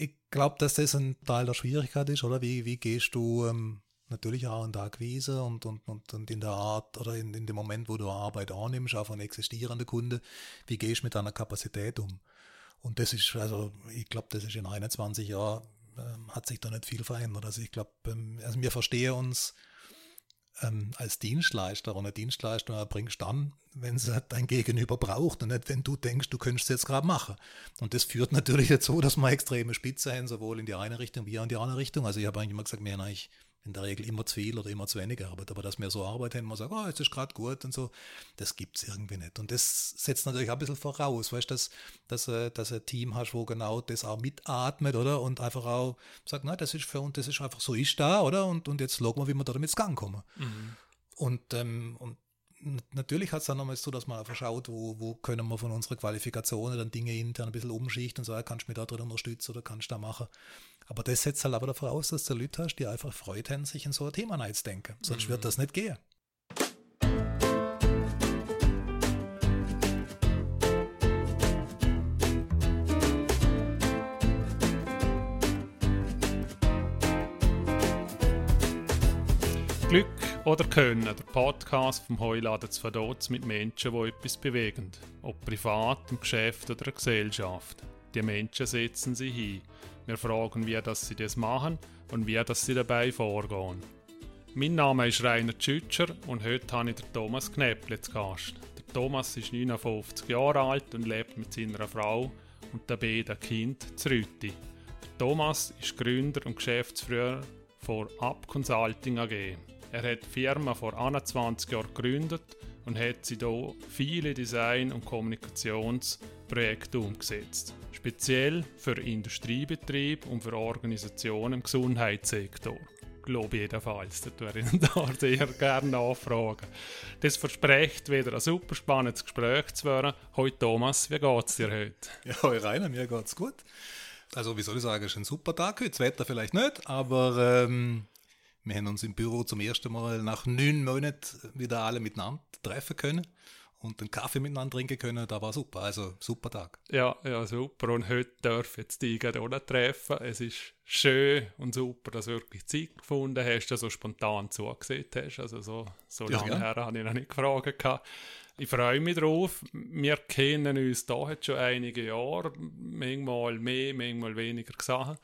ich glaube, dass das ein Teil der Schwierigkeit ist, oder? Wie, wie gehst du ähm, natürlich auch in der Akquise und, und, und, und in der Art oder in, in dem Moment, wo du Arbeit annimmst, auch von existierenden Kunden, wie gehst du mit deiner Kapazität um? Und das ist, also ich glaube, das ist in 21 Jahren, ähm, hat sich da nicht viel verändert. Also ich glaube, ähm, also wir verstehen uns ähm, als Dienstleister und eine Dienstleistung erbringst dann, wenn es dein Gegenüber braucht und nicht, wenn du denkst, du könntest es jetzt gerade machen. Und das führt natürlich dazu, dass wir extreme Spitze haben, sowohl in die eine Richtung wie auch in die andere Richtung. Also ich habe eigentlich immer gesagt, wir haben eigentlich in der Regel immer zu viel oder immer zu wenig Arbeit. Aber dass wir so arbeiten, man sagt, oh, jetzt ist gerade gut und so, das gibt es irgendwie nicht. Und das setzt natürlich auch ein bisschen voraus, weißt du, dass, dass, äh, dass ein Team hast, wo genau das auch mitatmet, oder? Und einfach auch sagt, nein, das ist für uns, das ist einfach so ist da, oder? Und, und jetzt schauen wir, wie wir da damit ins Gang kommen. Mhm. Und, ähm, und natürlich hat es dann nochmal so, dass man einfach schaut, wo, wo können wir von unserer Qualifikation dann Dinge intern ein bisschen umschichten und sagen, kannst du mich da drin unterstützen oder kannst du da machen. Aber das setzt halt aber davon aus, dass du Leute hast, die einfach Freude haben, sich in so ein Thema reinzudenken. Sonst mhm. wird das nicht gehen. Glück oder Können, der Podcast vom Heuladen zu Verdotz mit Menschen, die etwas bewegen. Ob privat, im Geschäft oder in der Gesellschaft. Die Menschen setzen sie hin. Wir fragen, wie das sie das machen und wie das sie dabei vorgehen. Mein Name ist Rainer Tschütscher und heute habe ich den Thomas Knäpple zu Gast. Der Thomas ist 59 Jahre alt und lebt mit seiner Frau und den beiden Kind zu Rüti. Thomas ist Gründer und Geschäftsführer von Up Consulting AG. Er hat die Firma vor 21 Jahren gegründet und hat sie hier viele Design- und Kommunikationsprojekte umgesetzt. Speziell für Industriebetrieb und für Organisationen im Gesundheitssektor. Glaube jedenfalls. Das würde ich da sehr gerne nachfragen. Das verspricht wieder ein super spannendes Gespräch zu werden. Hoi Thomas, wie geht es dir heute? Ja, hoi Rainer, mir geht es gut. Also, wie soll ich sagen, es ist ein super Tag heute. Das Wetter vielleicht nicht, aber ähm, wir haben uns im Büro zum ersten Mal nach neun Monaten wieder alle miteinander treffen können und einen Kaffee miteinander trinken können. Da war super. Also super Tag. Ja, ja, super. Und heute darf ich jetzt dich auch treffen. Es ist schön und super, dass du wirklich Zeit gefunden hast, dass du so spontan zugesehen hast. Also so, so ja, lange ja. her habe ich noch nicht gefragt. Ich freue mich drauf. Wir kennen uns da jetzt schon einige Jahre. Manchmal mehr, manchmal weniger gesagt.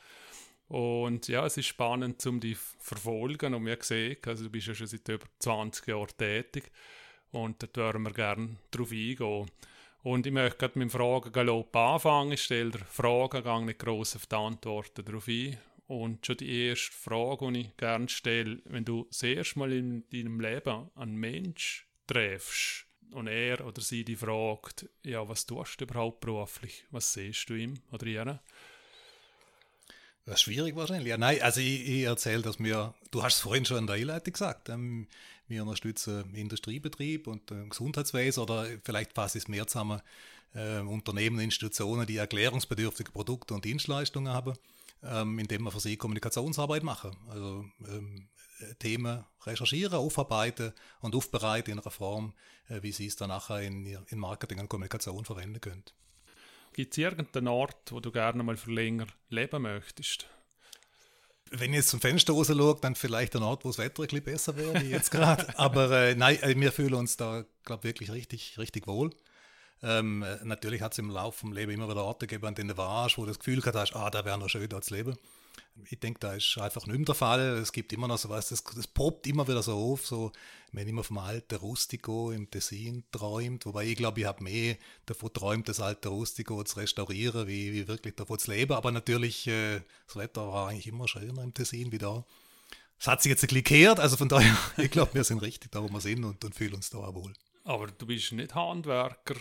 Und ja, es ist spannend, um dich zu verfolgen. Und wir sehen, also du bist ja schon seit über 20 Jahren tätig. Und da würden wir gerne darauf eingehen. Und ich möchte gerade mit dem Fragengalopp anfangen. Ich stelle dir Fragen, gehe nicht gross auf die Antworten darauf ein. Und schon die erste Frage, die ich gerne stelle, wenn du das erste Mal in deinem Leben einen Mensch triffst und er oder sie dich fragt, ja, was tust du überhaupt beruflich? Was siehst du ihm oder ihr? Das ist schwierig wahrscheinlich. Ja, nein, also ich, ich erzähle, dass wir, du hast es vorhin schon in der Einleitung gesagt, ähm, wir unterstützen Industriebetrieb und äh, Gesundheitswesen oder vielleicht ich es mehr zusammen, äh, Unternehmen, Institutionen, die erklärungsbedürftige Produkte und Dienstleistungen haben, ähm, indem wir für sie Kommunikationsarbeit machen. Also ähm, Themen recherchieren, aufarbeiten und aufbereiten in einer Form, äh, wie sie es dann nachher in, in Marketing und Kommunikation verwenden können. Gibt es irgendeinen Ort, wo du gerne mal für länger leben möchtest? Wenn ich jetzt zum Fenster raus schaue, dann vielleicht ein Ort, wo das Wetter ein bisschen besser wäre, wie jetzt gerade. Aber äh, nein, äh, wir fühlen uns da, glaube ich, wirklich richtig, richtig wohl. Ähm, äh, natürlich hat es im Laufe des Lebens immer wieder Orte gegeben, an denen du warst, wo du das Gefühl gehabt hast, ah, da wäre noch schön, da zu leben. Ich denke, da ist einfach nicht mehr der Fall. Es gibt immer noch so was, das, das poppt immer wieder so auf, so, wenn immer vom alten Rustico im Tessin träumt, wobei ich glaube, ich habe mehr davon träumt, das alte Rustico zu restaurieren, wie, wie wirklich davon zu leben. Aber natürlich, äh, das Wetter war eigentlich immer schöner im Tessin wie da. Es hat sich jetzt ein bisschen gekehrt, also von daher, ich glaube, wir sind richtig da, wo wir sind und, und fühlen uns da auch wohl. Aber du bist nicht Handwerker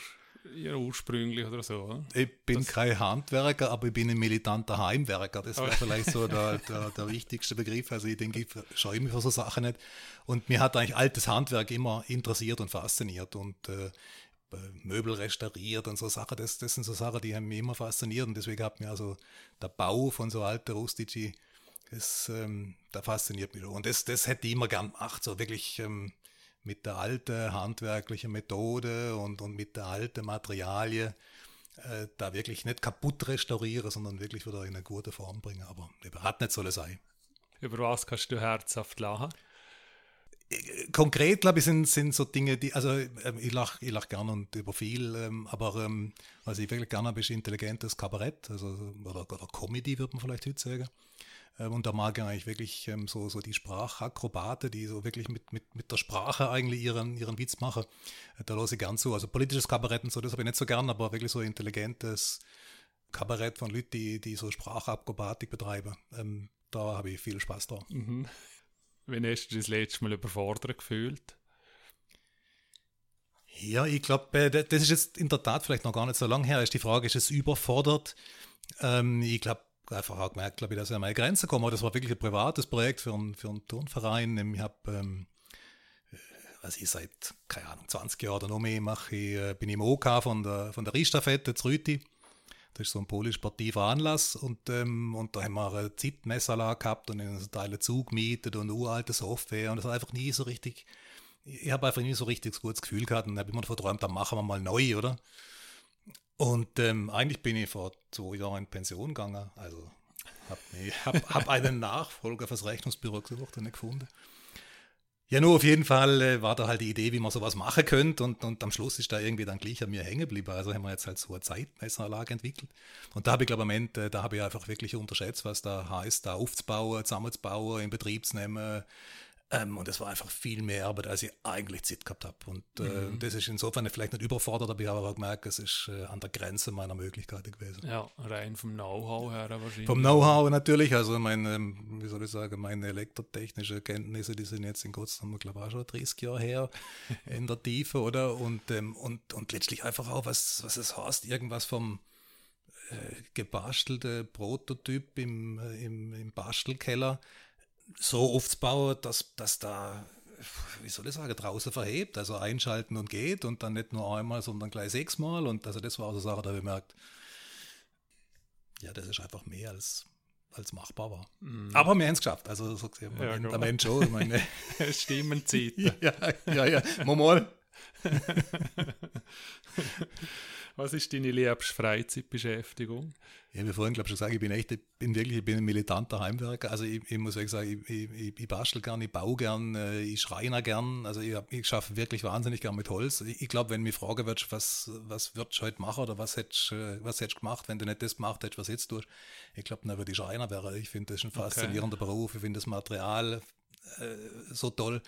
ja, ursprünglich oder so. Oder? Ich bin das kein Handwerker, aber ich bin ein militanter Heimwerker. Das wäre vielleicht so der, der, der, wichtigste Begriff. Also ich denke, ich scheue mich für so Sachen nicht. Und mir hat eigentlich altes Handwerk immer interessiert und fasziniert. Und äh, Möbel restauriert und so Sachen, das, das sind so Sachen, die haben mich immer fasziniert. Und deswegen hat mir also der Bau von so alten Rustici, das, ähm, da fasziniert mich schon. Und das, das hätte ich immer gern gemacht, so wirklich ähm, mit der alten handwerklichen Methode und, und mit der alten Materialien äh, da wirklich nicht kaputt restaurieren, sondern wirklich wieder in eine gute Form bringen. Aber eben, hat nicht sollen sein. Über was kannst du herzhaft lachen? Konkret, glaube ich, sind, sind so Dinge, die, also ähm, ich lache ich lach gerne und über viel, ähm, aber ähm, was ich wirklich gerne habe, ist intelligentes Kabarett, also, oder, oder Comedy, würde man vielleicht heute sagen. Ähm, und da mag ich eigentlich wirklich ähm, so, so die Sprachakrobate, die so wirklich mit, mit, mit der Sprache eigentlich ihren, ihren Witz machen. Äh, da lasse ich gern zu. Also politisches Kabarett und so, das habe ich nicht so gern, aber wirklich so intelligentes Kabarett von Leuten, die, die so Sprachakrobatik betreiben. Ähm, da habe ich viel Spaß dran. Mhm. Wann hast du das letzte Mal überfordert gefühlt? Ja, ich glaube, äh, das ist jetzt in der Tat vielleicht noch gar nicht so lange her. Ist die Frage, ist es überfordert? Ähm, ich glaube, einfach auch gemerkt, glaube ich, dass ich an meine Grenze komme. Das war wirklich ein privates Projekt für einen, für einen Turnverein. Ich habe, ähm, äh, was ich seit, keine Ahnung, 20 Jahren oder noch mehr mache, ich, äh, bin ich im OK von der, von der Riestafette zu Rüti. Das ist so ein polisportiver Anlass und, ähm, und da haben wir eine Zeitmessanlage gehabt und einen Teil Zug gemietet und uralte Software und das hat einfach nie so richtig, ich habe einfach nie so richtig gutes Gefühl gehabt und habe immer verträumt, dann machen wir mal neu, oder? Und ähm, eigentlich bin ich vor zwei Jahren in Pension gegangen. Also habe hab, hab einen Nachfolger fürs Rechnungsbüro gesucht und nicht gefunden. Ja, nur auf jeden Fall äh, war da halt die Idee, wie man sowas machen könnte und, und am Schluss ist da irgendwie dann gleich an mir hängen geblieben. Also haben wir jetzt halt so eine Zeitmessanlage entwickelt. Und da habe ich, glaube ich, Moment, äh, da habe ich einfach wirklich unterschätzt, was da heißt, da aufzubauen, zusammenzubauen, in Betrieb zu nehmen, ähm, und es war einfach viel mehr Arbeit, als ich eigentlich Zeit gehabt habe. Und äh, mhm. das ist insofern vielleicht nicht überfordert, aber ich habe auch gemerkt, es ist äh, an der Grenze meiner Möglichkeiten gewesen. Ja, rein vom Know-how her wahrscheinlich. Vom Know-how natürlich, also meine, ähm, wie soll ich sagen, meine elektrotechnischen Kenntnisse, die sind jetzt in Gottsdam, glaube ich, auch schon 30 Jahre her in der Tiefe, oder? Und, ähm, und, und letztlich einfach auch, was, was es heißt, irgendwas vom äh, gebastelte Prototyp im, äh, im, im Bastelkeller so aufzubauen, dass, dass da, wie soll ich sagen, draußen verhebt, also einschalten und geht und dann nicht nur einmal, sondern gleich sechsmal und also das war so eine Sache, da habe ich gemerkt, ja, das ist einfach mehr als, als machbar war. Mm. Aber wir haben es geschafft, also so gesehen, ja, der Mensch schon, meine Stimmenzeit. ja, ja, ja, mal mal. Was ist deine liebste Freizeitbeschäftigung? Ich habe vorhin, glaube ich, schon gesagt, ich bin echt, ich bin wirklich, ich bin ein militanter Heimwerker. Also ich, ich muss wirklich sagen, ich, ich, ich bastel gern, ich baue gern, äh, ich schreiner gern. Also ich, ich schaffe wirklich wahnsinnig gern mit Holz. Ich, ich glaube, wenn mich fragen würdest, was, was würdest du heute machen oder was hättest, äh, was hättest du gemacht, wenn du nicht das gemacht hättest, was jetzt tust, ich glaube, dann würde ich Schreiner wäre. Ich finde das ein faszinierender okay. Beruf. Ich finde das Material äh, so toll.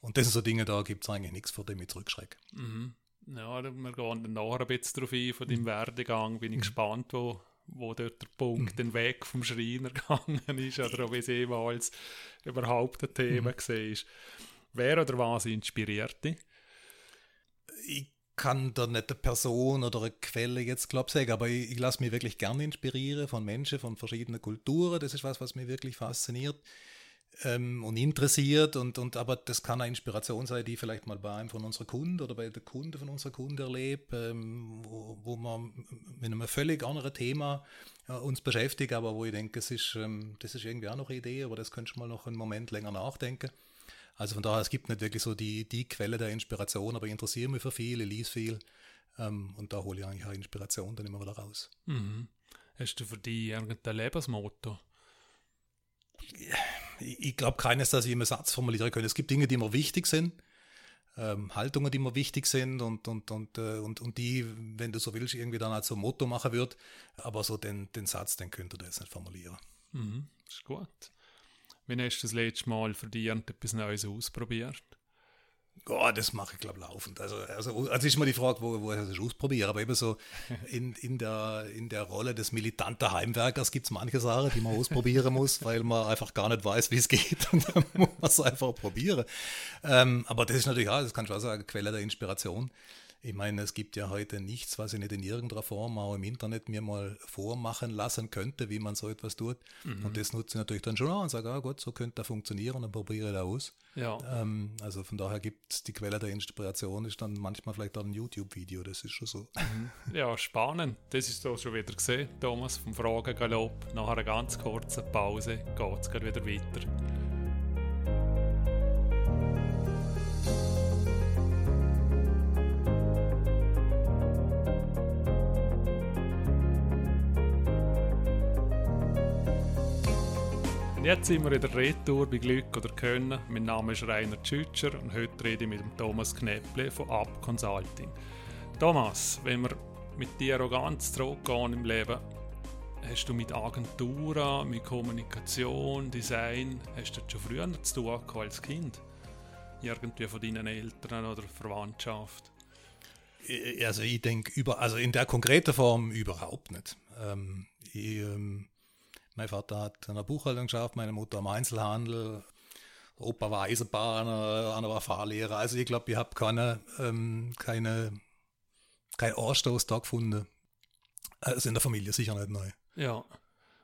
Und das sind so Dinge, da gibt es eigentlich nichts, vor dem ich zurückschrecke. Mhm. Ja, wir gehen dann nachher ein bisschen darauf ein, von deinem mhm. Werdegang. Bin ich mhm. gespannt, wo, wo dort der Punkt mhm. den Weg vom Schreiner gegangen ist oder ob es jemals überhaupt ein Thema mhm. war. Wer oder was inspiriert dich? Ich kann da nicht eine Person oder eine Quelle jetzt, glaube ich, sagen, aber ich, ich lasse mich wirklich gerne inspirieren von Menschen, von verschiedenen Kulturen. Das ist was, was mich wirklich fasziniert ähm, und interessiert und, und aber das kann eine Inspiration sein, die vielleicht mal bei einem von unseren Kunden oder bei der Kunde von unserer Kunde erlebt, ähm, wo, wo man mit einem völlig anderen Thema äh, uns beschäftigt, aber wo ich denke, es ist, ähm, das ist irgendwie auch noch eine Idee, aber das könnte ich mal noch einen Moment länger nachdenken. Also von daher, es gibt nicht wirklich so die, die Quelle der Inspiration, aber ich interessiere mich für viel, ich lese viel ähm, und da hole ich eigentlich auch Inspiration dann immer wieder raus. Mhm. Hast du für dich irgendein Lebensmotto? Ich glaube keines, dass ich immer Satz formulieren kann. Es gibt Dinge, die mir wichtig sind, ähm, Haltungen, die mir wichtig sind und, und, und, äh, und, und die, wenn du so willst, irgendwie dann als so Motto machen wird. Aber so den, den Satz, den könnte ihr jetzt nicht formulieren. Mhm, ist gut. Wann hast du das letzte Mal dich etwas Neues ausprobiert? Oh, das mache ich, glaube ich, laufend. Also, also, also ist mal die Frage, wo, wo ich das ausprobiere. Aber eben so in, in, der, in der Rolle des militanten Heimwerkers gibt es manche Sachen, die man ausprobieren muss, weil man einfach gar nicht weiß, wie es geht. Und dann muss man es einfach probieren. Ähm, aber das ist natürlich auch, das kann ich auch sagen, Quelle der Inspiration. Ich meine, es gibt ja heute nichts, was ich nicht in irgendeiner Form auch im Internet mir mal vormachen lassen könnte, wie man so etwas tut. Mhm. Und das nutze ich natürlich dann schon auch und sage, ah gut, so könnte das funktionieren, dann probiere ich das aus. Ja. Ähm, also von daher gibt es die Quelle der Inspiration, ist dann manchmal vielleicht auch ein YouTube-Video, das ist schon so. Mhm. Ja, spannend. Das ist so schon wieder gesehen, Thomas, vom Fragengalopp. Nach einer ganz kurzen Pause geht es wieder weiter. Jetzt sind wir in der Retour bei Glück oder Können. Mein Name ist Rainer Tschütscher und heute rede ich mit dem Thomas Knepple von Up Consulting. Thomas, wenn wir mit dir auch ganz zurückgehen im Leben, hast du mit Agenturen, mit Kommunikation, Design, hast du das schon früher zu tun als Kind? Irgendwie von deinen Eltern oder Verwandtschaft? Also ich denke, also in der konkreten Form überhaupt nicht. Ähm, ich, ähm, mein Vater hat eine Buchhaltung geschafft, meine Mutter am Einzelhandel, Opa war Eisenbahner, Anna war Fahrlehrer. Also ich glaube, ich habe keine, ähm, keine, kein Anstoß da gefunden. Also in der Familie sicher nicht neu. Ja.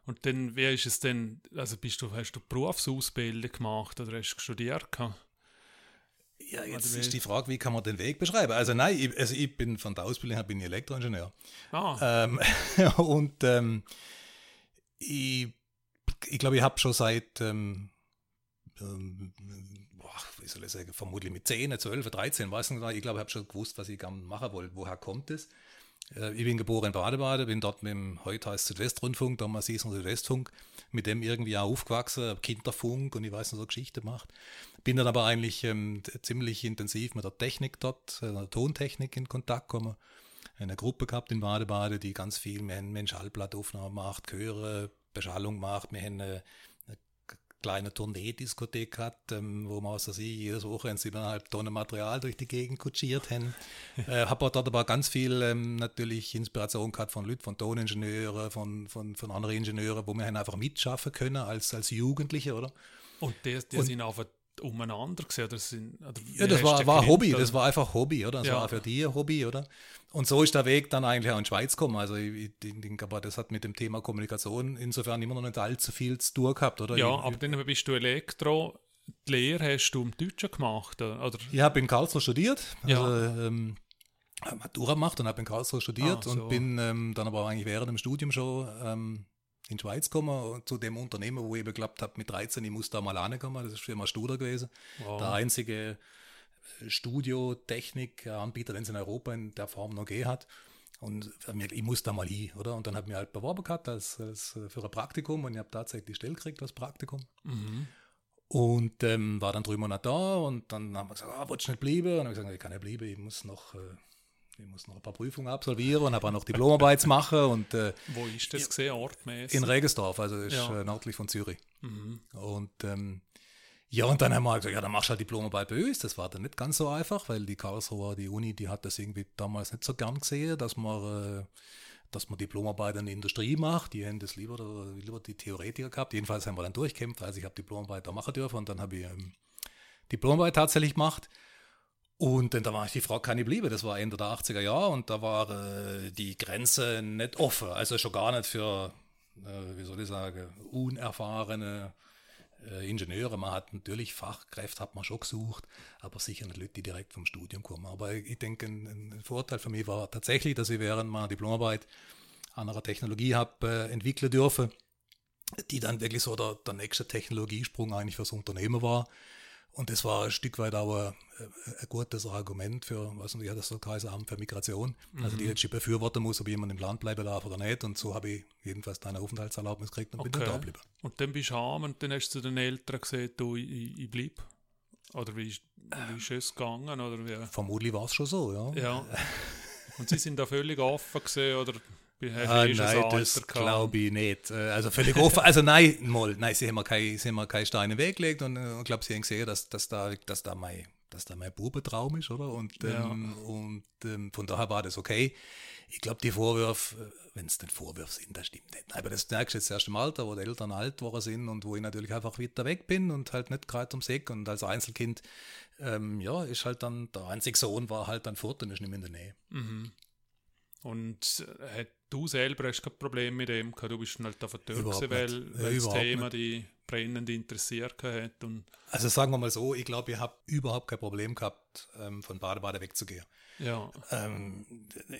Und dann, wie ist es denn, also bist du, hast du Berufsausbildung gemacht oder hast du studiert? Ja, jetzt ist die Frage, wie kann man den Weg beschreiben? Also nein, ich, also ich bin von der Ausbildung her bin ich Elektroingenieur. Ah. Ähm, und ähm, ich, ich glaube, ich habe schon seit, ähm, ähm, wie soll ich sagen, vermutlich mit 10, 12, 13, weiß nicht genau, ich glaube, ich habe schon gewusst, was ich gerne machen wollte. Woher kommt es? Äh, ich bin geboren in Badebade, bin dort mit dem, heute heißt Südwestrundfunk, damals hieß es Südwestfunk, mit dem irgendwie auch aufgewachsen, Kinderfunk und ich weiß noch so Geschichte gemacht. Bin dann aber eigentlich ähm, ziemlich intensiv mit der Technik dort, äh, der Tontechnik in Kontakt gekommen. Eine Gruppe gehabt in Badebade, die ganz viel, wir haben Schallplattaufnahmen gemacht, Chöre, Beschallung gemacht, wir haben eine, eine kleine Tournee-Diskothek gehabt, ähm, wo wir aus der See jedes Wochenende siebeneinhalb Tonnen Material durch die Gegend kutschiert haben. äh, habe dort aber ganz viel ähm, natürlich Inspiration gehabt von Leuten, von Toningenieuren, von, von, von anderen Ingenieuren, wo wir einfach mitschaffen können als, als Jugendliche, oder? Und die, und, sind einfach umeinander gesehen? Oder sind, oder ja, das war, war Hobby, das war einfach Hobby, oder? Das ja. war für die ein Hobby, oder? Und so ist der Weg dann eigentlich auch in die Schweiz gekommen. Also ich, ich denke aber, das hat mit dem Thema Kommunikation insofern immer noch nicht allzu viel zu tun gehabt, oder? Ja, ich, aber dann bist du Elektro, die Lehre hast du im Deutschen gemacht, oder? Ich habe in Karlsruhe studiert, also ja. ähm, Matura gemacht und habe in Karlsruhe studiert ah, so. und bin ähm, dann aber eigentlich während dem Studium schon ähm, in die Schweiz gekommen, zu dem Unternehmen, wo ich geglaubt habe, mit 13, ich muss da mal ankommen. Das ist Firma Studer gewesen. Wow. Der einzige äh, Studiotechnik-Anbieter, den es in Europa in der Form noch gegeben hat. Und ich muss da mal hin, oder? Und dann habe ich mich halt beworben gehabt als, als äh, für ein Praktikum und ich habe tatsächlich die Stelle gekriegt als Praktikum. Mhm. Und ähm, war dann drei Monate da und dann haben wir gesagt, ah, willst du nicht bleiben? Und dann habe ich gesagt, ich kann nicht bleiben, ich muss noch äh, ich muss noch ein paar Prüfungen absolvieren und habe auch noch Diplomarbeit machen. Und, äh, Wo ist das gesehen, ortmäßig? In Regensdorf, also das ist ja. äh, nördlich von Zürich. Mhm. Und ähm, ja, und dann haben wir gesagt, ja, dann machst du halt Diplomarbeit bei uns. Das war dann nicht ganz so einfach, weil die Karlsruher, die Uni, die hat das irgendwie damals nicht so gern gesehen, dass man, äh, dass man Diplomarbeit in der Industrie macht. Die haben das lieber, lieber die Theoretiker gehabt. Jedenfalls haben wir dann durchkämpft. Also ich habe Diplomarbeit da machen dürfen und dann habe ich ähm, Diplomarbeit tatsächlich gemacht. Und dann da war ich die Frau ich bleiben, das war Ende der 80er Jahre und da war äh, die Grenze nicht offen, also schon gar nicht für, äh, wie soll ich sagen, unerfahrene äh, Ingenieure. Man hat natürlich Fachkräfte, hat man schon gesucht, aber sicher nicht Leute, die direkt vom Studium kommen. Aber ich, ich denke, ein, ein, Vorteil für mich war tatsächlich, dass ich während meiner Diplomarbeit an einer Technologie habe äh, entwickeln dürfen, die dann wirklich so der, der nächste Technologiesprung eigentlich fürs Unternehmen war und das war ein Stück weit auch ein, ein gutes Argument für, was wir das haben, für Migration. Mhm. Also die mhm. jetzt befürworten muss, ob jemand im Land bleiben darf oder nicht. Und so habe ich jedenfalls eine Aufenthaltserlaubnis gekriegt und okay. bin dann da geblieben. Und dann bist du heim und dann hast du zu den Eltern gesagt, du, ich, ich bleibe? Oder wie, wie ist es gegangen? Oder wie? Vermutlich war es schon so, ja. Ja. Und sie sind da völlig offen gesehen oder Ah, nein, das glaube ich nicht. Äh, also völlig offen. Also nein, mal, nein, sie haben mir keine, sie haben mir keine Steine weggelegt und äh, ich glaube, sie haben gesehen, dass, dass, da, dass, da mein, dass da mein Bubentraum ist, oder? Und, ja. ähm, und ähm, von daher war das okay. Ich glaube, die Vorwürfe, äh, wenn es nicht Vorwürfe sind, das stimmt nicht. Aber das merkst du jetzt erst im Alter, wo die Eltern alt geworden sind und wo ich natürlich einfach weiter weg bin und halt nicht gerade ums Eck. Und als Einzelkind, ähm, ja, ist halt dann, der einzige Sohn war halt dann fort und ist nicht mehr in der Nähe. Mhm. Und äh, du selber hast kein Problem mit dem gehabt, du bist halt auf der Tür weil, weil das Thema nicht. die brennend interessiert hat. Und also sagen wir mal so, ich glaube, ich habe überhaupt kein Problem gehabt, ähm, von Badebade wegzugehen. Ja. Ähm,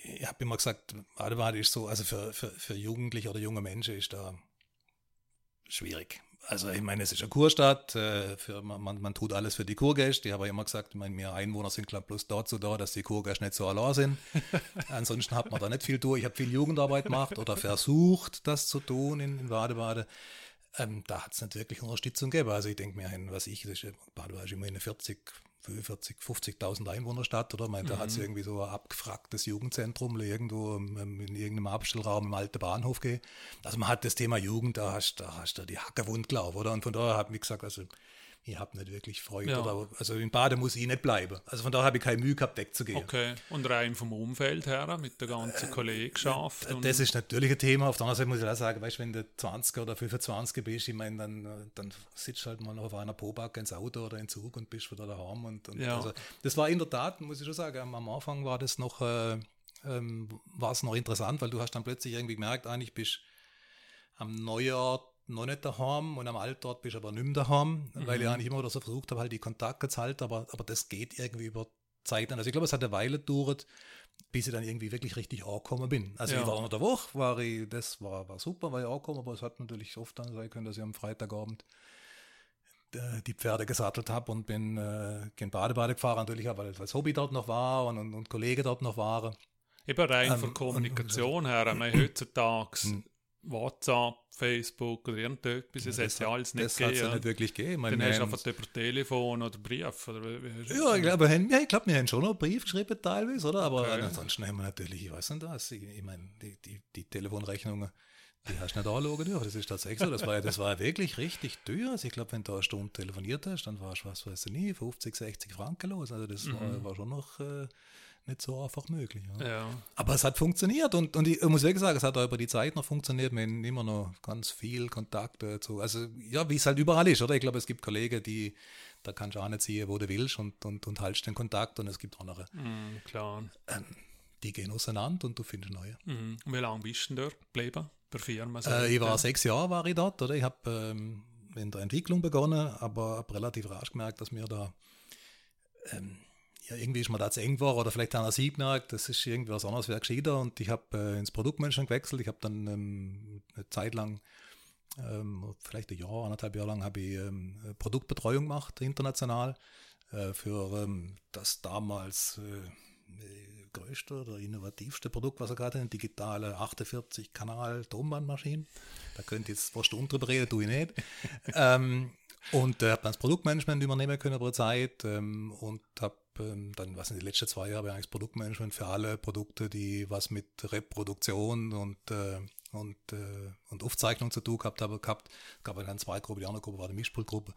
ich habe immer gesagt, Badebade ist so, also für, für, für Jugendliche oder junge Menschen ist da schwierig also ich meine, es ist eine Kurstadt, äh, für, man, man tut alles für die Kurgäste. Ich habe ja immer gesagt, meine, wir Einwohner sind glaube bloß dazu da, dass die Kurgäste nicht so allein sind. Ansonsten hat man da nicht viel durch. Ich habe viel Jugendarbeit gemacht oder versucht, das zu tun in, in Badebade. ähm, da hat es nicht wirklich Unterstützung gegeben. Also ich denke mir, was ich, das ist, Padua ist immer eine 40, 45, 50.000 Einwohnerstadt, oder? meine, da hat es mhm. irgendwie so ein abgefragtes Jugendzentrum irgendwo in irgendeinem Abstellraum im alten Bahnhof gegeben. Also man hat das Thema Jugend, da hast, da hast du die Hacke wund gelaufen, oder? Und von daher habe ich gesagt, also ich habe nicht wirklich Freude. Ja. Oder, also in Baden muss ich nicht bleiben. Also von daher habe ich keine Mühe gehabt, wegzugehen. Okay, und rein vom Umfeld her, mit der ganzen äh, Kollegschaft? Äh, das ist natürlich ein Thema. Auf der anderen Seite muss ich auch sagen, weißt, wenn du 20 oder 25 bist, ich meine, dann, dann sitzt du halt mal noch auf einer Pobacke ins Auto oder in Zug und bist wieder daheim. Und, und ja. also, das war in der Tat, muss ich schon sagen, am Anfang war das noch, äh, ähm, war es noch interessant, weil du hast dann plötzlich irgendwie gemerkt, eigentlich bist am Neujahr noch nicht daheim und am Altort bist du aber nicht mehr daheim, mhm. weil ich eigentlich immer wieder so versucht habe, halt die Kontakte zu halten, aber, aber das geht irgendwie über Zeit. Also ich glaube, es hat eine Weile gedauert, bis ich dann irgendwie wirklich richtig angekommen bin. Also ja. ich war unter der Woche, war ich, das war, war super, war ich angekommen, aber es hat natürlich oft dann sein können, dass ich am Freitagabend äh, die Pferde gesattelt habe und bin äh, gen Badebade gefahren, natürlich auch, weil als Hobby dort noch war und, und, und Kollege dort noch waren. Eben rein ähm, von Kommunikation und, her, heutzutage hm. WhatsApp, Facebook oder irgendetwas, das, das ja alles nicht Das hat es ja nicht wirklich gegeben. Dann hast du einfach über Telefon oder Brief. Oder ja, ich glaube, ja, ich glaub, wir haben schon noch Brief geschrieben teilweise, oder? Aber okay. ansonsten haben wir natürlich, ich weiß nicht was, ich, ich meine, die, die, die Telefonrechnungen, die hast du nicht anschauen dürfen. Das ist tatsächlich so. Das war, das war wirklich richtig teuer. Also ich glaube, wenn du eine Stunde telefoniert hast, dann warst du, was weiß ich nie, 50, 60 Franken los. Also das mhm. war, war schon noch... Äh, nicht so einfach möglich. Ja. Ja. Aber es hat funktioniert und, und ich muss wirklich sagen, es hat auch über die Zeit noch funktioniert. Wir haben immer noch ganz viel Kontakt dazu. Also, ja, wie es halt überall ist, oder? Ich glaube, es gibt Kollegen, die, da kannst du auch nicht sehen, wo du willst und, und, und haltst den Kontakt und es gibt andere. Mm, klar. Ähm, die gehen auseinander und du findest neue. Und wie lange bist du dort geblieben? Per Firma? Äh, ich war sechs Jahre war ich dort, oder? Ich habe ähm, in der Entwicklung begonnen, aber habe relativ rasch gemerkt, dass mir da ähm, ja, irgendwie ist mir da zu eng war oder vielleicht haben sie gemerkt, das ist irgendwie was anderes wäre gescheiter und ich habe äh, ins Produktmanagement gewechselt. Ich habe dann ähm, eine Zeit lang, ähm, vielleicht ein Jahr, anderthalb Jahre lang, habe ich ähm, Produktbetreuung gemacht, international, äh, für ähm, das damals äh, größte oder innovativste Produkt, was er gerade hat, digitale 48-Kanal-Tonbandmaschinen. Da könnt ihr jetzt vor Stunden drüber reden, tue ich nicht. ähm, und äh, habe dann das Produktmanagement übernehmen können über Zeit ähm, und habe ähm, dann, was in den letzten zwei Jahren, eigentlich das Produktmanagement für alle Produkte, die was mit Reproduktion und, äh, und, äh, und Aufzeichnung zu tun gehabt haben, gehabt. Es gab dann zwei Gruppen, die andere Gruppe war die Mischpultgruppe.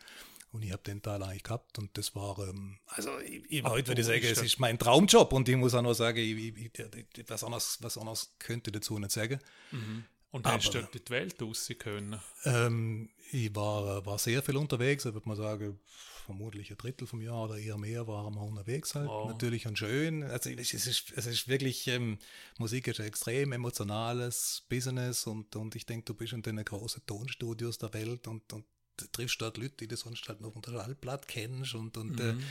Und ich habe den Teil eigentlich gehabt und das war, ähm, also ich, ich, heute würde ich sagen, es ist mein Traumjob und ich muss auch noch sagen, ich, ich, was, anderes, was anderes könnte ich dazu nicht sagen. Mhm. Und hast du die Welt aussehen können? Ähm, ich war, war sehr viel unterwegs, ich würde mal sagen, vermutlich ein Drittel vom Jahr oder eher mehr waren wir unterwegs halt. Oh. Natürlich und schön. Also es ist, es ist wirklich, ähm, Musik ist ein extrem emotionales Business und, und ich denke, du bist in den großen Tonstudios der Welt und, und triffst dort Leute, die du sonst halt noch unter der Schallplatte kennst und, und äh, mhm. äh,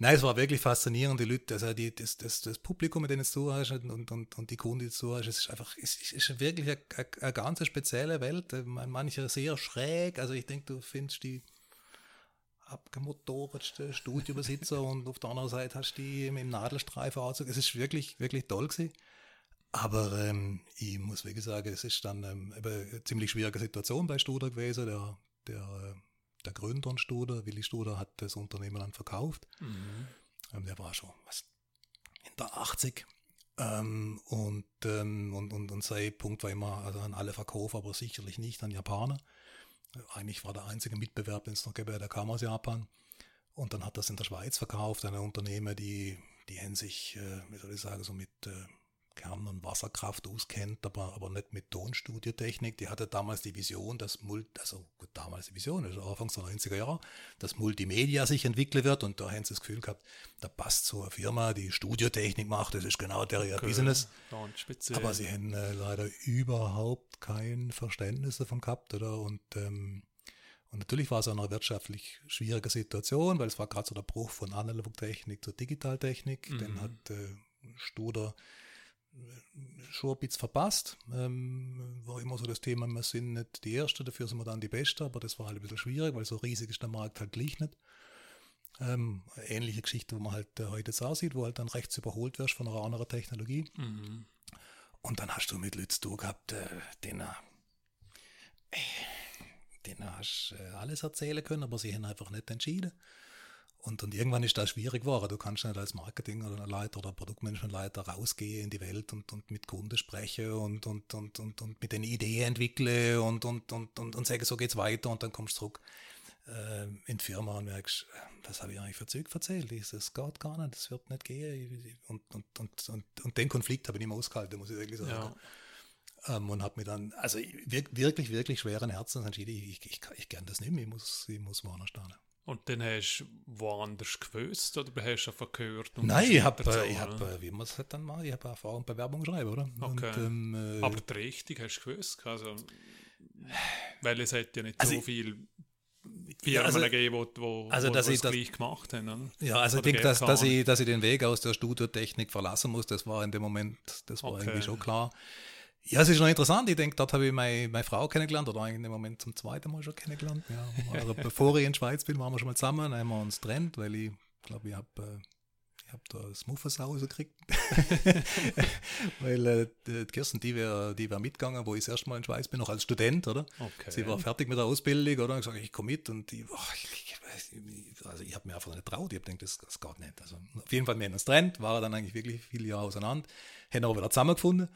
Nein, es war wirklich faszinierend, die Leute, also die, das, das, das Publikum, mit dem du hast und, und, und die Kunden, die du hast, es ist einfach, es ist wirklich eine, eine, eine ganz spezielle Welt, manche sehr schräg, also ich denke, du findest die abgemotortste Studiobesitzer und auf der anderen Seite hast du die im Nadelstreifenanzug. Es ist wirklich, wirklich toll gewesen. Aber ähm, ich muss wirklich sagen, es ist dann ähm, eine ziemlich schwierige Situation bei Studer gewesen. Der, der, der Gründer und Studer, Willi Studer, hat das Unternehmen dann verkauft. Mhm. Ähm, der war schon was, in der 80. Ähm, und, ähm, und, und, und sein Punkt war immer, also an alle Verkäufer, aber sicherlich nicht an Japaner. Eigentlich war der einzige Mitbewerb, den es noch gäbe, der kam aus Japan. Und dann hat das in der Schweiz verkauft, eine Unternehmer, die, die haben sich, äh, wie soll ich sagen, so mit äh, Kern- und Wasserkraft auskennt, aber, aber nicht mit Tonstudiotechnik. Die hatte damals die Vision, dass Mult, also gut, damals die Vision, also Anfang der 90er Jahre, dass Multimedia sich entwickeln wird und da haben sie das Gefühl gehabt, da passt so eine Firma, die Studiotechnik macht, das ist genau der okay. Business. Aber sie haben äh, leider überhaupt kein Verständnis davon gehabt, oder? Und ähm, und natürlich war es auch eine wirtschaftlich schwierige Situation, weil es war gerade so der Bruch von Analogtechnik zur Digitaltechnik. Mhm. Den hat äh, Studer schon ein bisschen verpasst. Ähm, war immer so das Thema, wir sind nicht die Erste, dafür sind wir dann die Beste, aber das war halt ein bisschen schwierig, weil so riesig ist der Markt halt gleich nicht. Ähm, ähnliche Geschichte, wo man halt äh, heute jetzt sieht, wo halt dann rechts überholt wirst von einer anderen Technologie. Mhm. Und dann hast du mit Leuten zu gehabt, äh, den, äh, denen hast du äh, alles erzählen können, aber sie haben einfach nicht entschieden. Und, und irgendwann ist das schwierig geworden. Du kannst nicht als Marketing oder Leiter oder Produktmanagementleiter rausgehen in die Welt und, und mit Kunden sprechen und, und, und, und, und mit den Ideen entwickeln und, und, und, und, und sagen, so geht's weiter und dann kommst du zurück äh, in die Firma und merkst, was habe ich eigentlich für Zeug erzählt? Das geht gar nicht, das wird nicht gehen. Und, und, und, und, und den Konflikt habe ich nicht mehr ausgehalten, muss ich wirklich sagen. Ja. Ähm, und habe mir dann, also wirklich, wirklich schweren Herzens entschieden, ich, ich, ich, ich kann das nicht mehr, ich muss, ich muss woanders stehen. Und dann hast du woanders gewusst oder hast du einfach gehört? Nein, ich habe, ich äh, wie man es halt dann macht, ich habe Erfahrung bei Werbung schreiben, oder? Okay. Und, ähm, äh, Aber die Richtung hast du gewusst? Also, weil es hat ja nicht also so viel Firmen ja, also, gegeben, wo, wo, also, dass wo ich das gleich gemacht haben. Oder? Ja, also oder ich denke, dass, dass, ich, dass ich den Weg aus der Studiotechnik verlassen muss, das war in dem Moment, das war okay. irgendwie schon klar. Ja, es ist noch interessant. Ich denke, dort habe ich meine, meine Frau kennengelernt, oder eigentlich im Moment zum zweiten Mal schon kennengelernt. Ja, also bevor ich in Schweiz bin, waren wir schon mal zusammen, dann haben wir uns getrennt, weil ich glaube, ich habe äh, ich habe da das Muffensau gekriegt. weil äh, die Kirsten, die wäre die wär mitgegangen, wo ich das erste Mal in Schweiz bin, noch als Student, oder? Okay. Sie war fertig mit der Ausbildung, oder? Ich gesagt, ich komme mit und die, oh, ich, ich, also ich habe mir einfach nicht traut. Ich habe gedacht, das, das geht nicht. Also auf jeden Fall, wir haben uns getrennt, waren dann eigentlich wirklich viele Jahre auseinander, haben aber wieder zusammengefunden.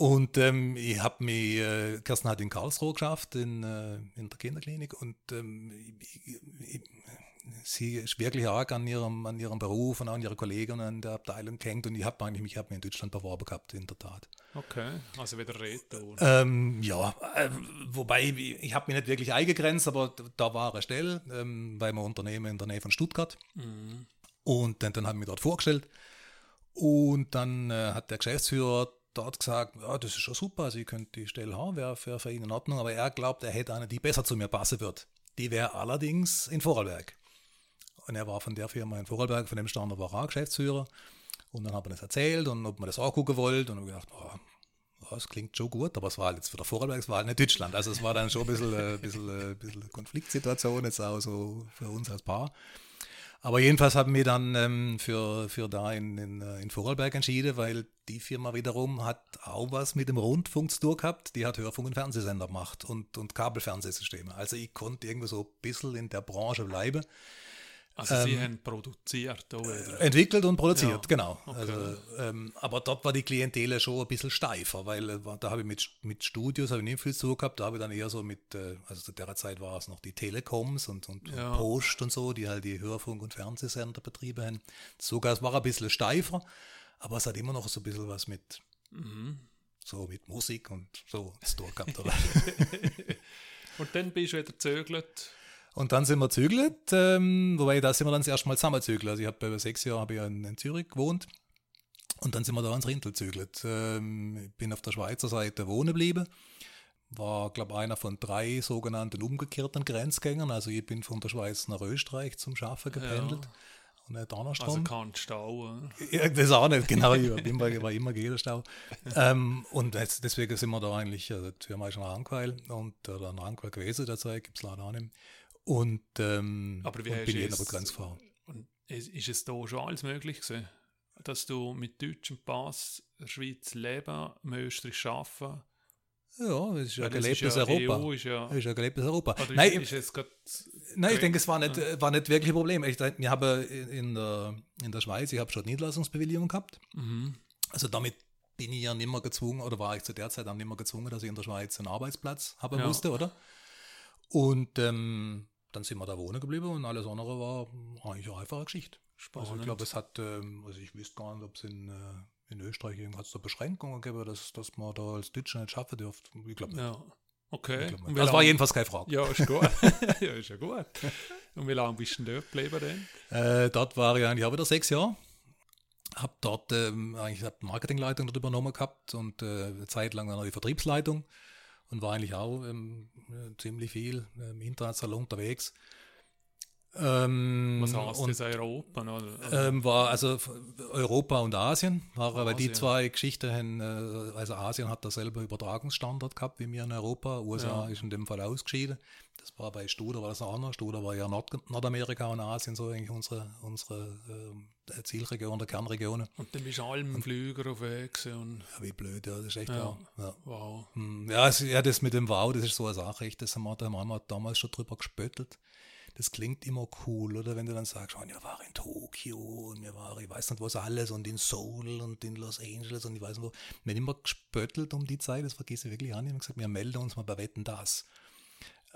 Und ähm, ich habe mich, äh, Kirsten hat in Karlsruhe geschafft, in, äh, in der Kinderklinik. Und ähm, ich, ich, sie ist wirklich arg an ihrem, an ihrem Beruf und an ihre Kollegen an der Abteilung gehängt. Und ich habe eigentlich mich hab mich in Deutschland beworben gehabt, in der Tat. Okay, also wieder Reden. Ähm, ja, äh, wobei ich, ich habe mich nicht wirklich eingegrenzt, aber da war eine Stelle ähm, bei einem Unternehmen in der Nähe von Stuttgart. Mhm. Und dann, dann habe ich mich dort vorgestellt. Und dann äh, hat der Geschäftsführer dort gesagt, ja, das ist schon super, also ich könnte die Stelle haben, wäre für, für ihn in Ordnung, aber er glaubt, er hätte eine, die besser zu mir passen wird. Die wäre allerdings in Vorarlberg. Und er war von der Firma in Vorarlberg, von dem Standard war er Geschäftsführer. Und dann hat er das erzählt und ob man das auch gucken wollte. Und dann habe gedacht, oh, das klingt schon gut, aber es war jetzt wieder Vorarlberg, es war halt nicht Deutschland. Also es war dann schon ein bisschen, ein äh, bisschen, ein äh, bisschen Konfliktsituation jetzt auch so für uns als Paar. Aber jedenfalls haben wir dann ähm, für, für da in, in, äh, in Vorarlberg entschieden, weil die Firma wiederum hat auch was mit dem Rundfunk zu tun gehabt. Die hat Hörfunk- und Fernsehsender gemacht und, und Kabelfernsehsysteme. Also ich konnte irgendwie so ein bisschen in der Branche bleiben. Also ähm, Sie haben produziert oder? Entwickelt und produziert, ja. genau. Okay. Also, ähm, aber dort war die Klientel schon ein bisschen steifer, weil äh, da habe ich mit, mit Studios habe ich nicht viel zu gehabt, da habe ich dann eher so mit, äh, also zu der Zeit war es noch die Telekoms und, und, ja. und, Post und so, die halt die Hörfunk- und Fernsehsender betrieben haben. Sogar es war ein bisschen steifer, aber es hat immer noch so ein bisschen was mit, mhm. so mit Musik und so zu tun gehabt. und dann bist du wieder gezögert und dann sind wir zügelt, ähm, wobei da sind wir dann das erste Mal zusammen zügelt. Also ich habe sechs Jahre habe ich in, in, Zürich gewohnt und dann sind wir da ins Rintel zügelt. Ähm, ich bin auf der Schweizer Seite wohnen geblieben. War, glaube ich, einer von drei sogenannten umgekehrten Grenzgängern. Also ich bin von der Schweiz nach Österreich zum Schaffen gependelt. Ja. Und nicht andersrum. Also kein Stau. Ja, das auch nicht, genau. Ich war immer, war immer jeder Stau. ähm, und jetzt, deswegen sind wir da eigentlich, also die Firma ist nach Angweil und oder nach Angweil gewesen derzeit, gibt es leider auch nicht. Und, ähm, aber wie und bin jeden Grenz gefahren. Und ist, es da schon alles möglich gewesen, dass du mit deutschem Pass in der Schweiz leben, im Österreich arbeiten? Ja, es ist ja gelebtes Europa. EU ist ja, ist ja gelebtes Europa. Nein, ist, ist nein, ich denke, es war nicht, ja. war nicht wirklich ein Problem. Ich, ich habe in der, in der Schweiz, ich habe schon Niederlassungsbewilligung gehabt. Mhm. Also damit bin ich ja nicht mehr gezwungen, oder war ich zu der Zeit dann nicht mehr gezwungen, dass ich in der Schweiz einen Arbeitsplatz haben ja. musste, oder? Und ähm, dann sind wir da wohnen geblieben und alles andere war eigentlich eine einfache Geschichte. Spannend. Also ich glaube, es hat, ähm, also ich wüsste gar nicht, ob es in, äh, in Österreich irgendwas zur Beschränkungen gäbe, dass, dass man da als Deutscher nicht schaffen dürfte. Ich glaube nicht. Ja. Okay. Glaub, das war jedenfalls keine Frage. Ja, ist gut. ja, ist ja gut. Und wie lange bist du denn dort geblieben denn? Äh, dort war ich eigentlich auch wieder sechs Jahre. Habe dort ähm, eigentlich hab Marketingleitung dort übernommen gehabt und äh, eine Zeit lang dann die Vertriebsleitung und war eigentlich auch ähm, ziemlich viel ähm, international unterwegs. Ähm, Was heißt und, das Europa? Oder? ähm, war also Europa und Asien, war aber die Asien. zwei Geschichten, haben, äh, also Asien hat derselbe Übertragungsstandard gehabt wie wir in Europa, USA Ja. ist in dem Fall ausgeschieden. Das war bei Studer war das anders. Studer war ja Nord Nordamerika und Asien so eigentlich unsere, unsere ähm, Zielregion, der Kernregionen. Und dann bist du allem Flüger auf Weg und Ja, wie blöd, ja, das ist echt Ja. Ja. wow. Hm, Ja, es, ja, das mit dem Wow, das ist so eine Sache, echt, das haben wir, da haben wir damals schon drüber gespöttelt. Das klingt immer cool, oder wenn du dann sagst, oh, wir waren in Tokio und wir waren, ich weiß nicht was alles und in Seoul und in Los Angeles und ich weiß nicht wo. Wir haben immer gespöttelt um die Zeit, das vergesse ich wirklich an. Ich habe gesagt, wir melden uns mal bei Wetten das.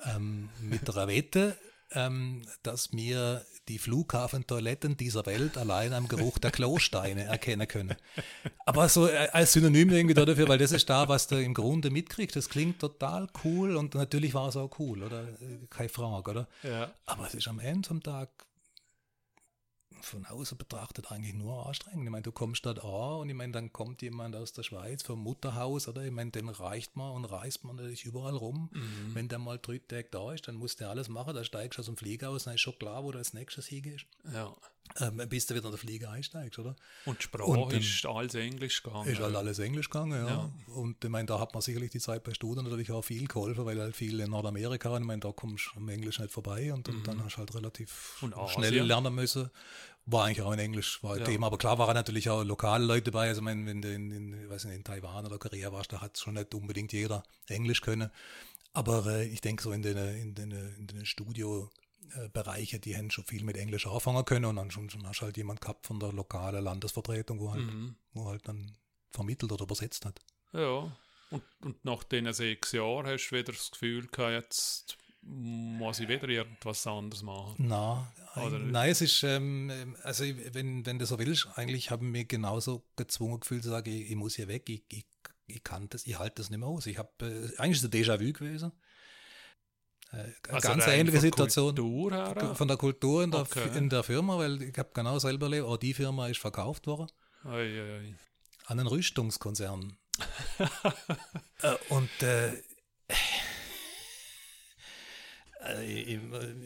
Ähm, mit der Wette, ähm, dass wir die Flughafentoiletten dieser Welt allein am Geruch der Klosteine erkennen können. Aber so äh, als Synonym irgendwie dafür, weil das ist da, was du im Grunde mitkriegst. Das klingt total cool und natürlich war es auch cool, oder? Äh, Keine Frage, oder? Ja. Aber es ist am Ende vom Tag von außen betrachtet eigentlich nur anstrengend. Ich meine, du kommst dort an und ich meine, dann kommt jemand aus der Schweiz vom Mutterhaus, oder? Ich meine, den reicht man und reist man natürlich überall rum. Mhm. Wenn der mal drei Tage da ist, dann musst du alles machen, da steigst du aus dem Flieger aus, dann ist schon klar, wo du als nächstes hingehst. ja. Ähm, bis du wieder in den Flieger einsteigst, oder? Und die Sprache Und, ähm, ist alles Englisch gegangen. Ist halt alles Englisch gegangen, ja. Ja. Und ich meine, da hat man sicherlich die Zeit bei Studien natürlich auch viel geholfen, weil halt viel in Nordamerika, und ich meine, da kommst du am Englisch nicht vorbei und, und dann hast du halt relativ Mhm. Schnell lernen müssen. War eigentlich auch in Englisch, war ein Ja. Thema. Aber klar waren natürlich auch lokale Leute dabei. Also, ich meine, wenn du in, in, weiß nicht, in Taiwan oder Korea warst, da hat schon nicht unbedingt jeder Englisch können. Aber äh, ich denke, so in den, in den, in den Studio, Bereiche, die haben schon viel mit Englisch anfangen können und dann schon, schon hast du halt jemand gehabt von der lokalen Landesvertretung, wo halt, Mhm. wo halt dann vermittelt oder übersetzt hat. Ja. Und, und nach diesen sechs Jahren hast du wieder das Gefühl gehabt, jetzt muss ich wieder irgendwas anderes machen. Na, Oder- ein- nein, es ist, ähm, ähm, also wenn, wenn du so willst, eigentlich haben wir genauso gezwungen gefühlt zu sagen, ich, ich muss hier weg, ich, ich, ich kann das, ich halte das nicht mehr aus. Ich habe, äh, eigentlich ist es ein Déjà-vu gewesen. Äh, Also ganz ähnliche Situation her? von der Kultur in der, Okay. in der Firma, weil ich habe genau selber erlebt, auch die Firma ist verkauft worden Ei, ei, ei. an einen Rüstungskonzern. äh, und äh, äh, ich,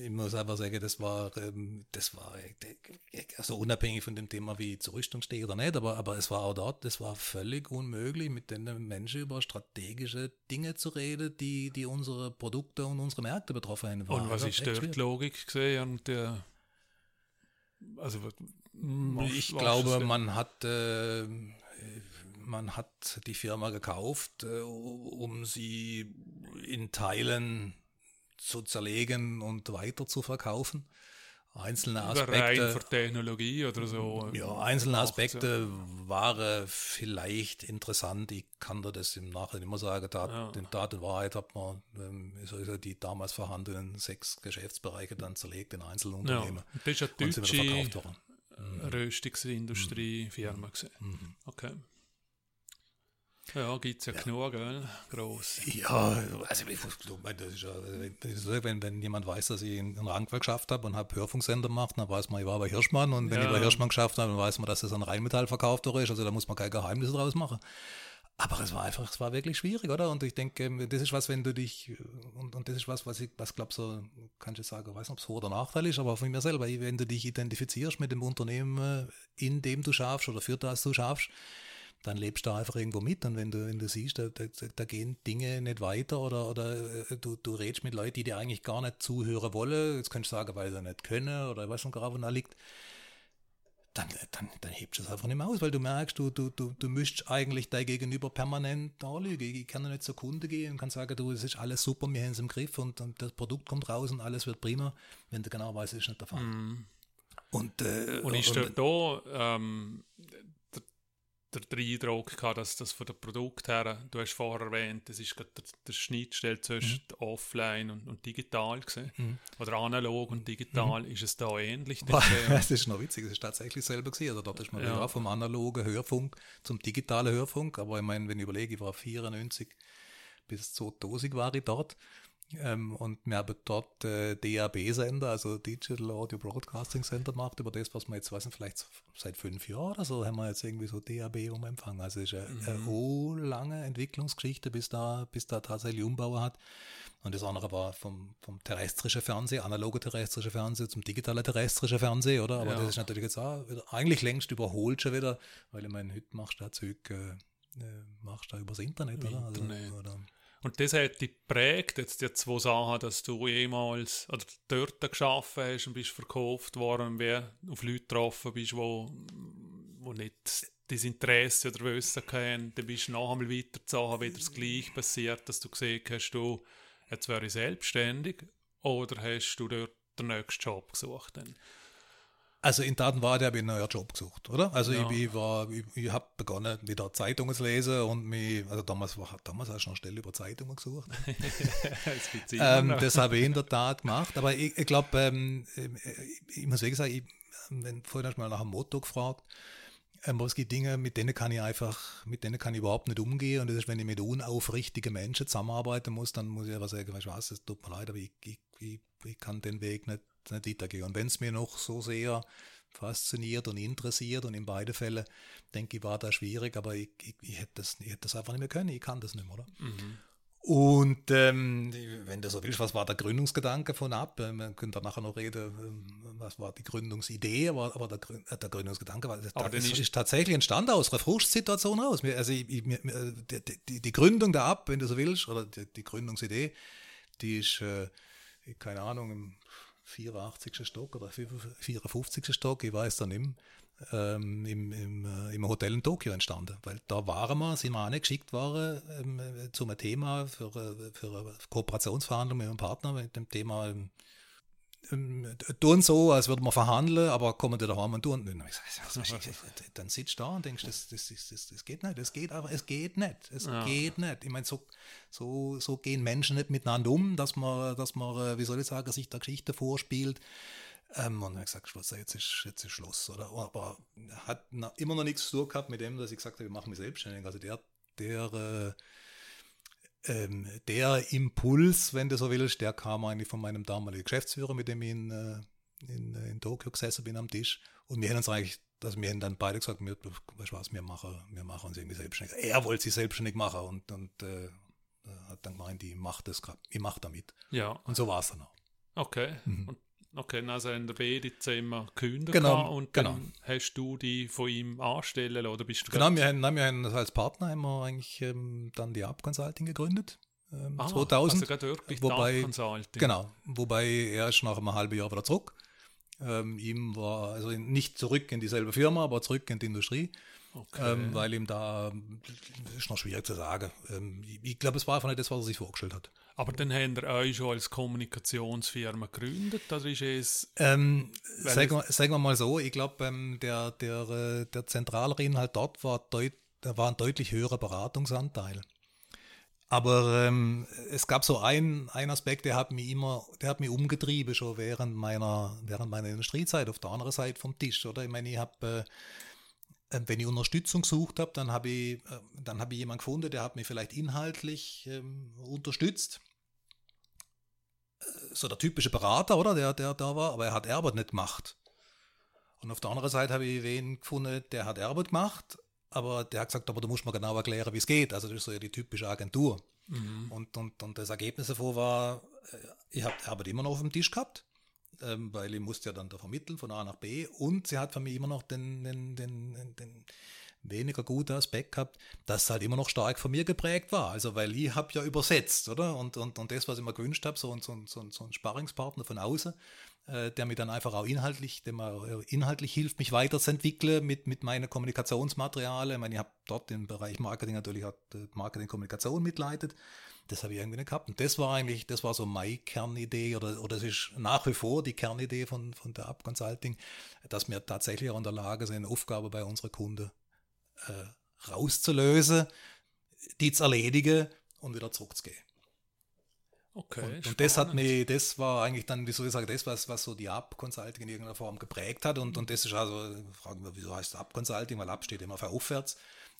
ich muss einfach sagen, das war, ähm, das war äh, also unabhängig von dem Thema, wie ich zur Rüstung stehe oder nicht, aber, aber es war auch dort, das war völlig unmöglich, mit den Menschen über strategische Dinge zu reden, die, die unsere Produkte und unsere Märkte betroffen haben. Und was echt dort Logik gesehen? Und der, also, Ich glaube, man hat, äh, man hat die Firma gekauft, äh, um sie in Teilen zu zerlegen und weiter zu verkaufen. Einzelne Aspekte, für Technologie oder so. ja, einzelne. Aspekte waren vielleicht interessant. Ich kann dir das im Nachhinein immer sagen. Tat, Ja. In Tat und Wahrheit hat man ähm, also die damals vorhandenen sechs Geschäftsbereiche dann zerlegt in Ja, Einzelunternehmen das ist eine und sind deutsche verkauft worden. Röstungsindustriefirma. gewesen. Mhm. Okay. Ja, gibt es ja, genug, gell? Gross. Ja, also ich glaube, das ist ja, wenn, wenn jemand weiß, dass ich einen Rangwerk geschafft habe und habe Hörfunksender gemacht, dann weiß man, ich war bei Hirschmann und wenn Ja. ich bei Hirschmann geschafft habe, dann weiß man, dass das an Rheinmetall verkauft ist, also da muss man kein Geheimnis draus machen. Aber es war einfach, es war wirklich schwierig, oder? Und ich denke, das ist was, wenn du dich, und, und das ist was, was ich, was glaube so, kannst du sagen, ich weiß nicht, ob es Vor- oder Nachteil ist, aber von mir selber, wenn du dich identifizierst mit dem Unternehmen, in dem du schaffst oder für das du schaffst, dann lebst du einfach irgendwo mit. Und wenn du, wenn du siehst, da, da, da gehen Dinge nicht weiter oder, oder äh, du, du redest mit Leuten, die dir eigentlich gar nicht zuhören wollen, jetzt kannst du sagen, weil sie nicht können oder was gerade wo da liegt, dann, dann, dann hebst du es einfach nicht mehr aus, weil du merkst, du, du, du, du müsst eigentlich dein Gegenüber permanent anlügen. Ich kann ja nicht zur Kunde gehen und kann sagen, du, es ist alles super, wir haben es im Griff und, und das Produkt kommt raus und alles wird prima, wenn du genau weißt, es ist nicht der Fall. Mhm. Und, äh, Und ist dort da ähm, der, der, Eindruck gehabt, dass das von dem Produkt her, du hast vorher erwähnt, das ist gerade der, der Schnittstelle zwischen offline und, und digital gesehen. Mhm. Oder analog und digital. Ist es da ähnlich? Gesehen? Das ist noch witzig, das ist tatsächlich selber gewesen. Also dort ist man Ja. ja. vom analogen Hörfunk zum digitalen Hörfunk. Aber ich meine, wenn ich überlege, ich war 94 bis 2000 war ich dort. Ähm, und wir haben dort äh, DAB-Sender, also Digital Audio Broadcasting Center gemacht, über das, was wir jetzt, weiß nicht, vielleicht seit fünf Jahren oder so, haben wir jetzt irgendwie so DAB um Empfang. Also es ist eine, eine oh lange Entwicklungsgeschichte, bis da, bis da tatsächlich Umbau hat. Und das andere war vom, vom terrestrischen Fernsehen, analoge terrestrische Fernsehen zum digitalen terrestrische Fernsehen, oder? Aber Ja. das ist natürlich jetzt auch wieder, eigentlich längst überholt schon wieder, weil ich meine, heute machst du da Zeug, äh, äh, machst du da übers Internet, oder? Also, Internet. oder? Und das hat dich geprägt, jetzt die zwei Sachen, dass du jemals oder dort geschaffen hast und bist verkauft worden, wie auf Leute getroffen bist, wo, wo nicht das Interesse oder Wissen kennen, dann bist du noch einmal weitergezogen, wieder das Gleiche passiert, dass du gesehen hast, du, jetzt wäre ich selbstständig oder hast du dort den nächsten Job gesucht? Dann? Also in Datenwarte habe ich einen neuen Job gesucht, oder? Also Ja. ich, ich, war, ich, ich habe begonnen, wieder Zeitungen zu lesen und mich, also damals, war, damals hast du noch Stelle über Zeitungen gesucht. Immer ähm, das habe ich in der Tat gemacht, aber ich, ich glaube, ähm, äh, ich muss wirklich sagen, ich, wenn, vorhin hast du mal nach dem Motto gefragt, ähm, aber es gibt Dinge, mit denen kann ich einfach, mit denen kann ich überhaupt nicht umgehen und das ist, wenn ich mit unaufrichtigen Menschen zusammenarbeiten muss, dann muss ich einfach sagen, weißt du was, es tut mir leid, aber ich, ich, ich, ich kann den Weg nicht, nicht weitergehen. Und wenn es mir noch so sehr fasziniert und interessiert und in beide Fälle, denke ich, war das schwierig, aber ich, ich, ich, hätte das, ich hätte das einfach nicht mehr können, ich kann das nicht mehr, oder? Und ähm, wenn du so willst, was war der Gründungsgedanke von ab? Ähm, Wir können da nachher noch reden, ähm, was war die Gründungsidee, aber, aber der, äh, der Gründungsgedanke war, das, Aber das ist, ist- tatsächlich entstanden aus einer Frustsituation raus. Mir- Also ich, ich, die, die, die Gründung der Ab, wenn du so willst, oder die, die Gründungsidee, die ist, äh, keine Ahnung, im 84. Stock oder 54. Stock, ich weiß da nicht mehr, ähm, im, im, äh, im Hotel in Tokio entstanden. Weil da waren wir, sind wir auch nicht geschickt waren ähm, äh, zum Thema für, äh, für eine Kooperationsverhandlung mit einem Partner mit dem Thema ähm, tun so, als würden wir verhandeln, aber kommen die daheim und tun. Was- Dann sitzt du da und denkst, das, das, das, das, geht nicht, das geht aber, es geht nicht, es Ja. geht nicht. Ich meine, so, so, so gehen Menschen nicht miteinander um, dass man, dass man, äh, wie soll ich sagen, sich der Geschichte vorspielt. Ähm, und dann habe ich gesagt, Schluss, jetzt ist, jetzt ist Schluss. Oder? Aber hat immer noch nichts zu tun gehabt mit dem, dass ich gesagt habe, ich mache mich selbstständig. Also der, der, äh, ähm, der Impuls, wenn du so willst, der kam eigentlich von meinem damaligen Geschäftsführer, mit dem ich in, äh, in, in Tokio gesessen bin am Tisch. Und wir haben uns eigentlich, also wir haben dann beide gesagt, wir, weißt du was, wir machen, wir machen uns irgendwie selbstständig. Er wollte sich selbstständig machen und, und äh, hat dann gemeint, ich mache das ich mache damit. Ja, Und so war es dann auch. okay. Und, okay, also in der beide Zimmer gekündigt Genau, und genau. dann hast du die von ihm anstellen oder bist du Genau, wir haben, nein, wir haben als Partner haben wir eigentlich ähm, dann die Up Consulting gegründet. Ähm, Ah, 2000. Also gerade wirklich wobei, Consulting. Genau, wobei er ist nach einem halben Jahr wieder zurück. Ähm, ihm war, also nicht zurück in dieselbe Firma, aber zurück in die Industrie, Okay. ähm, weil ihm da, ist noch schwierig zu sagen. Ähm, ich ich glaube, es war einfach nicht das, was er sich vorgestellt hat. Aber dann habt ihr euch schon als Kommunikationsfirma gegründet, oder ist es... Ähm, sagen, wir, sagen wir mal so, ich glaube, ähm, der, der, äh, der zentrale Inhalt dort war, deut, da war ein deutlich höherer Beratungsanteil. Aber ähm, es gab so einen, einen Aspekt, der hat mich immer, der hat mich umgetrieben, schon während meiner, während meiner Industriezeit, auf der anderen Seite vom Tisch, oder? Ich meine, ich habe, äh, wenn ich Unterstützung gesucht habe, dann habe ich, äh, dann habe ich jemanden gefunden, der hat mich vielleicht inhaltlich ähm, unterstützt so der typische Berater, oder? Der, der da war, aber er hat Arbeit nicht gemacht. Und auf der anderen Seite habe ich wen gefunden, der hat Arbeit gemacht, aber der hat gesagt, aber du musst mir genau erklären, wie es geht. Also das ist so ja die typische Agentur. Mhm. Und, und, und das Ergebnis davor war, äh, ich habe Arbeit immer noch auf dem Tisch gehabt, ähm, weil ich musste ja dann da vermitteln von A nach B und sie hat für mich immer noch den, den, den, den, weniger guten Aspekt gehabt, dass es halt immer noch stark von mir geprägt war. Also weil ich habe ja übersetzt, oder? Und, und, und das, was ich mir gewünscht habe, so, so, so, so ein Sparringspartner von außen, äh, der mir dann einfach auch inhaltlich, der mir inhaltlich hilft, mich weiterzuentwickeln mit, mit meinen Kommunikationsmaterialien. Ich meine, ich habe dort im Bereich Marketing natürlich auch äh, Marketing-Kommunikation mitleitet. Das habe ich irgendwie nicht gehabt. Und das war eigentlich, das war so meine Kernidee oder, oder es ist nach wie vor die Kernidee von, von der Up Consulting, dass wir tatsächlich auch in der Lage sind, Aufgaben bei unseren Kunden äh, rauszulösen, die zu erledigen und wieder zurückzugehen. Okay, Und, und das hat mich, das war eigentlich dann, wie soll ich sagen, das, was, was so die Up Consulting in irgendeiner Form geprägt hat. Und, und das ist also, fragen wir, wieso heißt es Up Consulting? Weil Up steht immer für aufwärts.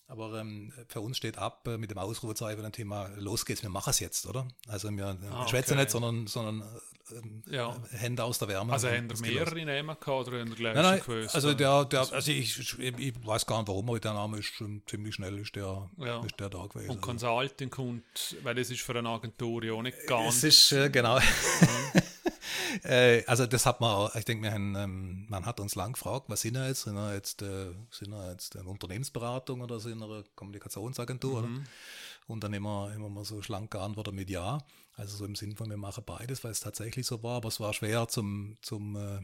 Aber ähm, für uns steht Up äh, mit dem Ausrufezeichen ein Thema, los geht's, wir machen es jetzt, oder? Also wir Ah, schwätzen okay. nicht, sondern, sondern ähm, Ja. Hände aus der Wärme. Also haben wir mehrere Namen gehabt oder haben wir gleich Nein, nein, also der, der also ich, ich, ich weiß gar nicht warum, aber der Name ist schon ziemlich schnell ist der, Ja. ist der da gewesen. Und Consulting kommt, weil das ist für eine Agentur ja auch nicht ganz. Es ist, äh, genau. äh, also das hat man auch, ich denke, ähm, man hat uns lang gefragt, was sind wir jetzt? Sind wir jetzt, äh, sind wir jetzt eine Unternehmensberatung oder sind wir eine Kommunikationsagentur? Oder? Und dann immer, immer mal so schlank geantwortet mit Ja. Also so im Sinn von, wir machen beides, weil es tatsächlich so war, aber es war schwer zum, zum äh,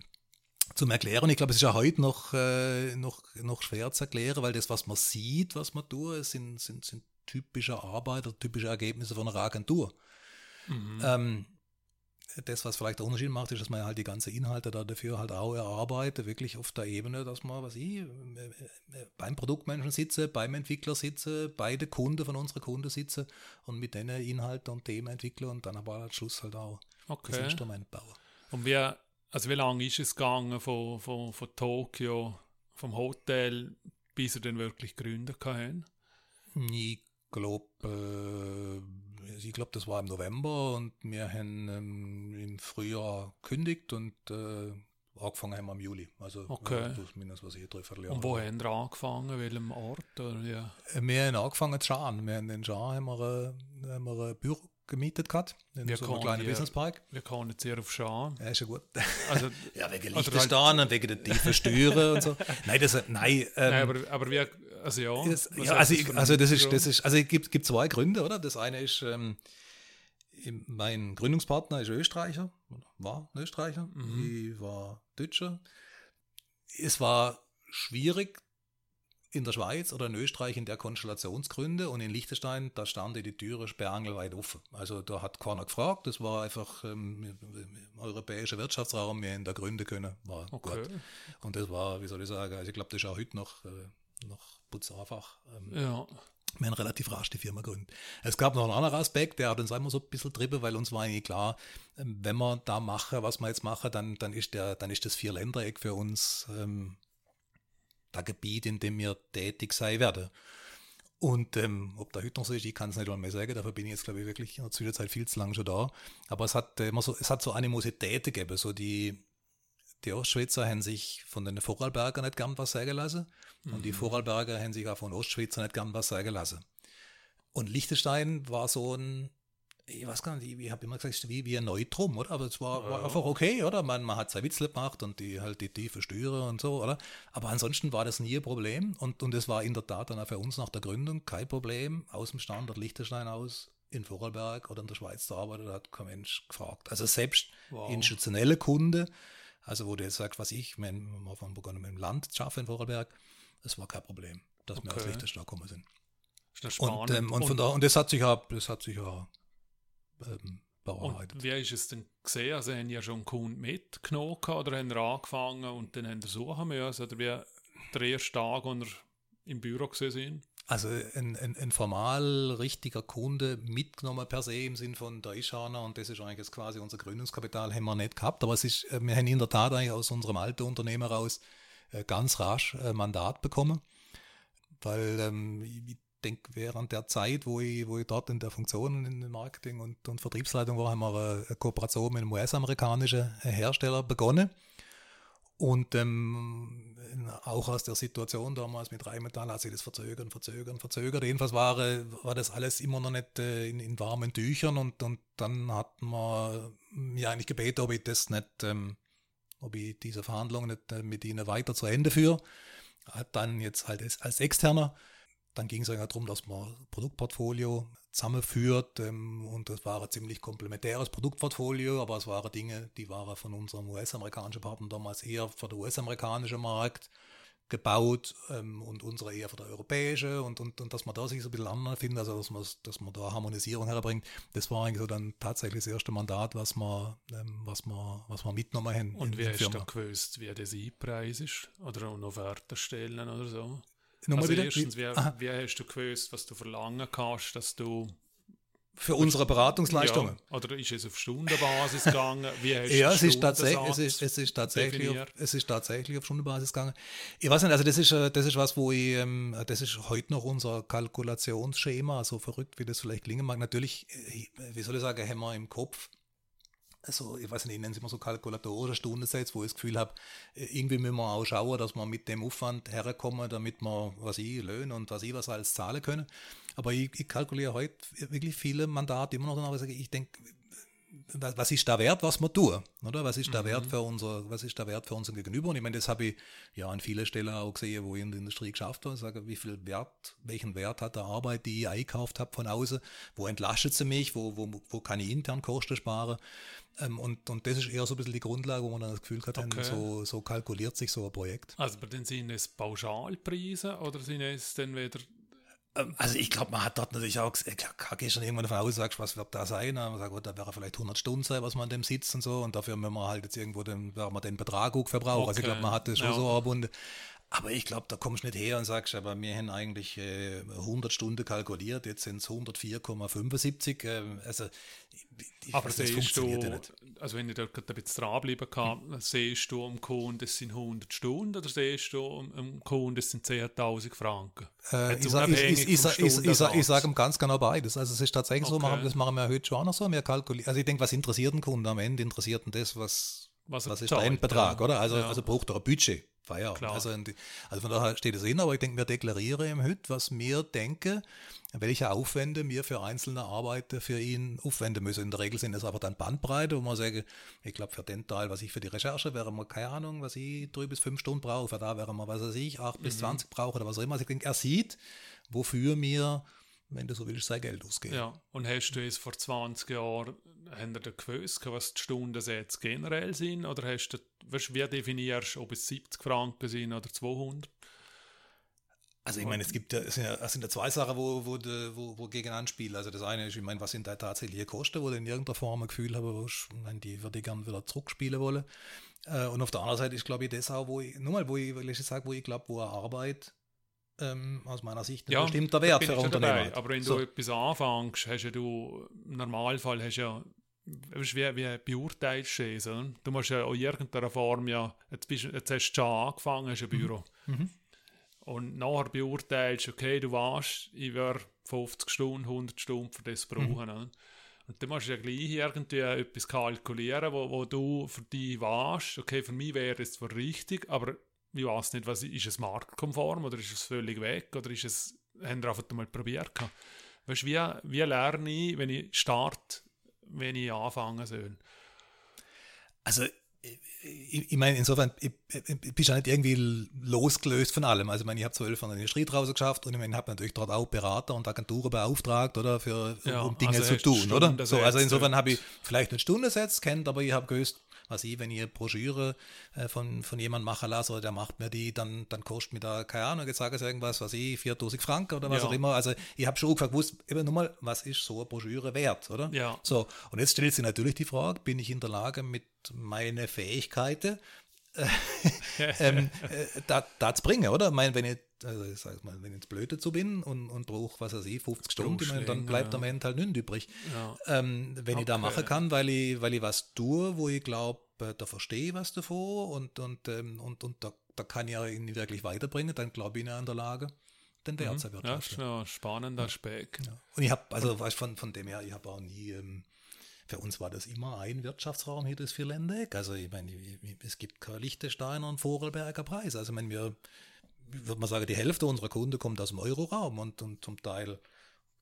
zum Erklären. Ich glaube, es ist ja heute noch, äh, noch, noch schwer zu erklären, weil das, was man sieht, was man tut, sind, sind, sind typische Arbeit oder typische Ergebnisse von einer Agentur. Ähm, das, was vielleicht der Unterschied macht, ist, dass man halt die ganzen Inhalte da dafür halt auch erarbeitet, wirklich auf der Ebene, dass man, was ich, beim Produktmenschen sitze, beim Entwickler sitze, bei den Kunden von unseren Kunden sitze und mit denen Inhalte und Themen entwickle und dann aber am Schluss halt auch das Okay. Instrument bauen. Und wie, also wie lange ist es gegangen von, von, von Tokio, vom Hotel, bis ihr dann wirklich gegründet haben? Ich glaube, äh, ich glaube, das war im November und wir haben ähm, im Frühjahr kündigt und äh, angefangen haben wir im Juli. Also Okay. äh, plus minus was ich dreiviertel Und wo haben ihr angefangen? Welchem Ort? Oder ja. Wir haben angefangen zu schauen. Wir haben in Schar haben wir, äh, haben wir ein Büro gemietet gehabt, in Wir so einem kleinen hier- Businesspark. Wir kommen jetzt sehr auf Schaan. Ja, ist ja gut. Also, Ja, wegen Oder halt- wegen der tiefen Stüre und so. Nein, das, nein, ähm, nein, aber, aber wie, also ja. Das, ja, also, ich, also das ist, das ist, also es gibt, gibt zwei Gründe, oder? Das eine ist, ähm, mein Gründungspartner ist Österreicher, war Österreicher, ich war Deutscher. Es war schwierig in der Schweiz oder in Österreich in der Konstellationsgründe und in Liechtenstein, da stand die Türe sperrangelweit offen. Also da hat keiner gefragt, das war einfach ähm, europäischer Wirtschaftsraum, wir in der Gründe können, war Okay. gut. Und das war, wie soll ich sagen, also ich glaube, das ist auch heute noch, äh, noch putzeinfach. Ähm, Ja. wir haben relativ rasch die Firma gegründet. Es gab noch einen anderen Aspekt, der hat uns einmal so ein bisschen trieben, weil uns war eigentlich klar, ähm, wenn wir da machen, was wir jetzt machen, dann, dann, ist, der, dann ist das Vier-Ländereck für uns ähm, das Gebiet, in dem wir tätig sein werden. Und ähm, ob da heute noch so ist, ich kann es nicht einmal mehr sagen, dafür bin ich jetzt, glaube ich, wirklich in der Zwischenzeit viel zu lange schon da. Aber es hat äh, immer so, es hat so Animositäten gegeben, so die, die Ostschweizer haben sich von den Vorarlberger nicht gern was sagen lassen und die Vorarlberger haben sich auch von Ostschweizer nicht gern was sagen lassen. Und Liechtenstein war so ein, ich weiß gar nicht, ich habe immer gesagt, wie, wie ein Neutrum, oder? Aber es war, war einfach okay, oder? Man, man hat zwei Witzel gemacht und die halt die tiefe Stüre und so, oder? Aber ansonsten war das nie ein Problem und, und es war in der Tat dann auch für uns nach der Gründung kein Problem, aus dem Standort Liechtenstein aus in Vorarlberg oder in der Schweiz zu arbeiten, da hat kein Mensch gefragt. Also selbst Wow. institutionelle Kunde, also wo du jetzt sagst, was ich, wir haben von begonnen mit dem Land zu arbeiten in Vorarlberg, das war kein Problem, dass wir aus Okay. Liechtenstein gekommen sind. Und, ähm, und, von da, und das hat sich ja, das hat sich ja ähm, bewahrheitet. Und wie ist es denn gesehen? Also haben ja schon einen Kunden mitgenommen oder haben angefangen und dann haben ihr suchen müssen? Oder wie der erste Tag, als ihr im Büro gesehen? Also ein, ein, ein formal richtiger Kunde mitgenommen per se im Sinn von, da ist einer und das ist eigentlich jetzt quasi unser Gründungskapital, haben wir nicht gehabt. Aber es ist, äh, wir haben in der Tat eigentlich aus unserem alten Unternehmen raus äh, ganz rasch äh, Mandat bekommen. Weil ähm, denke, während der Zeit, wo ich, wo ich dort in der Funktion in Marketing und, und Vertriebsleitung war, haben wir eine, eine Kooperation mit einem US-amerikanischen Hersteller begonnen. Und ähm, auch aus der Situation damals mit Rheinmetall hat sich das verzögert, verzögert, verzögert. Jedenfalls war, äh, war das alles immer noch nicht äh, in, in warmen Tüchern und, und dann hat man mir eigentlich gebeten, ob ich das nicht, ähm, ob ich diese Verhandlungen nicht äh, mit ihnen weiter zu Ende führe. Hat dann jetzt halt als, als Externer. Dann ging es eigentlich darum, dass man Produktportfolio zusammenführt ähm, und das war ein ziemlich komplementäres Produktportfolio, aber es waren Dinge, die waren von unserem US-amerikanischen Partner damals eher für den US-amerikanischen Markt gebaut ähm, und unsere eher für den europäischen und, und, und dass man da sich so ein bisschen anders findet, also dass man, dass man da Harmonisierung herbringt, das war eigentlich so dann tatsächlich das erste Mandat, was wir, ähm, was wir, was wir mitgenommen haben. Und wie hast du da gewusst, wie das Einpreis ist? Oder auch noch Werte stellen oder so? Nochmal also bitte? erstens, wie, Aha. wie hast du gewusst, was du verlangen kannst, dass du... Für unsere Beratungsleistungen. Ja, oder ist es auf Stundenbasis gegangen? Wie hast Ja, es ist, tatsächlich, es, ist, es, ist tatsächlich auf, es ist tatsächlich auf Stundenbasis gegangen. Ich weiß nicht, also das ist, äh, das ist was, wo ich, ähm, das ist heute noch unser Kalkulationsschema, so verrückt wie das vielleicht klingen mag. Natürlich, äh, wie soll ich sagen, haben wir im Kopf also ich weiß nicht, nennen sie immer so kalkulatorische Stundensätze, wo ich das Gefühl habe, irgendwie müssen wir auch schauen, dass wir mit dem Aufwand herkommen, damit wir, was ich, Löhne und was ich was alles zahlen können. Aber ich, ich kalkuliere heute wirklich viele Mandate immer noch danach, ich, ich denke, was ist der Wert, was wir tun, oder? Was ist der mhm. Wert für unser, was ist der Wert für unseren Gegenüber? Und ich meine, das habe ich ja an vielen Stellen auch gesehen, wo ich in der Industrie geschafft habe. Ich sage, wie viel Wert, welchen Wert hat der Arbeit, die ich eingekauft habe von außen? Wo entlastet sie mich? Wo, wo, wo kann ich intern Kosten sparen? Ähm, und, und das ist eher so ein bisschen die Grundlage, wo man dann das Gefühl hat, okay. so, so kalkuliert sich so ein Projekt. Also bei den sind es Pauschalpreise oder sind es dann wieder also ich glaube, man hat dort natürlich auch, ich gehe schon irgendwann davon aus, sagst, was wird da sein? Und man sagt, gut, da wäre vielleicht 100 Stunden sein, was man an dem sitzt und so. Und dafür, wenn man halt jetzt irgendwo den, wir den Betrag auch verbrauchen. Okay. Also ich glaube, man hat das schon ja. so erbunden. Aber ich glaube, da kommst du nicht her und sagst, aber wir haben eigentlich äh, 100 Stunden kalkuliert, jetzt sind es 104,75. Äh, also, ich, aber das siehst du, ja nicht. also wenn ich da ein bisschen dranbleiben kann, hm. siehst du am Kunden, das sind 100 Stunden oder siehst du am Kunden, das sind 10.000 Franken? Äh, ich sage ich, ich, ich, ich sage ganz genau beides. Also es ist tatsächlich okay. so, das machen wir heute schon auch noch so, wir kalkulieren. Also ich denke, was interessiert den Kunden am Ende? Interessiert ihn das, was, was, was ist dein Betrag, oder? Also, ja. also braucht er ein Budget. Feierabend. Also, also von daher steht es in, aber ich denke, wir deklarieren im Hüt, was wir denken, welche Aufwände wir für einzelne Arbeiten für ihn aufwenden müssen. In der Regel sind es aber dann Bandbreite, wo man sagt, ich glaube, für den Teil, was ich für die Recherche, wäre mal, keine Ahnung, was ich drei bis fünf Stunden brauche, für da wäre mal, was weiß ich, acht mhm. bis zwanzig brauche oder was auch immer. Also ich denke, er sieht, wofür wir wenn du so willst, sein Geld ausgeben. Ja, und hast du es vor 20 Jahren haben ihr gewusst, was die Stundensätze generell sind? Oder hast du, weißt, wie definierst du, ob es 70 Franken sind oder 200? Also ich meine, es gibt ja, es sind ja, es sind ja zwei Sachen, wo, wo, wo, wo gegen anspielen. Also das eine ist, ich meine, was sind da tatsächliche Kosten, wo du in irgendeiner Form ein Gefühl habe, wo ich, meine, die würde ich gerne wieder zurückspielen wollen. Äh, und auf der anderen Seite ist, glaube ich, das auch, wo ich, nur mal, wo ich, weil ich sage, wo ich glaube, wo eine Arbeit ähm, aus meiner Sicht ein ja, bestimmter Wert für Unternehmen. Aber wenn so. du etwas anfängst, hast du im Normalfall hast ja wie, wie beurteilst du es? Du musst ja in irgendeiner Form ja, jetzt, bist, jetzt hast du schon angefangen, hast ein mhm. Büro. Mhm. Und nachher beurteilst du, okay, du weißt, ich werde 50 Stunden, 100 Stunden für das mhm. brauchen. Mhm. Und dann musst du ja gleich irgendwie etwas kalkulieren, wo, wo du für dich weißt, okay, für mich wäre es zwar richtig, aber ich weiß nicht, was, ist es marktkonform oder ist es völlig weg oder ist es, haben wir einfach mal probiert Weißt du, wie, wie lerne ich, wenn ich starte, wenn ich anfangen soll? Also, ich, ich meine, insofern, ich, ich bin ja nicht irgendwie losgelöst von allem. Also, ich meine, ich habe zwölf von der Industrie draußen geschafft und ich meine, ich habe natürlich dort auch Berater und Agenturen beauftragt, oder, für, ja, um Dinge also zu tun, oder? So, also insofern habe ich vielleicht eine Stunde Stundensätze kennt, aber ich habe gewusst, was ich, wenn ich Broschüre äh, von, von jemandem machen lasse oder der macht mir die, dann, dann kostet mir da, keine Ahnung, jetzt sage ich irgendwas, was ich, 4000 Franken oder was ja. auch immer. Also ich habe schon gewusst, eben nur mal, was ist so eine Broschüre wert, oder? Ja. So, und jetzt stellt sich natürlich die Frage, bin ich in der Lage mit meinen Fähigkeiten, ähm, äh, da, da zu bringen, oder? Ich meine, wenn ich, also ich sag mal, wenn ich jetzt blöd dazu bin und, und brauche, was weiß ich, 50 Stunden, meine, dann bleibt ja. am Ende halt nichts übrig. Ja. Ähm, wenn okay. ich da machen kann, weil ich, weil ich was tue, wo ich glaube, äh, da verstehe ich was davor und, und, ähm, und, und da, da kann ich ihn wirklich weiterbringen, dann glaube ich ihn in der Lage den Wert mhm. zu erwirtschaften. Ja, spannender Aspekt. Ja. Und ich habe, also weißt, von, von dem her, ich habe auch nie ähm, für uns war das immer ein Wirtschaftsraum hier, das Vierländeck. Also ich meine, es gibt kein Liechtensteiner und Vorarlberger Preis. Also ich meine, wir, würde man sagen, die Hälfte unserer Kunden kommt aus dem Euroraum und, und zum Teil,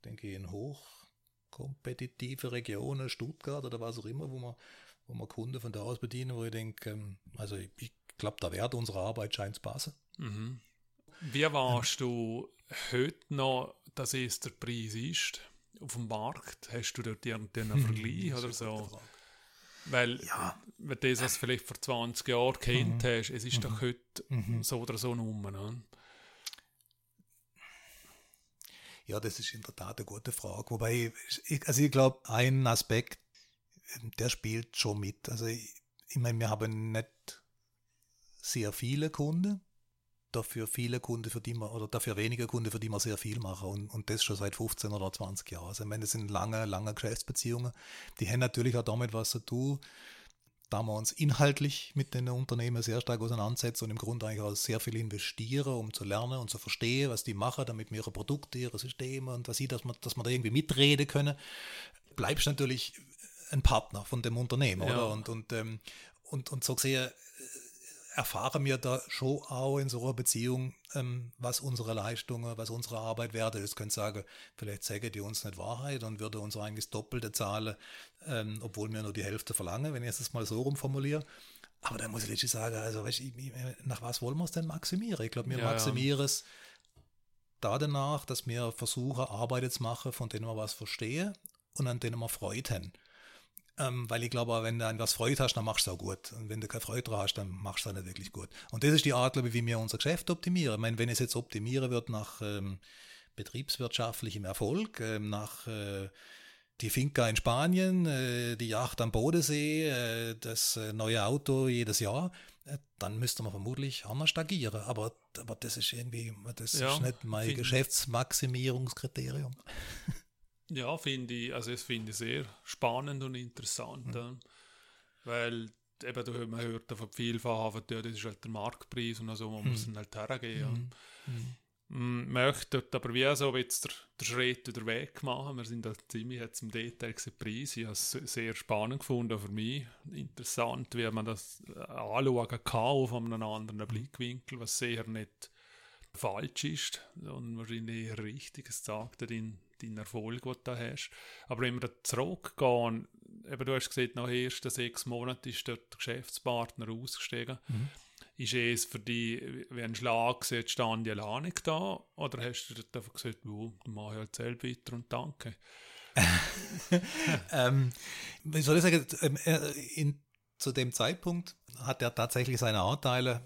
denke ich, in hochkompetitive Regionen, Stuttgart oder was auch immer, wo man, wo man Kunden von da aus bedienen, wo ich denke, ähm, also ich, ich glaube, der Wert unserer Arbeit scheint zu passen. Mhm. Wie warst du heute noch, dass es der Preis ist? Auf dem Markt? Hast du dort irgendeinen hm, Vergleich oder so? Weil, ja. wenn du das vielleicht vor 20 Jahren kennt mhm. hast, es ist mhm. doch heute mhm. so oder so rum. Ne? Ja, das ist in der Tat eine gute Frage. Wobei, ich, also ich glaube, ein Aspekt, der spielt schon mit. Also ich, ich meine, wir haben nicht sehr viele Kunden dafür viele Kunden, für die man, oder dafür weniger Kunden, für die man sehr viel machen und, und das schon seit 15 oder 20 Jahren. Also ich meine, das sind lange, lange Geschäftsbeziehungen. Die haben natürlich auch damit was zu tun, da wir uns inhaltlich mit den Unternehmen sehr stark auseinandersetzen und im Grunde eigentlich auch sehr viel investieren, um zu lernen und zu verstehen, was die machen, damit wir ihre Produkte, ihre Systeme und was sie, dass man, dass man da irgendwie mitreden können, bleibst natürlich ein Partner von dem Unternehmen, Ja. oder? Und, und, ähm, und, und so gesehen erfahren wir da schon auch in so einer Beziehung, ähm, was unsere Leistungen, was unsere Arbeit wert ist. Könnt sagen, vielleicht sagen die uns nicht Wahrheit und würde uns eigentlich Doppelte zahlen, ähm, obwohl wir nur die Hälfte verlangen, wenn ich es mal so rumformuliere. Aber da muss ich letztlich sagen, also weißt, ich, nach was wollen wir es denn maximieren? Ich glaube, wir ja. maximieren es da danach, dass wir versuchen, Arbeit zu machen, von denen wir was verstehen und an denen wir Freude haben. Ähm, weil ich glaube, wenn du an was Freude hast, dann machst du es auch gut. Und wenn du keine Freude dran hast, dann machst du es auch nicht wirklich gut. Und das ist die Art, glaube ich, wie wir unser Geschäft optimieren. Ich meine, wenn es jetzt optimieren wird nach ähm, betriebswirtschaftlichem Erfolg, ähm, nach äh, die Finca in Spanien, äh, die Yacht am Bodensee, äh, das äh, neue Auto jedes Jahr, äh, dann müsste man vermutlich anders agieren. Aber, aber das ist irgendwie, das Ja, ist nicht mein Geschäftsmaximierungskriterium. Ja, finde ich, also das finde ich sehr spannend und interessant. Mhm. ja. Weil eben, du, man hört davon vielfach, ja, das ist halt der Marktpreis und so, man Mhm. muss dann halt hergehen. Mm, möchte aber wie so jetzt der, der Schritt wieder weg machen. Wir sind halt ziemlich jetzt im Detail gesehen, Preis. Ich habe es sehr spannend gefunden, für mich interessant, wie man das äh, anschauen kann auf einem anderen Blickwinkel, was sehr nicht falsch ist und wahrscheinlich eher richtig. Es zeigt dir deinen, Erfolg, den du da hast. Aber wenn wir zurückgehen, eben, du hast gesagt, nach den ersten sechs Monaten ist dort der Geschäftspartner ausgestiegen. Ist es für dich wie ein Schlag jetzt stand die alleine da? Oder hast du dort einfach gesagt, oh, dann mache ich halt selbst weiter und danke? ähm, wie soll ich sagen, ähm, er- in, zu dem Zeitpunkt hat er tatsächlich seine Anteile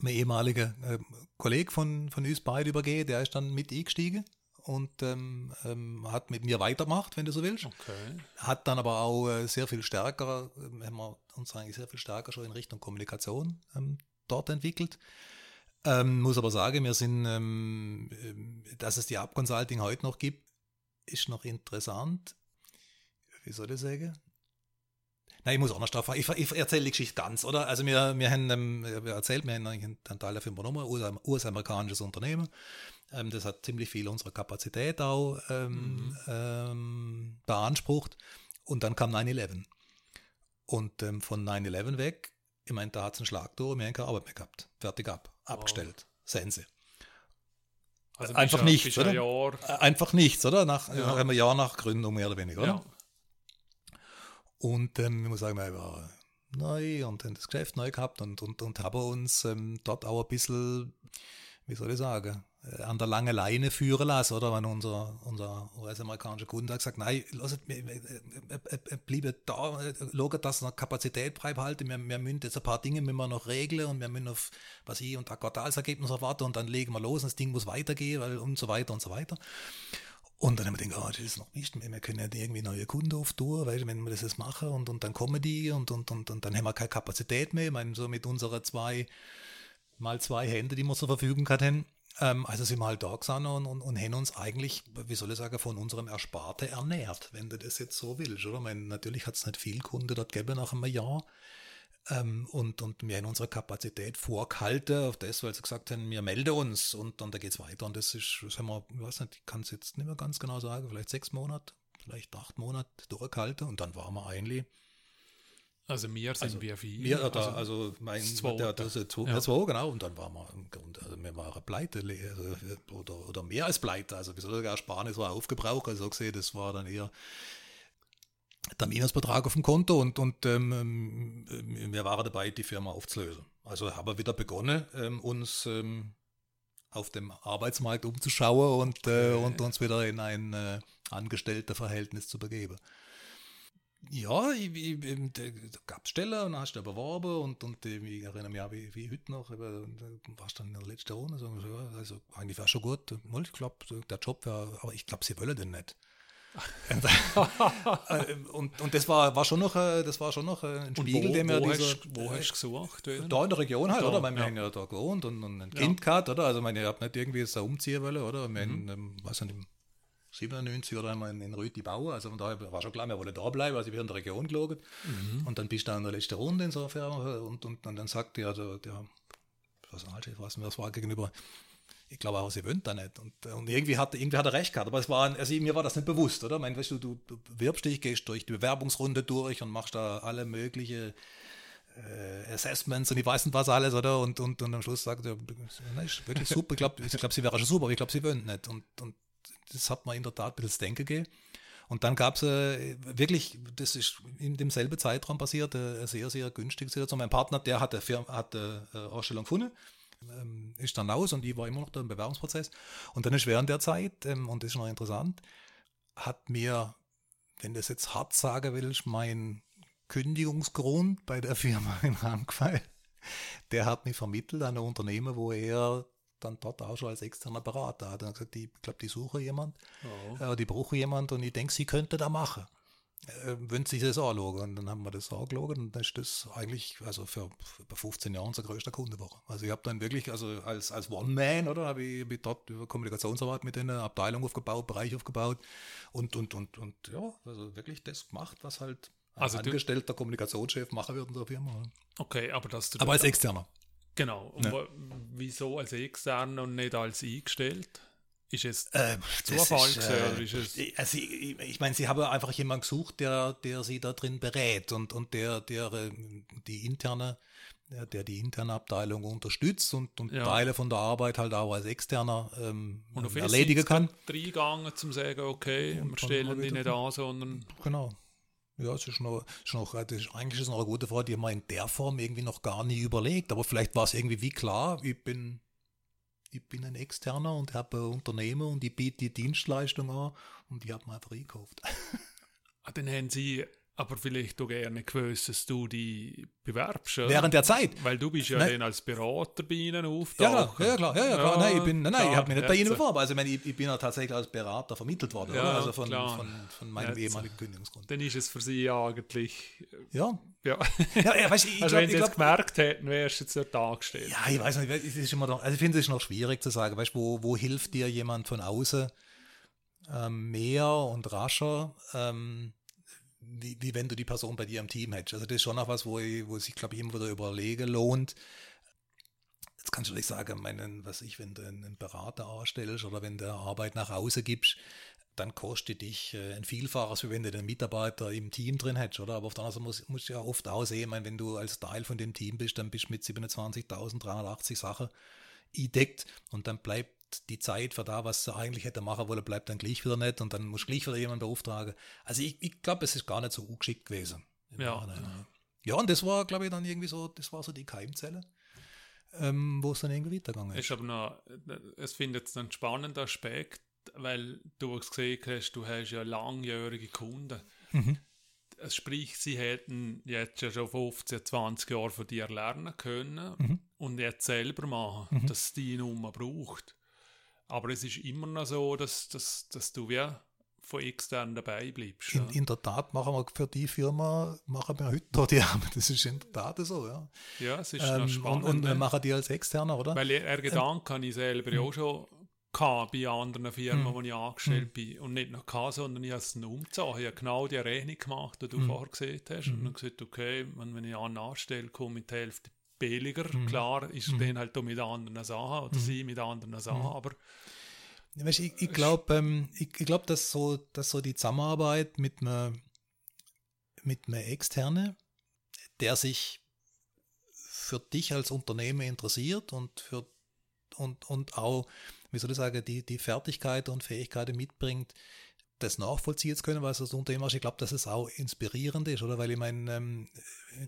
mein ehemaliger ähm, Kollege von, von uns beiden übergeben, der ist dann mit eingestiegen und ähm, ähm, hat mit mir weitergemacht, wenn du so willst. Okay. Hat dann aber auch äh, sehr viel stärker, ähm, haben wir uns eigentlich sehr viel stärker schon in Richtung Kommunikation ähm, dort entwickelt. Ähm, muss aber sagen, wir sind, ähm, ähm, dass es die Up Consulting heute noch gibt, ist noch interessant. Wie soll ich sagen? Nein, ich muss auch noch drauf Ich, ich erzähle die Geschichte ganz, oder? Also wir, wir haben ähm, wir erzählt, wir haben einen Teil der Firma übernommen, US-amerikanisches Unternehmen. Ähm, das hat ziemlich viel unserer Kapazität auch ähm, ähm, beansprucht. Und dann kam 9-11. Und ähm, von 9-11 weg, ich meine, da hat es einen Schlag durch, wir haben keine Arbeit mehr gehabt. Fertig ab, abgestellt. Sense. Also Einfach nichts, oder? Jahr, Äh, Einfach nichts, oder? Nach, Ja. nach einem Jahr nach Gründung mehr oder weniger, oder? ja. Und ähm, ich muss sagen, wir waren neu und haben das Geschäft neu gehabt und, und, und haben uns ähm, dort auch ein bisschen, wie soll ich sagen, äh, an der langen Leine führen lassen, oder? Wenn unser, unser US-amerikanischer Kunde hat gesagt, nein, lasst, wir, wir, äh, bleiben da, äh, schaut, dass noch Kapazität beibehalten, wir, wir müssen jetzt ein paar Dinge müssen wir noch regeln und wir müssen auf, was ich, und ein Quartalsergebnis erwarten und dann legen wir los und das Ding muss weitergehen, weil und so weiter und so weiter. Und dann haben wir gedacht, oh, das ist noch nicht, wir können ja irgendwie neue Kunden auftun, du, wenn wir das jetzt machen und, und dann kommen die und, und, und, und dann haben wir keine Kapazität mehr. Ich meine, so mit unseren zwei, mal zwei Händen, die wir zur Verfügung hatten. Ähm, also sind wir halt da gesessen und, und, und haben uns eigentlich, wie soll ich sagen, von unserem Ersparte ernährt, wenn du das jetzt so willst, oder? Ich meine, natürlich hat es nicht viel Kunden dort gegeben nach einem Jahr. Ähm, und, und wir haben unsere Kapazität vorgehalten auf das, weil sie gesagt haben, wir melden uns und, und da geht es weiter. Und das ist, das haben wir, ich weiß nicht, ich kann es jetzt nicht mehr ganz genau sagen, vielleicht sechs Monate, vielleicht acht Monate durchgehalten und dann waren wir eigentlich, Also wir sind wie viel. wir, da, also mein, das Zweite. der, das ist zwei, Ja. zwei, genau, und dann waren wir im Grunde, also wir waren pleite, also, oder, oder mehr als pleite, also wieso sogar Sparnis war aufgebraucht, also so gesehen, das war dann eher der Minusbetrag auf dem Konto und, und ähm, ähm, wir waren dabei, die Firma aufzulösen. Also haben wir wieder begonnen, ähm, uns ähm, auf dem Arbeitsmarkt umzuschauen und, äh, und uns wieder in ein äh, Angestellterverhältnis zu begeben. Ja, ich, ich, ich, da gab es Stellen und dann hast du beworben und, und äh, ich erinnere mich auch wie, wie heute noch, eben, da warst dann in der letzten Runde, so, also eigentlich wäre schon gut, ich glaube, der Job wäre, aber ich glaube, sie wollen den nicht. Äh, und, und das war, war schon noch, äh, das war schon noch äh, ein Spiegel, wo, der mir wo, dieser, hast, wo hast du gesucht? wieder? da in der Region halt, Da, oder? Weil wir ja. haben ja da gewohnt und, und ein Ja. Kind gehabt, oder? Also, ich meine, ich habe nicht irgendwie so umziehen wollen, oder? Wir Mhm. haben, ähm, was nicht, im 97 oder einmal in, in Rüti bauen, also von daher war schon klar, wir wollen da bleiben, also wir in der Region gelogen. Mhm. Und dann bist du da in der letzten Runde insofern und, und, und dann sagt der, der, der was das war gegenüber, ich glaube auch, sie wöhnt da nicht. Und, und irgendwie, hat, irgendwie hat er recht gehabt. Aber es war, also mir war das nicht bewusst, oder? Ich meine, weißt du, du bewirbst dich, gehst durch die Bewerbungsrunde durch und machst da alle mögliche äh, Assessments und ich weiß nicht was alles, oder? Und, und, und am Schluss sagt er, ist wirklich super. Ich glaube, ich glaub, sie wäre schon super, aber ich glaube, sie wöhnt nicht. Und, und das hat mir in der Tat ein bisschen das Denken gegeben. Und dann gab es äh, wirklich, das ist in demselben Zeitraum passiert, äh, eine sehr, sehr günstige Situation. Mein Partner, der hatte, Firma, hatte äh, Ausstellung gefunden, ähm, ist dann raus und ich war immer noch da im Bewerbungsprozess. Und dann ist während der Zeit, ähm, und das ist noch interessant, hat mir, wenn das jetzt hart sagen willst, mein Kündigungsgrund bei der Firma in Ramquai, der hat mich vermittelt an ein Unternehmen, wo er dann dort auch schon als externer Berater hat. Er hat gesagt, ich glaube, die suche jemand, oh. äh, die brauche jemand und ich denke, sie könnte da machen. Äh, wenn sie das anschauen. Und dann haben wir das angeschaut und dann ist das eigentlich, also für, für 15 Jahre unser größter Kunde war. Also ich habe dann wirklich, also als, als One-Man, oder, habe ich, hab ich dort über Kommunikationsarbeit mit einer Abteilung aufgebaut, Bereich aufgebaut und, und, und, und ja, also wirklich das gemacht, was halt ein also angestellter Kommunikationschef machen wird in der Firma. Okay, aber dass du. Aber als Externer. Genau. Und ja. wieso als Externer und nicht als eingestellt? Ist es äh, Zufall ist, äh, oder ist es? Also ich, ich meine, sie haben einfach jemanden gesucht, der, der sie da drin berät und, und der, der äh, die interne, der, die interne Abteilung unterstützt und, und ja. Teile von der Arbeit halt auch als externer ähm, und auf erledigen kann. Reingegangen zum sagen, okay, und wir stellen die nicht an, sondern. Genau. Ja, es ist noch, ist noch das ist, eigentlich ist es noch eine gute Frage, die haben wir in der Form irgendwie noch gar nie überlegt. Aber vielleicht war es irgendwie wie klar, ich bin, ich bin ein Externer und habe ein Unternehmen und ich biete die Dienstleistung an und die haben einfach eingekauft. Ah, dann haben Sie aber vielleicht auch gerne gewusst, dass du die bewerbst. Oder? Während der Zeit. Weil du bist ja nein. dann als Berater bei ihnen auftauchen. Ja, ja, klar. Ja, ja, klar. Ja, nein, ich, bin, nein, nein, ich habe mich nicht bei ihnen beworben. Also ich, meine, ich, ich, bin ja tatsächlich als Berater vermittelt worden. Ja, also von, von, von, meinem jetzt, ehemaligen Kündigungsgrund. Dann ist es für sie eigentlich... Ja. Ja. ja, ja weißt, ich, also glaub, wenn sie es gemerkt hätten, wärst du jetzt dort angestellt. Ja, ich weiß nicht. Es ist immer noch, also ich finde es noch schwierig zu sagen. Weißt, wo, wo hilft dir jemand von außen ähm, mehr und rascher? Ähm, wie, wie wenn du die Person bei dir im Team hättest. Also das ist schon noch was, wo, ich, wo sich, glaube ich, immer wieder überlege, lohnt. Jetzt kannst du nicht sagen, meinen, was ich, wenn du einen Berater anstellst oder wenn du Arbeit nach Hause gibst, dann kostet dich äh, ein Vielfaches, wie wenn du den Mitarbeiter im Team drin hättest, oder? Aber auf der anderen Seite musst du ja oft auch sehen, meine, wenn du als Teil von dem Team bist, dann bist du mit 27.380 Sachen gedeckt und dann bleibt die Zeit für da, was sie eigentlich hätte machen wollen, bleibt dann gleich wieder nicht und dann muss gleich wieder jemand beauftragen. Also ich, ich glaube, es ist gar nicht so ungeschickt gewesen. Ja. ja, und das war, glaube ich, dann irgendwie so, das war so die Keimzelle, ähm, wo es dann irgendwie weitergegangen ist. ist aber noch, es findet einen spannenden Aspekt, weil du gesehen hast, du hast ja langjährige Kunden. Mhm. Sprich, sie hätten jetzt ja schon 15, 20 Jahre von dir lernen können mhm. und jetzt selber machen, mhm. dass die Nummer braucht. Aber es ist immer noch so, dass, dass, dass du wie von extern dabei bleibst. In, in, der Tat machen wir für die Firma machen wir heute die Arbeit. Das ist in der Tat so, ja. Ja, es ist ähm, spannend. Und, und wir machen die als Externer, oder? Weil er Gedanke ähm, habe ich selber ähm, auch schon gehabt bei anderen Firmen, hm. wo ich angestellt hm. bin. Und nicht noch gehabt, sondern ich habe es umgezogen. Ich habe genau die Rechnung gemacht, die du hm. vorher gesehen hast. Und dann gesagt, okay, wenn ich einen anstelle, komme ich die Hälfte billiger. Mhm. Klar ist mhm. den halt mit anderen Sachen oder mhm. sie mit anderen Sachen, mhm. aber ich, ich glaube, ähm, ich, ich glaub, dass so, dass so die Zusammenarbeit mit einem mit einem Externe, der sich für dich als Unternehmen interessiert und für und, und auch, wie soll ich sagen, die, die Fertigkeit und Fähigkeiten mitbringt, das nachvollziehen zu können, was das Unternehmen ist. Ich glaube, dass es auch inspirierend ist, oder? Weil ich meine, ähm,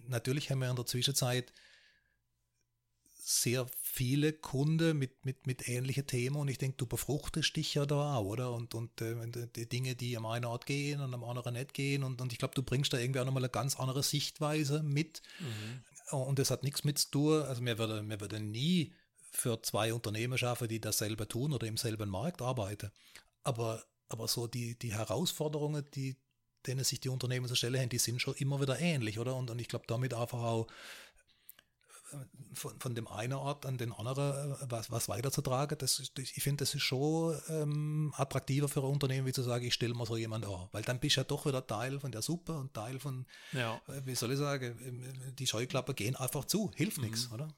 natürlich haben wir in der Zwischenzeit sehr viele Kunden mit, mit, mit ähnlichen Themen und ich denke, du befruchtest dich ja da auch, oder? Und, und äh, die Dinge, die am einen Ort gehen und am anderen nicht gehen und, und ich glaube, du bringst da irgendwie auch nochmal eine ganz andere Sichtweise mit mhm. und das hat nichts mit zu tun, also wir würden, wir würden nie für zwei Unternehmen schaffen, die dasselbe tun oder im selben Markt arbeiten, aber, aber so die, die Herausforderungen, die denen sich die Unternehmen so stellen, die sind schon immer wieder ähnlich, oder? Und, und ich glaube, damit einfach auch von, von dem einen Ort an den anderen äh, was, was weiterzutragen, das ist, ich finde, das ist schon ähm, attraktiver für ein Unternehmen, wie zu sagen, ich stelle mal so jemand an. Weil dann bist du ja doch wieder Teil von der Suppe und Teil von, ja. äh, wie soll ich sagen, ähm, die Scheuklappen gehen einfach zu, hilft mhm. nichts, oder?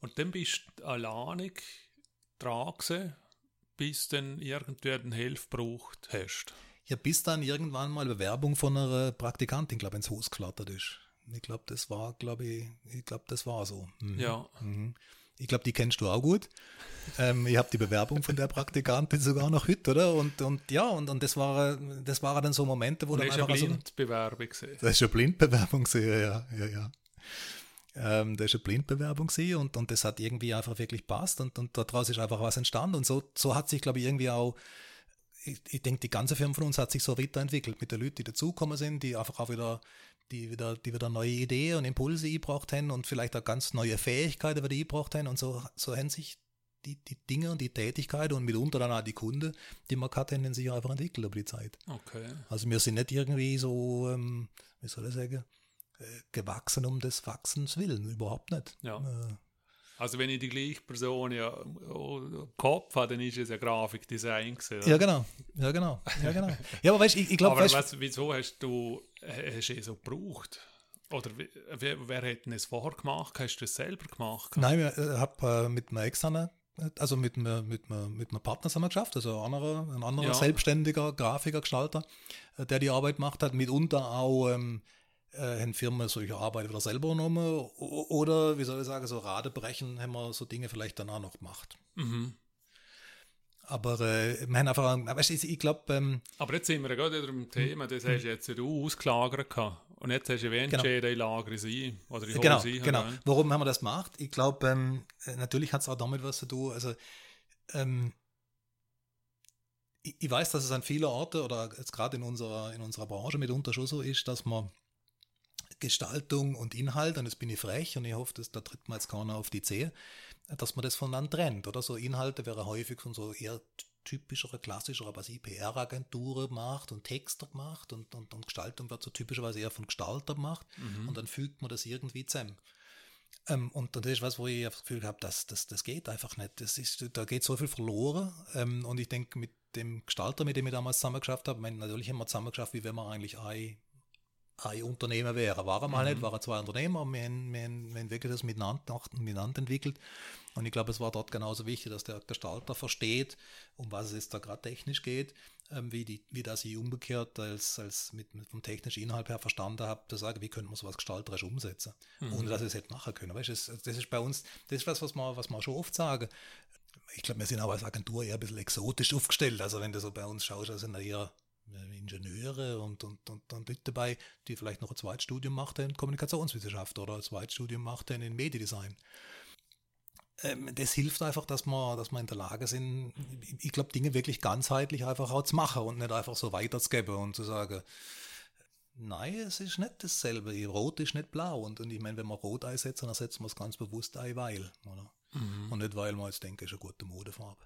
Und dann bist du alleinig dran bis dann irgendwer den Hilfe braucht hast? Ja, bis dann irgendwann mal Bewerbung von einer Praktikantin, glaube ich, ins Haus geflattert ist. Ich glaube, das war, glaube ich, ich glaube, das war so. Mhm. Ja. Mhm. Ich glaube, die kennst du auch gut. Ähm, ich habe die Bewerbung von der Praktikantin sogar noch heute, oder? Und, und ja, und, und das waren das war dann so Momente, wo Und dann das war eine so, Blindbewerbung. gewesen. das ist eine Blindbewerbung ja, ja, ja. Ähm, das ist eine Blindbewerbung gewesen und, und das hat irgendwie einfach wirklich passt und, und daraus ist einfach was entstanden und so, so hat sich, glaube ich, irgendwie auch, ich, ich denke, die ganze Firma von uns hat sich so weiterentwickelt mit den Leuten, die dazugekommen sind, die einfach auch wieder, die wieder, die wieder neue Ideen und Impulse eingebracht haben und vielleicht auch ganz neue Fähigkeiten wieder eingebracht haben und so, so haben sich die, die Dinge und die Tätigkeiten und mitunter dann auch die Kunden, die man hatte, haben sich einfach entwickelt über die Zeit. Okay. Also wir sind nicht irgendwie so, ähm, wie soll ich sagen, äh, gewachsen um des Wachsens willen, überhaupt nicht. Ja. Äh, Also wenn ich die gleiche Person ja im Kopf habe, dann ist es ja Grafikdesign gewesen. ja, genau, ja, genau, ja, genau. Ja, aber weißt, ich, ich glaube, Aber weißt, was, wieso hast du hast du es so gebraucht? Oder wer, wer hat denn es vorher gemacht? Hast du es selber gemacht? nein, ich äh, habe äh, mit einem externen, äh, also mit einem, mit mit einem Partner haben wir geschafft, also ein anderer, ein anderer Ja. selbstständiger Grafiker, Gestalter, äh, der die Arbeit gemacht hat, mitunter auch ähm, äh, haben Firmen solche Arbeit wieder selber genommen oder, wie soll ich sagen, so Radebrechen haben wir so Dinge vielleicht dann auch noch gemacht. Mhm. Aber äh, wir haben einfach, weißt, du, ich, glaube, ähm, Aber jetzt sind wir gerade wieder im Thema, das hast du jetzt ja du ausgelagert gehabt. Und jetzt hast du wie Genau. entschieden, ich lagere sie. Oder ich Genau, sie genau. herein. Warum haben wir das gemacht? Ich glaube, ähm, äh, natürlich hat es auch damit was zu tun. Also, ähm, ich, ich weiß, dass es an vielen Orten oder jetzt gerade in unserer, in unserer Branche mitunter schon so ist, dass man Gestaltung und Inhalt, und jetzt bin ich frech und ich hoffe, dass da tritt mir jetzt keiner auf die Zehe, dass man das voneinander trennt. Oder so Inhalte wäre häufig von so eher typischere, klassischere, was ich PR-Agenturen macht und Texter gemacht und, und, und Gestaltung wird so typischerweise eher von Gestalter gemacht und dann fügt man das irgendwie zusammen. Ähm, und das ist was, wo ich das Gefühl habe, das, das, das geht einfach nicht. Das ist, da geht so viel verloren. Ähm, und ich denke, mit dem Gestalter, mit dem ich damals zusammengeschafft habe, ich meine, natürlich haben wir zusammengeschafft, wie wenn wir eigentlich ein, ein Unternehmen wäre. Waren wir halt nicht, waren zwei Unternehmen, aber wir haben, wir haben, wir haben wirklich das miteinander, miteinander entwickelt. Und ich glaube, es war dort genauso wichtig, dass der Gestalter versteht, um was es jetzt da gerade technisch geht, ähm, wie, die, wie das ich umgekehrt als, als mit, mit vom technischen Inhalt her verstanden habe, zu sagen, wie könnte man sowas gestalterisch umsetzen, ohne dass ich es hätte machen können. Weißt, das, das ist bei uns, das ist was, was man, was man schon oft sagen. Ich glaube, wir sind auch als Agentur eher ein bisschen exotisch aufgestellt. Also wenn du so bei uns schaust, da sind da eher Ingenieure und, und, und, und Leute dabei, die vielleicht noch ein Zweitstudium macht in Kommunikationswissenschaft oder ein Zweitstudium macht in Mediendesign ähm, das hilft einfach, dass wir, dass wir in der Lage sind, ich glaube, Dinge wirklich ganzheitlich einfach auch zu machen und nicht einfach so weiterzugeben und zu sagen, nein, es ist nicht dasselbe, rot ist nicht blau. Und, und ich meine, wenn wir rot einsetzen, dann setzen wir es ganz bewusst ein, weil. Oder? Und nicht, weil wir jetzt denken, es ist eine gute Modefarbe.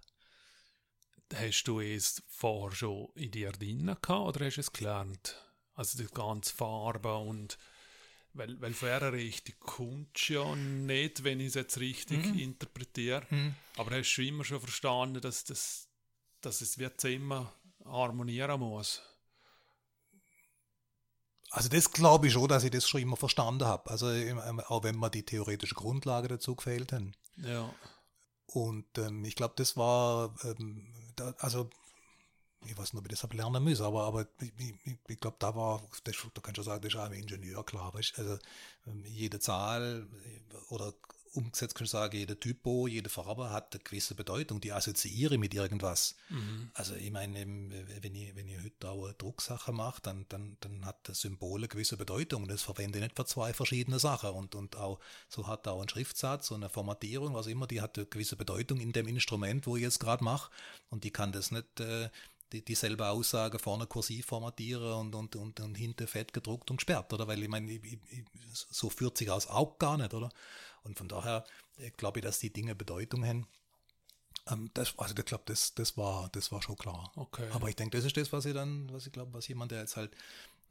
Hast du es vorher schon in dir drin gehabt oder hast du es gelernt? Also die ganze Farbe und weil, weil vorher richtig kommst ja nicht, wenn ich es jetzt richtig interpretiere. Aber hast du immer schon verstanden, dass, das, dass es wird immer harmonieren muss? Also das glaube ich schon, dass ich das schon immer verstanden habe. Also ähm, auch wenn mir die theoretische Grundlage dazu gefehlt haben. Ja. Und ähm, ich glaube, das war, ähm, da, also ich weiß nicht, ob ich das habe lernen müssen, aber, aber ich, ich, ich glaube, da war, das, da kannst du sagen, das ist auch ein Ingenieur, klar. Weißt? Also ähm, jede Zahl äh, oder umgesetzt kannst du sagen, jeder Typo, jede Farbe hat eine gewisse Bedeutung, die assoziiere ich mit irgendwas. Also ich meine, wenn ich, wenn ich heute auch eine Drucksache mache, dann, dann, dann hat das Symbol eine gewisse Bedeutung und das verwende ich nicht für zwei verschiedene Sachen. Und, und auch so hat auch ein Schriftsatz und eine Formatierung, was immer, die hat eine gewisse Bedeutung in dem Instrument, wo ich jetzt gerade mache. Und die kann das nicht äh, die, dieselbe Aussage vorne kursiv formatieren und, und, und, und hinten fett gedruckt und gesperrt, oder? Weil ich meine, ich, ich, so führt sich aus auch gar nicht, oder? Und von daher äh, glaube ich, dass die Dinge Bedeutung haben. Ähm, das, also ich glaube, das, das, war, das war schon klar. Okay. Aber ich denke, das ist das, was ich dann, was ich glaube, was jemand, der jetzt halt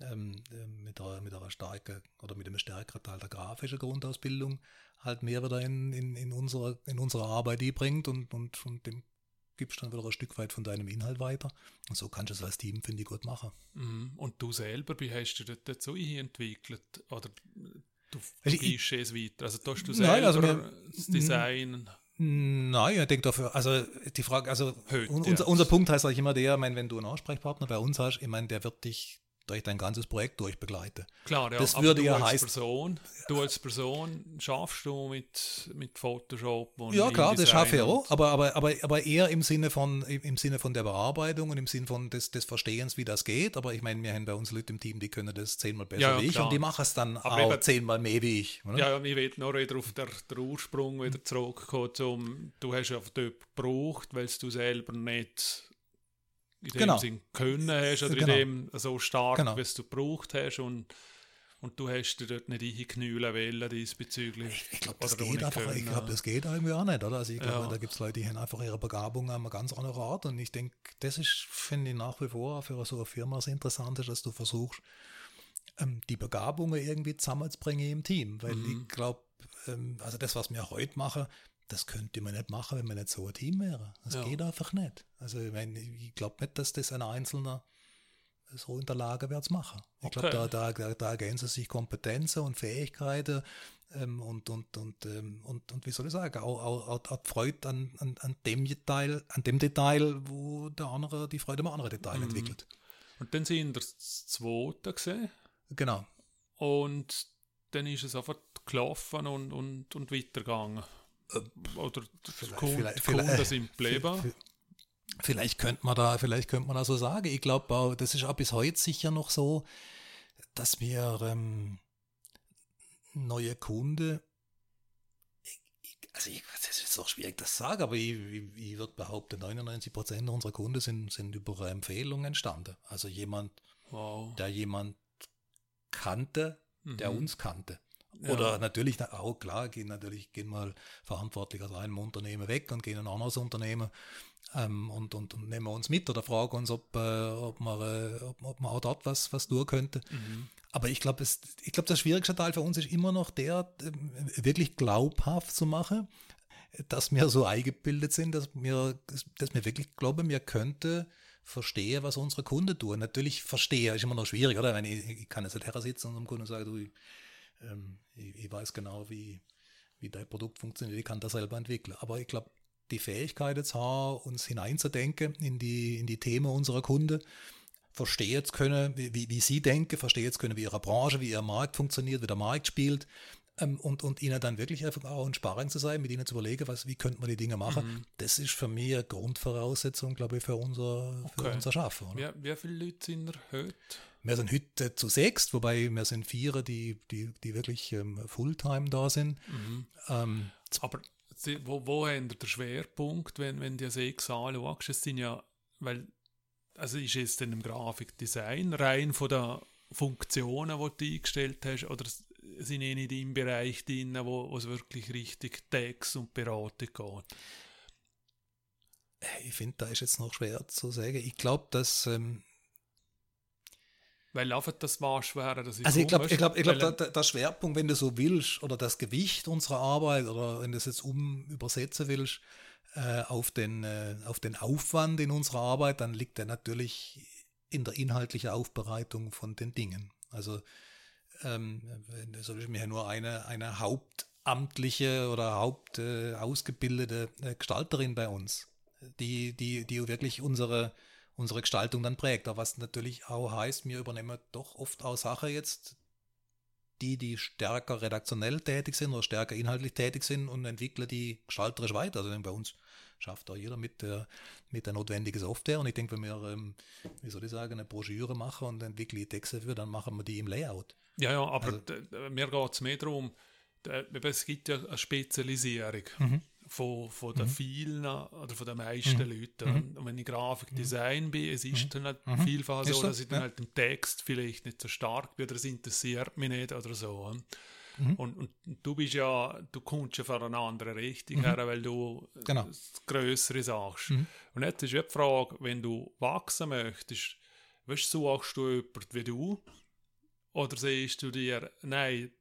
ähm, äh, mit, einer, mit einer starken oder mit einem stärkeren Teil der grafischen Grundausbildung halt mehr wieder in, in, in, unserer, in unserer Arbeit bringt und, und, und dem gibst dann wieder ein Stück weit von deinem Inhalt weiter. Und so kannst du es als Team, finde ich, gut machen. Mhm. Und du selber, wie hast du das dazu entwickelt? Oder du Also ich- gibst es weiter? Also tust du Nein, selber also wir- das Design? Nein, ich denke dafür, also die Frage, also Heute, unser, ja. unser Punkt heißt eigentlich immer der, ich meine, wenn du einen Ansprechpartner bei uns hast, ich meine, der wird dich durch dein ganzes Projekt durchbegleiten. Klar, ja, Das aber würde du ja als heißen- Person, du als Person schaffst du mit, mit Photoshop und Ja, klar, das schaffe ich auch, aber, aber, aber, aber eher im Sinne von im Sinne von der Bearbeitung und im Sinne von des, des Verstehens, wie das geht. Aber ich meine, wir haben bei uns Leute im Team, die können das zehnmal besser Ja, ja, wie ich klar. und die machen es dann Aber auch eben- zehnmal mehr wie ich. Oder? Ja, ja, ich will noch wieder auf der, der Ursprung wieder zurückkommen. Zum, du hast ja dort gebraucht, weil du selber nicht in dem Genau. Sinn können hast oder Genau. in dem so stark, Genau. wie du gebraucht hast und, und du hast dir dort nicht einknüllen wollen diesbezüglich. Ich glaube, das geht einfach, ich glaube, das geht irgendwie auch nicht, oder? Also ich glaube, Ja. da gibt es Leute, die haben einfach ihre Begabung an einer ganz anderen Art und ich denke, das ist, finde ich, nach wie vor für so eine Firma das Interessante, dass du versuchst, ähm, die Begabungen irgendwie zusammenzubringen im Team, weil Mhm. ich glaube, ähm, also das, was wir heute machen, das könnte man nicht machen, wenn man nicht so ein Team wäre. Das Ja. geht einfach nicht. Also ich, mein, ich glaube nicht, dass das ein Einzelner so in der Lage wäre zu machen. Ich glaube, Okay. da, da, da, da ergänzen sich Kompetenzen und Fähigkeiten ähm, und, und, und, ähm, und, und wie soll ich sagen, auch, auch, auch, auch die Freude an, an, an, dem Detail, an dem Detail, wo der andere die Freude am anderen Detail Mhm. entwickelt. Und dann sind wir das zweite gesehen Genau. und dann ist es einfach gelaufen und, und, und weitergegangen. Oder Äh, vielleicht- Kunden, vielleicht- Kunden vielleicht- sind geblieben. v- Vielleicht könnte man da, vielleicht könnte man da so sagen. Ich glaube, das ist auch bis heute sicher noch so, dass wir ähm, neue Kunden, ich, ich, also ich, das ist auch schwierig das zu sagen, aber ich, ich, würde behaupten, 99 Prozent unserer Kunden sind, sind über eine Empfehlung entstanden. Also jemand, Wow. der jemand kannte, der Mhm. uns kannte. Ja. Oder natürlich na- auch klar, gehen natürlich gehen mal Verantwortliche aus einem Unternehmen weg und gehen in ein anderes Unternehmen ähm, und, und, und nehmen uns mit oder fragen uns, ob, äh, ob, man, äh, ob, ob man auch dort was, was tun könnte. Mhm. Aber ich glaube, ich glaube, der schwierigste Teil für uns ist immer noch der, ähm, wirklich glaubhaft zu machen, dass wir so eingebildet sind, dass wir, dass wir wirklich glauben, wir könnten verstehen, was unsere Kunden tun. Natürlich verstehen ist immer noch schwierig, oder? Wenn ich, ich kann jetzt nicht hersitzen und einem Kunden sagen, du, ähm, ich, ich weiß genau, wie, wie dein Produkt funktioniert, ich kann das selber entwickeln. Aber ich glaube, die Fähigkeit jetzt haben, uns hineinzudenken in die, in die Themen unserer Kunden, verstehen zu können, wie, wie, sie denken, verstehen zu können, wie ihre Branche, wie ihr Markt funktioniert, wie der Markt spielt ähm, und, und ihnen dann wirklich einfach auch ein Sparring zu sein, mit ihnen zu überlegen, was, wie könnte man die Dinge machen. Mhm. Das ist für mich eine Grundvoraussetzung, glaube ich, für unser, für Okay. unser Schaffen. Wie, wie viele Leute sind ihr heute? Wir sind heute zu sechst, wobei wir sind vier, die, die, die wirklich ähm, Fulltime da sind. Mhm. Ähm, Aber wo, wo ihr den Schwerpunkt, wenn, wenn du sechs anschaust? Es sind ja, weil, also ist es dann im Grafikdesign rein von den Funktionen, die du eingestellt hast, oder sind die nicht im Bereich drin, wo, wo es wirklich richtig Text und Beratung geht? ich finde, da ist jetzt noch schwer zu sagen. Ich glaube, dass ähm, Weil einfach das war schwer, dass ich Also ich glaube, ich glaube, ich glaube, der, der- der Schwerpunkt, wenn du so willst, oder das Gewicht unserer Arbeit, oder wenn du es jetzt um übersetzen willst, äh, auf, den, äh, auf den Aufwand in unserer Arbeit, dann liegt der natürlich in der inhaltlichen Aufbereitung von den Dingen. Also ähm, wenn du so willst, wir haben nur eine, eine hauptamtliche oder haupt äh, äh, Gestalterin bei uns, die, die, die wirklich unsere, unsere Gestaltung dann prägt. Aber was natürlich auch heißt, wir übernehmen doch oft auch Sachen jetzt, die, die stärker redaktionell tätig sind oder stärker inhaltlich tätig sind und entwickeln die gestalterisch weiter. Also bei uns schafft auch jeder mit der, mit der notwendigen Software. Und ich denke, wenn wir, ähm, wie soll ich sagen, eine Broschüre machen und entwickeln die Texte für, dann machen wir die im Layout. Ja, ja, aber Also- mir geht es mehr darum, es gibt ja eine Spezialisierung Mhm. Von, von den Mhm. vielen oder von den meisten Mhm. Leuten. Mhm. Und wenn ich Grafikdesign bin, es ist dann halt Mhm. vielfach so, so, dass ich dann ja. halt im Text vielleicht nicht so stark bin oder es interessiert mich nicht oder so. Mhm. Und, und du bist ja, du kommst ja von einer anderen Richtung Mhm. her, weil du Genau. das Größere sagst. Mhm. Und jetzt ist die Frage, wenn du wachsen möchtest, weißt, suchst du jemanden wie du? Oder siehst du dir, nein,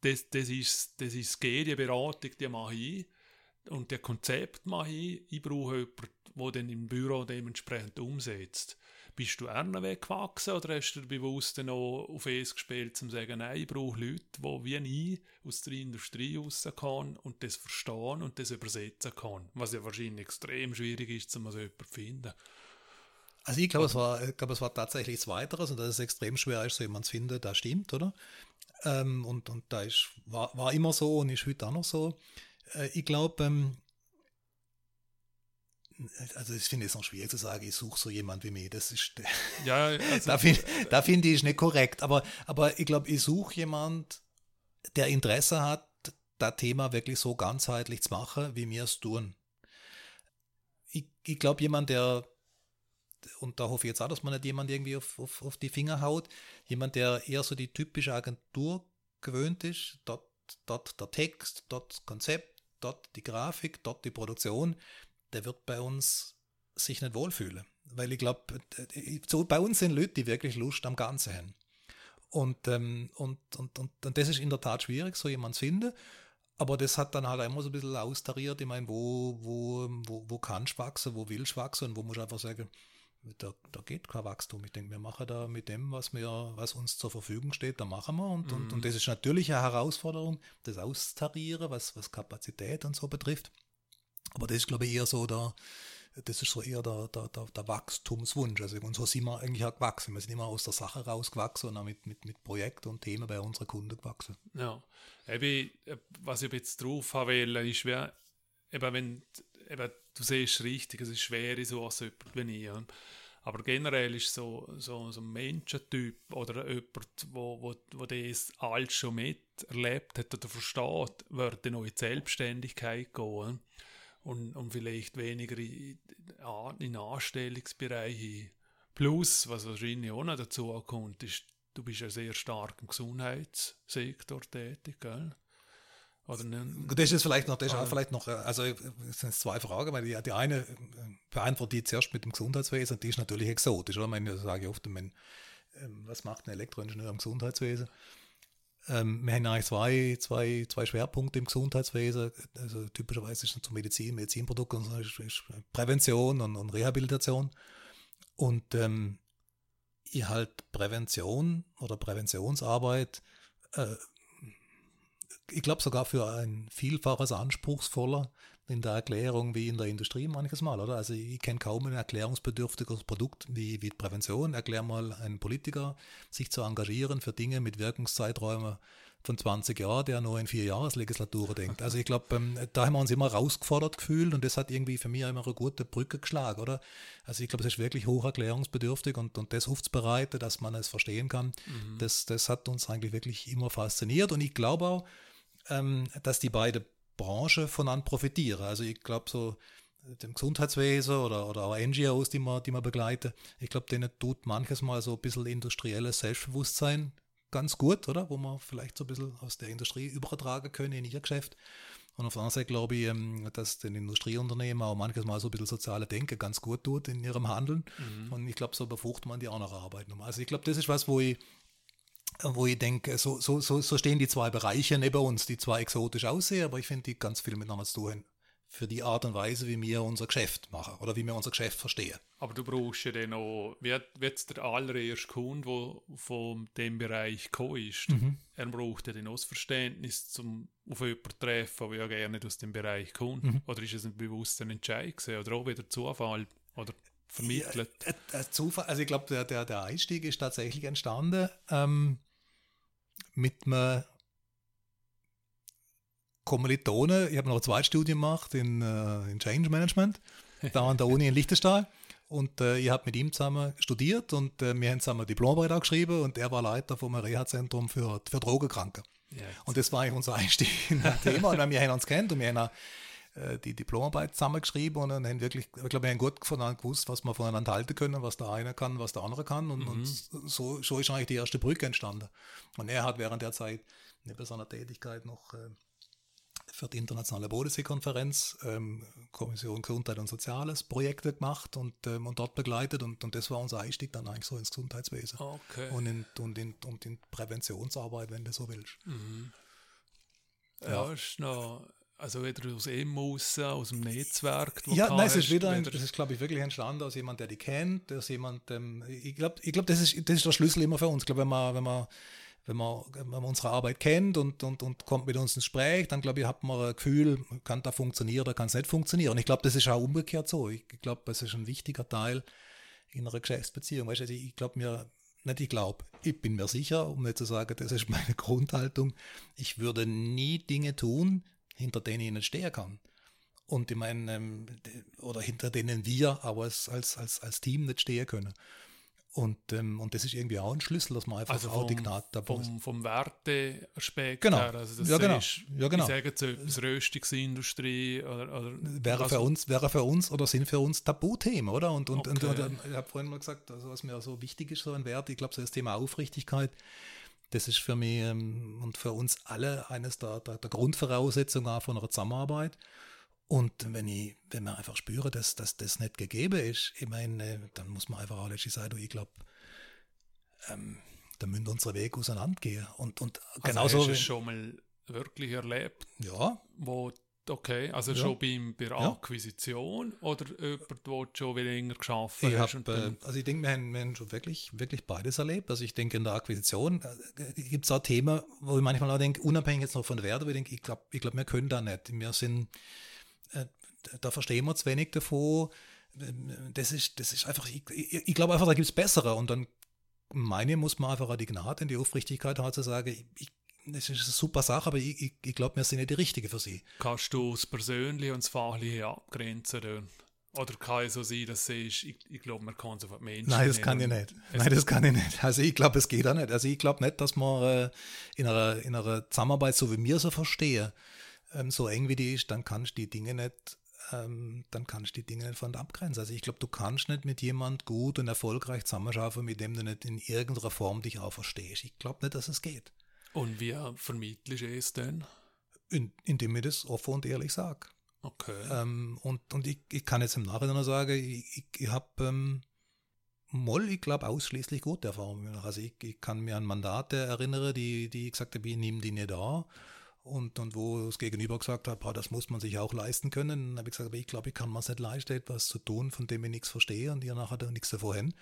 das, das, ist, das ist die Beratung, die mache ich. Und das Konzept mache ich. Ich brauche jemanden, der dann im Büro dementsprechend umsetzt. Bist du eher weggewachsen oder hast du bewusst noch auf es gespielt, um zu sagen, nein, ich brauche Leute, die wie ich aus der Industrie rauskommen und das verstehen und das übersetzen können? Was ja wahrscheinlich extrem schwierig ist, um so jemanden zu finden. Also ich glaube, es war, es war tatsächlich Zweiteres und dass es extrem schwer ist, so jemand zu finden, das stimmt, oder? Ähm, und, und da ist, war, war immer so und ist heute auch noch so. Äh, ich glaube, ähm, also ich finde es noch schwierig zu sagen, ich suche so jemand wie mich. Das ist ja, also, da finde da find ich nicht korrekt. Aber, aber ich glaube, ich suche jemand, der Interesse hat, das Thema wirklich so ganzheitlich zu machen, wie wir es tun. Ich, ich glaube, jemand, der, und da hoffe ich jetzt auch, dass man nicht jemand irgendwie auf, auf, auf die Finger haut, jemand, der eher so die typische Agentur gewöhnt ist, dort, dort der Text, dort das Konzept, dort die Grafik, dort die Produktion, der wird bei uns sich nicht wohlfühlen. Weil ich glaube, bei uns sind Leute, die wirklich Lust am Ganzen haben. Und, ähm, und, und, und, und das ist in der Tat schwierig, so jemand zu finden. Aber das hat dann halt immer so ein bisschen austariert. Ich meine, wo, wo, wo, wo kannst du wachsen, wo willst du wachsen und wo musst du einfach sagen, da, da geht kein Wachstum. Ich denke, wir machen da mit dem, was, wir, was uns zur Verfügung steht, da machen wir. Und, mhm. und, und das ist natürlich eine Herausforderung, das austarieren, was, was Kapazität und so betrifft. Aber das ist, glaube ich, eher so der, das ist so eher der, der, der, der Wachstumswunsch. Also, und so sind wir eigentlich auch gewachsen. Wir sind immer aus der Sache rausgewachsen und auch mit, mit, mit Projekten und Themen bei unseren Kunden gewachsen. Ja, eben, was ich jetzt drauf will, ist, wie, eben, wenn, eben, du siehst richtig, es ist schwer, so als jemand wie ich. Aber generell ist so, so, so ein Menschentyp oder jemand, wo, wo, wo das alles schon miterlebt hat oder versteht, wird in neue Selbstständigkeit gehen und, und vielleicht weniger in, in Anstellungsbereiche. Plus, was wahrscheinlich auch noch dazu kommt, ist, du bist ja sehr stark im Gesundheitssektor tätig, gell? Oder das ist vielleicht noch, das ist auch vielleicht noch, also es sind zwei Fragen, weil die, die eine äh, beantwortet die zuerst mit dem Gesundheitswesen, die ist natürlich exotisch, oder? Ich sage oft, wenn, ähm, was macht ein Elektroingenieur im Gesundheitswesen? Ähm, wir haben eigentlich zwei, zwei, zwei Schwerpunkte im Gesundheitswesen. Also typischerweise ist es zur Medizin, Medizinprodukte und so, ist, ist Prävention und, und, Rehabilitation. Und ähm, ich halt Prävention oder Präventionsarbeit, äh, ich glaube sogar für ein Vielfaches anspruchsvoller in der Erklärung wie in der Industrie manches Mal, oder? Also ich kenne kaum ein erklärungsbedürftiges Produkt wie, wie Prävention. Erklär mal einen Politiker, sich zu engagieren für Dinge mit Wirkungszeiträumen von 20 Jahren, der nur in vier Jahreslegislaturen denkt. Also ich glaube, ähm, da haben wir uns immer rausgefordert gefühlt und das hat irgendwie für mich immer eine gute Brücke geschlagen, oder? Also ich glaube, es ist wirklich hoch erklärungsbedürftig und, und das hilfsbereite, dass man es verstehen kann. Mhm. Das, das hat uns eigentlich wirklich immer fasziniert und ich glaube auch, dass die beiden Branche voneinander profitieren. Also ich glaube so dem Gesundheitswesen oder, oder auch NGOs, die man, die man begleiten, ich glaube, denen tut manches Mal so ein bisschen industrielles Selbstbewusstsein ganz gut, oder? Wo man vielleicht so ein bisschen aus der Industrie übertragen können in ihr Geschäft. Und auf der anderen Seite glaube ich, ähm, dass den Industrieunternehmen auch manches Mal so ein bisschen soziale Denke ganz gut tut in ihrem Handeln. Mhm. Und ich glaube, so befruchtet man die auch noch Arbeit. Also ich glaube, das ist was, wo ich wo ich denke, so, so, so, so stehen die zwei Bereiche neben uns, die zwar exotisch aussehen, aber ich finde, die ganz viel miteinander zu tun für die Art und Weise, wie wir unser Geschäft machen oder wie wir unser Geschäft verstehen. Aber du brauchst ja dann auch, wird jetzt der allererste Kunde, der von dem Bereich gekommen ist, mhm. er braucht ja dann auch das Verständnis, um auf jemanden zu treffen, der ja gerne aus dem Bereich kommt. Mhm. Oder ist es ein bewusster Entscheid gewesen? oder auch wieder Zufall? Oder vermittelt? Ja, äh, äh, Zufall, also ich glaube, der, der, der Einstieg ist tatsächlich entstanden ähm, mit einem Kommilitone. Ich habe noch ein Zweitstudium gemacht in, äh, in Change Management, da an der Uni in Liechtenstein. Und äh, ich habe mit ihm zusammen studiert und äh, wir haben zusammen Diplomarbeit geschrieben und er war Leiter vom Reha-Zentrum für, für Drogenkranke. Ja, und das war eigentlich unser Einstieg in das Thema. Und wir haben uns kennt und wir haben auch äh, die Diplomarbeit zusammengeschrieben und dann haben wirklich, ich glaube, wir haben gut voneinander gewusst, was wir voneinander halten können, was der eine kann, was der andere kann. Und, mhm. und so, so ist eigentlich die erste Brücke entstanden. Und er hat während der Zeit neben seiner Tätigkeit noch äh, für die internationale Bodensee-Konferenz ähm, Kommission Gesundheit und Soziales Projekte gemacht und, ähm, und dort begleitet und, und das war unser Einstieg dann eigentlich so ins Gesundheitswesen okay. und, in, und, in, und in Präventionsarbeit, wenn du so willst. Mhm. Ja, ja. ist noch also wieder aus ihm raus, aus dem Netzwerk? Ja, nein, es ist wieder, wieder das ist, glaube ich, wirklich entstanden aus jemand, der die kennt, aus jemand, ähm, ich glaube, ich glaub, das, ist, das ist der Schlüssel immer für uns. Ich glaube, wenn man, wenn man wenn man, wenn man unsere Arbeit kennt und, und, und kommt mit uns ins Gespräch, dann glaube ich, hat man ein Gefühl, kann da funktionieren oder kann es nicht funktionieren. Und ich glaube, das ist auch umgekehrt so. Ich glaube, das ist ein wichtiger Teil in einer Geschäftsbeziehung. Weißt du, also ich glaube mir, nicht ich glaube, ich bin mir sicher, um nicht zu sagen, das ist meine Grundhaltung, ich würde nie Dinge tun, hinter denen ich nicht stehen kann. Und ich meine, ähm, oder hinter denen wir aber als, als, als, Team nicht stehen können. Und, ähm, und das ist irgendwie auch ein Schlüssel, dass man einfach also auch die Gnade dabei vom, vom Werteaspekt genau. her. Also das ja, genau. Ist, ja, genau. Ich sage etwas Röstungsindustrie oder, oder wäre, also, für uns, wäre für uns oder sind für uns Tabuthemen, oder? Und, und, okay. und, und ich habe vorhin mal gesagt, also was mir so wichtig ist, so ein Wert, ich glaube, so das Thema Aufrichtigkeit, das ist für mich ähm, und für uns alle eines der, der, der Grundvoraussetzungen auch von einer Zusammenarbeit. Und wenn ich, wenn man einfach spüre, dass, dass das nicht gegeben ist, ich meine, dann muss man einfach auch letztlich sagen, ich glaube, ähm, da müssen unsere Wege auseinandergehen. Und, und also genauso. Hast du es schon mal wirklich erlebt? Ja. Wo, okay, also Ja. schon beim, bei der Ja. Akquisition oder jemand, der schon viel länger geschafft Ich hat? äh, also ich denke, wir haben, wir haben schon wirklich, wirklich beides erlebt. Also ich denke, in der Akquisition äh, gibt es auch Themen, wo ich manchmal auch denke, unabhängig jetzt noch von der Werte, wo ich denke, ich glaube, ich glaub, wir können da nicht. Wir sind, äh, da verstehen wir zu wenig davon. Das ist, das ist einfach, ich, ich, ich glaube einfach, da gibt es bessere. Und dann meine muss man einfach auch die Gnade und die Aufrichtigkeit haben, zu sagen, ich, ich, das ist eine super Sache, aber ich, ich, ich glaube, wir sind nicht die Richtige für sie. Kannst du das Persönliche und das Fachliche abgrenzen? Oder kann es so sein, dass du siehst, ich, ich glaube, man kann es auf die Menschen Nein, das nehmen kann ich nicht. Nein, das kann ich nicht. Also ich glaube, es geht auch nicht. Also ich glaube nicht, dass man äh, in, einer, in einer Zusammenarbeit, so wie wir sie verstehen, ähm, so eng wie die ist, dann kannst du die Dinge nicht, ähm, dann kannst du die Dinge nicht von abgrenzen. Also ich glaube, du kannst nicht mit jemand gut und erfolgreich zusammenarbeiten, mit dem du nicht in irgendeiner Form dich auch verstehst. Ich glaube nicht, dass es geht. Und wie vermittelst du es denn? In, indem ich das offen und ehrlich sage. Okay. Ähm, und und ich, ich kann jetzt im Nachhinein noch sagen, ich, ich, ich habe ähm, mal, ich glaube, ausschließlich gute Erfahrungen gemacht. Also ich, ich kann mir an Mandate erinnern, die, die gesagt haben, ich nehme die nicht an. Und, und wo das Gegenüber gesagt hat, boah, das muss man sich auch leisten können. Dann habe ich gesagt, aber ich glaube, ich kann mir es nicht leisten, etwas zu tun, von dem ich nichts verstehe und ihr nachher da nichts davon haben.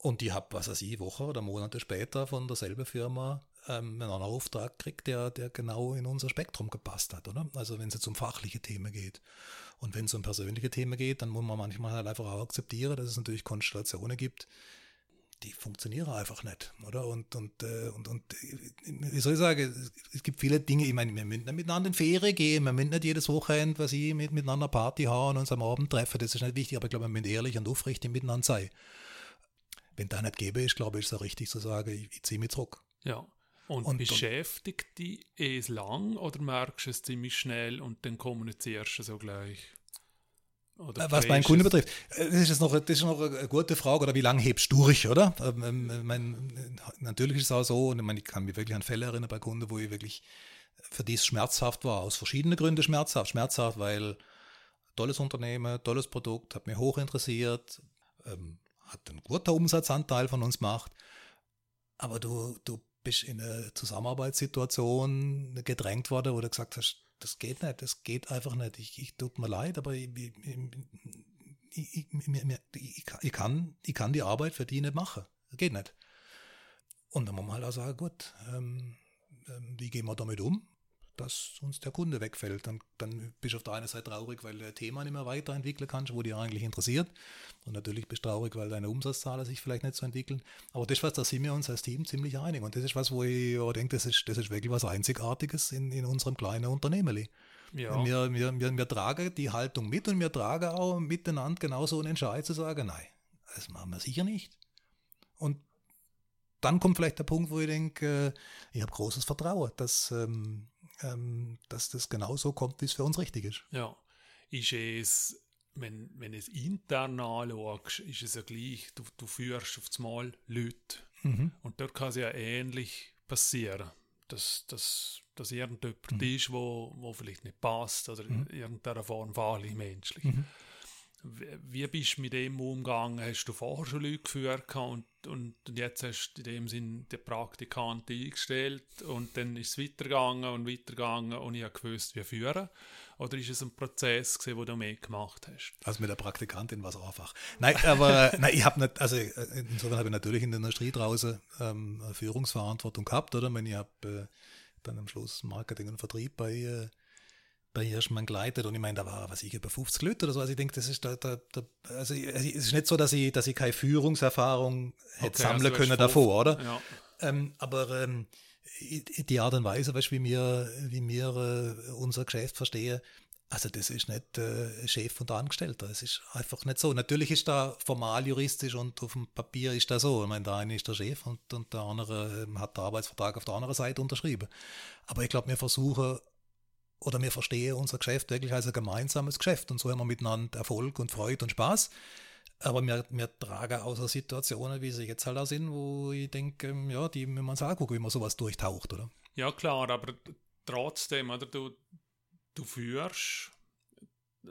Und ich habe, was weiß ich, Woche oder Monate später von derselben Firma ähm, einen Auftrag gekriegt, der, der genau in unser Spektrum gepasst hat, oder? Also wenn es jetzt um fachliche Themen geht. Und wenn es um persönliche Themen geht, dann muss man manchmal halt einfach auch akzeptieren, dass es natürlich Konstellationen gibt, die funktionieren einfach nicht, oder? Und, und, äh, und, und äh, wie soll ich sagen, es gibt viele Dinge, ich meine, wir müssen miteinander in Ferien gehen, wir müssen nicht jedes Wochenende, was ich, mit, miteinander Party haben und uns am Abend treffen, das ist nicht wichtig, aber ich glaube, wir müssen ehrlich und aufrichtig miteinander sein. Wenn da nicht gäbe ist, glaube ich, ist es richtig zu sagen, ich, ich ziehe mich zurück. Ja. Und, Und- beschäftigt dich es lang oder merkst du es ziemlich schnell und dann kommunizierst du so gleich? Oder Äh, Was meinen Kunden betrifft, äh, das ist jetzt noch, das ist noch eine gute Frage, oder wie lange hebst du durch, oder? Ähm, ähm, mein, natürlich ist es auch so, und ich, meine, ich kann mich wirklich an Fälle erinnern bei Kunden, wo ich wirklich für die es schmerzhaft war, aus verschiedenen Gründen schmerzhaft. Schmerzhaft, weil tolles Unternehmen, tolles Produkt, hat mich hoch interessiert, ähm, hat einen guten Umsatzanteil von uns gemacht, aber du, du bist in eine Zusammenarbeitssituation gedrängt worden, wo du gesagt hast, das geht nicht, das geht einfach nicht. Ich, ich tut mir leid, aber ich, ich, ich, ich, kann, ich kann die Arbeit für die nicht machen. Das geht nicht. Und dann muss man halt auch sagen, gut, ähm, ähm, wie gehen wir damit um, dass uns der Kunde wegfällt. Dann, dann bist du auf der einen Seite traurig, weil du ein Thema nicht mehr weiterentwickeln kannst, wo dich eigentlich interessiert. Und natürlich bist du traurig, weil deine Umsatzzahlen sich vielleicht nicht so entwickeln. Aber das ist was, da sind wir uns als Team ziemlich einig. Und das ist was, wo ich auch denke, das ist, das ist wirklich was Einzigartiges in, in unserem kleinen Unternehmen. Ja. Wir, wir, wir, wir tragen die Haltung mit und wir tragen auch miteinander genauso einen Entscheid zu sagen, nein, das machen wir sicher nicht. Und dann kommt vielleicht der Punkt, wo ich denke, äh, ich habe großes Vertrauen, dass, ähm, dass das genauso kommt, wie es für uns richtig ist. Ja, ist es, wenn, wenn du es intern anschaust, ist es ja gleich, du, du führst auf das Mal Leute Mhm. und dort kann es ja ähnlich passieren, dass, dass, dass irgendjemand Mhm. ist, wo, wo vielleicht nicht passt oder in irgendeiner Form wahrlich menschlich. Mhm. Wie bist du mit dem umgegangen? Hast du vorher schon Leute geführt und, und, und jetzt hast du in dem Sinn den Praktikant eingestellt und dann ist es weitergegangen und weitergegangen und ich habe gewusst, wie führen? Oder ist es ein Prozess, gewesen, wo du mehr gemacht hast? Also mit der Praktikantin war es einfach. Nein, aber nein, ich habe nicht, also insofern habe ich natürlich in der Industrie draußen ähm, Führungsverantwortung gehabt, oder? Ich, meine, ich habe äh, dann am Schluss Marketing und Vertrieb bei äh, bei Hirschmann geleitet und ich meine, da war, was ich, über 50 Leute oder so. Also ich denke, das ist da, da, da also es ist nicht so, dass ich, dass ich keine Führungserfahrung hätte okay, sammeln also können davor, oder? Ja. Ähm, aber ähm, die Art und Weise, weißt, wie wir, wie wir äh, unser Geschäft verstehen, also das ist nicht äh, Chef und Angestellter. Es ist einfach nicht so. Natürlich ist da formal juristisch und auf dem Papier ist da so. Ich meine, der eine ist der Chef und, und der andere äh, hat den Arbeitsvertrag auf der anderen Seite unterschrieben. Aber ich glaube, wir versuchen oder wir verstehen unser Geschäft wirklich als ein gemeinsames Geschäft und so haben wir miteinander Erfolg und Freude und Spaß. Aber wir, tragen aus so Situationen, wie sie jetzt halt auch sind, wo ich denke, ja, die müssen wir uns angucken, wie man sowas durchtaucht, oder? Ja, klar, aber trotzdem, oder du, du führst,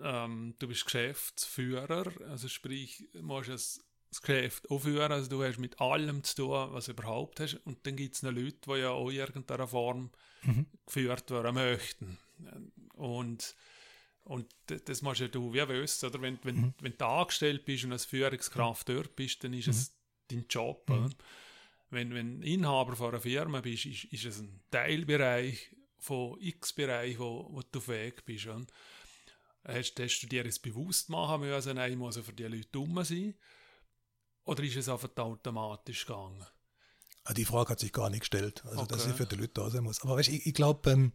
ähm, du bist Geschäftsführer, also sprich, musst es das Geschäft aufführen, also du hast mit allem zu tun, was du überhaupt hast und dann gibt es noch Leute, die ja auch in irgendeiner Form mhm. geführt werden möchten. Und, und das machst ja du wie wissen, oder? Wenn, wenn, mhm. wenn du angestellt bist und als Führungskraft dort bist, dann ist mhm. es dein Job. Mhm. Wenn, wenn Inhaber von einer Firma bist, ist, ist es ein Teilbereich von X-Bereich, wo, wo du fähig bist. Und hast, hast du dir das bewusst machen müssen, nein, ich muss für die Leute dumm sein? Oder ist es einfach automatisch gegangen? Ah, die Frage hat sich gar nicht gestellt, also okay. dass ich für die Leute da sein muss. Aber weißt, ich, ich glaube, ähm,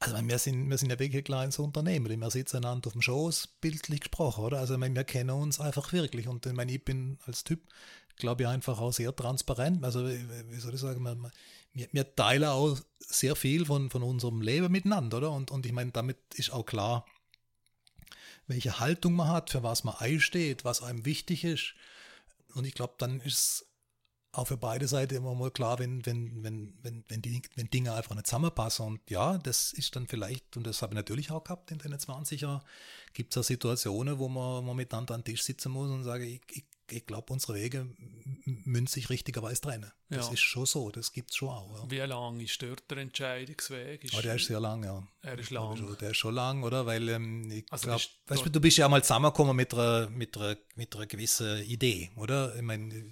also wir sind, wir sind ja wirklich ein kleines Unternehmen. Wir sitzen einander auf dem Schoß, bildlich gesprochen, oder? Also wir kennen uns einfach wirklich. Und ich, meine, ich bin als Typ, glaube ich, einfach auch sehr transparent. Also wie soll ich sagen, wir, wir teilen auch sehr viel von, von unserem Leben miteinander, oder? Und, und ich meine, damit ist auch klar, welche Haltung man hat, für was man einsteht, was einem wichtig ist. Und ich glaube, dann ist auch für beide Seiten immer mal klar, wenn, wenn, wenn, wenn, wenn, die, wenn Dinge einfach nicht zusammenpassen. Und ja, das ist dann vielleicht, und das habe ich natürlich auch gehabt in den 20er Jahren, gibt es auch Situationen, wo man, man miteinander an den Tisch sitzen muss und sagen, ich, ich, ich glaube, unsere Wege müssen sich richtigerweise trennen. Das ja. ist schon so, das gibt es schon auch. Ja. Wie lange ist dort der Entscheidungsweg? Ist oh, der ist sehr lang, ja. Er ist lang. Der, der ist schon lang, oder? Weil ähm, ich also glaube, weißt du, du bist ja mal zusammengekommen mit einer, mit, einer, mit einer gewissen Idee, oder? Ich meine,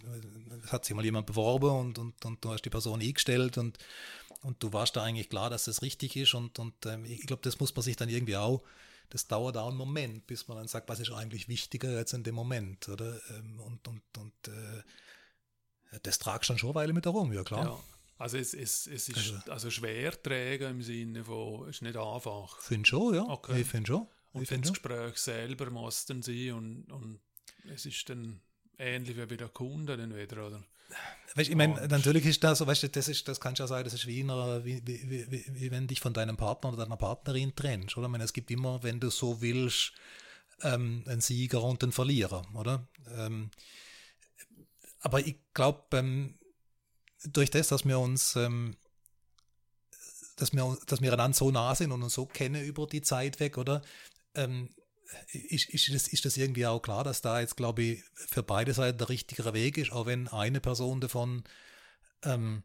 es hat sich mal jemand beworben und, und, und du hast die Person eingestellt und, und du warst da eigentlich klar, dass das richtig ist und, und ähm, ich glaube, das muss man sich dann irgendwie auch das dauert auch einen Moment, bis man dann sagt, was ist eigentlich wichtiger jetzt in dem Moment, oder? Ähm, und, und, und äh, das tragst du dann schon eine Weile mit herum, ja klar. Ja. Also es, es, es ist also, also schwer trägen im Sinne von, es ist nicht einfach. Finde schon, ja. Okay. Ich finde schon. Und ich das Gespräch selber muss dann sein und, und es ist dann ähnlich wie bei der Kunde dann wieder, oder? Weißt, ich meine, natürlich ist das so, weißt du, das, ist, das kann ja sein, das ist wie, einer, wie, wie, wie, wie, wenn dich von deinem Partner oder deiner Partnerin trennst, oder? Ich meine, es gibt immer, wenn du so willst, ähm, einen Sieger und einen Verlierer, oder? Ähm, aber ich glaube, ähm, durch das, dass wir uns, ähm, dass wir, dass wir einander so nah sind und uns so kennen über die Zeit weg, oder? Ähm, ist, ist, das, ist das irgendwie auch klar, dass da jetzt, glaube ich, für beide Seiten der richtigere Weg ist, auch wenn eine Person davon ähm,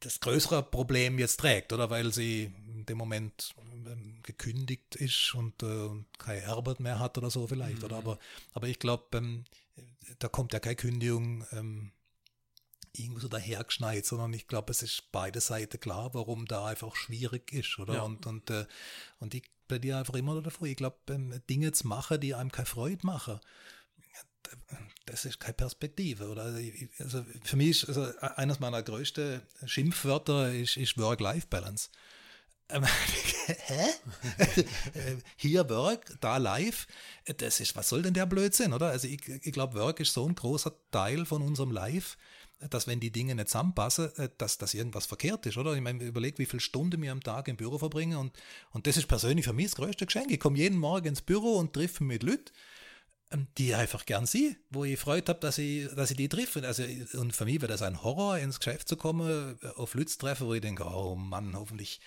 das größere Problem jetzt trägt, oder weil sie in dem Moment ähm, gekündigt ist und, äh, und kein Erbe mehr hat oder so vielleicht. Mhm. Oder? Aber, aber ich glaube, ähm, da kommt ja keine Kündigung ähm, irgendwo so dahergeschneit, sondern ich glaube, es ist beide Seiten klar, warum da einfach schwierig ist, oder? Ja. Und, und, äh, und ich plädiere einfach immer davor, ich glaube, ähm, Dinge zu machen, die einem keine Freude machen, das ist keine Perspektive. Oder? Also, also für mich ist also eines meiner größten Schimpfwörter ist, ist Work-Life-Balance. Ähm, hä? Hier Work, da live. Das ist, was soll denn der Blödsinn, oder? Also ich, ich glaube, Work ist so ein großer Teil von unserem Life, dass wenn die Dinge nicht zusammenpassen, äh, dass, dass irgendwas verkehrt ist, oder? Ich meine, überleg, wie viele Stunden wir am Tag im Büro verbringen und, und das ist persönlich für mich das größte Geschenk. Ich komme jeden Morgen ins Büro und treffe mit Leuten, ähm, die ich einfach gern sehe, wo ich Freude habe, dass ich, dass ich die treffe. Also, und für mich wäre das ein Horror, ins Geschäft zu kommen, äh, auf Leute zu treffen, wo ich denke, oh Mann, hoffentlich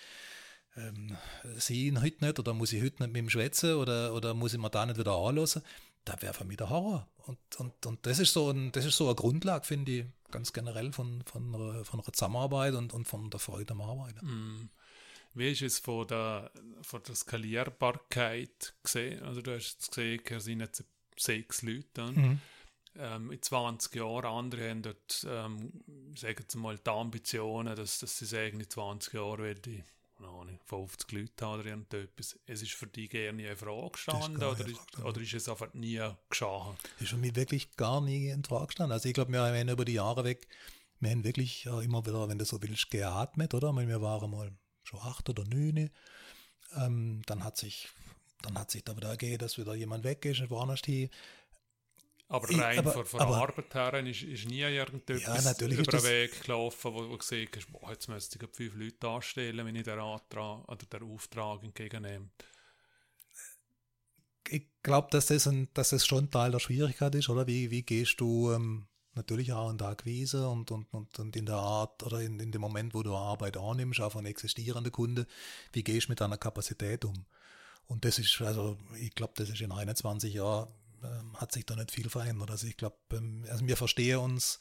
ähm, sie ihn heute nicht oder muss ich heute nicht mit ihm schwätzen oder, oder muss ich mir da nicht wieder anlassen, da wäre für mich der Horror. Und, und, und das, ist so ein, das ist so eine Grundlage, finde ich, ganz generell von, von, einer, von einer Zusammenarbeit und, und von der Freude am Arbeiten. Mm. Wie ist es von der, von der Skalierbarkeit gesehen? Also du hast es gesehen, es sind jetzt sechs Leute. Mhm. Ähm, in 20 Jahren, andere haben dort, ähm, sagen Sie mal, die Ambitionen, dass, dass sie sagen, in 20 Jahren werde ich 50 Leute haben oder irgendetwas. Es ist für dich gerne eine Frage gestanden oder, ist, oder ist es einfach nie geschehen? Das ist für mich wirklich gar nie in Frage gestanden. Also ich glaube, wir haben über die Jahre weg, wir haben wirklich äh, immer wieder, wenn du so willst, geatmet, oder? Wir waren mal schon acht oder neun. Ähm, dann hat sich dann hat sich da wieder ergeben, dass wieder jemand weg ist und woanders hin. Aber rein ich, aber, von, von aber, Arbeit her ist, ist nie irgendetwas ja, über den Weg gelaufen, wo du gesehen hast, boah, jetzt müsste ich fünf Leute anstellen, wenn ich den, Antrag, oder den Auftrag entgegennehme. Ich glaube, dass, das dass das schon Teil der Schwierigkeit ist, oder? Wie, wie gehst du ähm, natürlich auch in der Akquise und, und, und, und in der Art oder in, in dem Moment, wo du Arbeit annimmst, auch von existierenden Kunden, wie gehst du mit deiner Kapazität um? Und das ist, also ich glaube, das ist in 21 Jahren ähm, hat sich da nicht viel verändert. Also ich glaube, ähm, also wir verstehen uns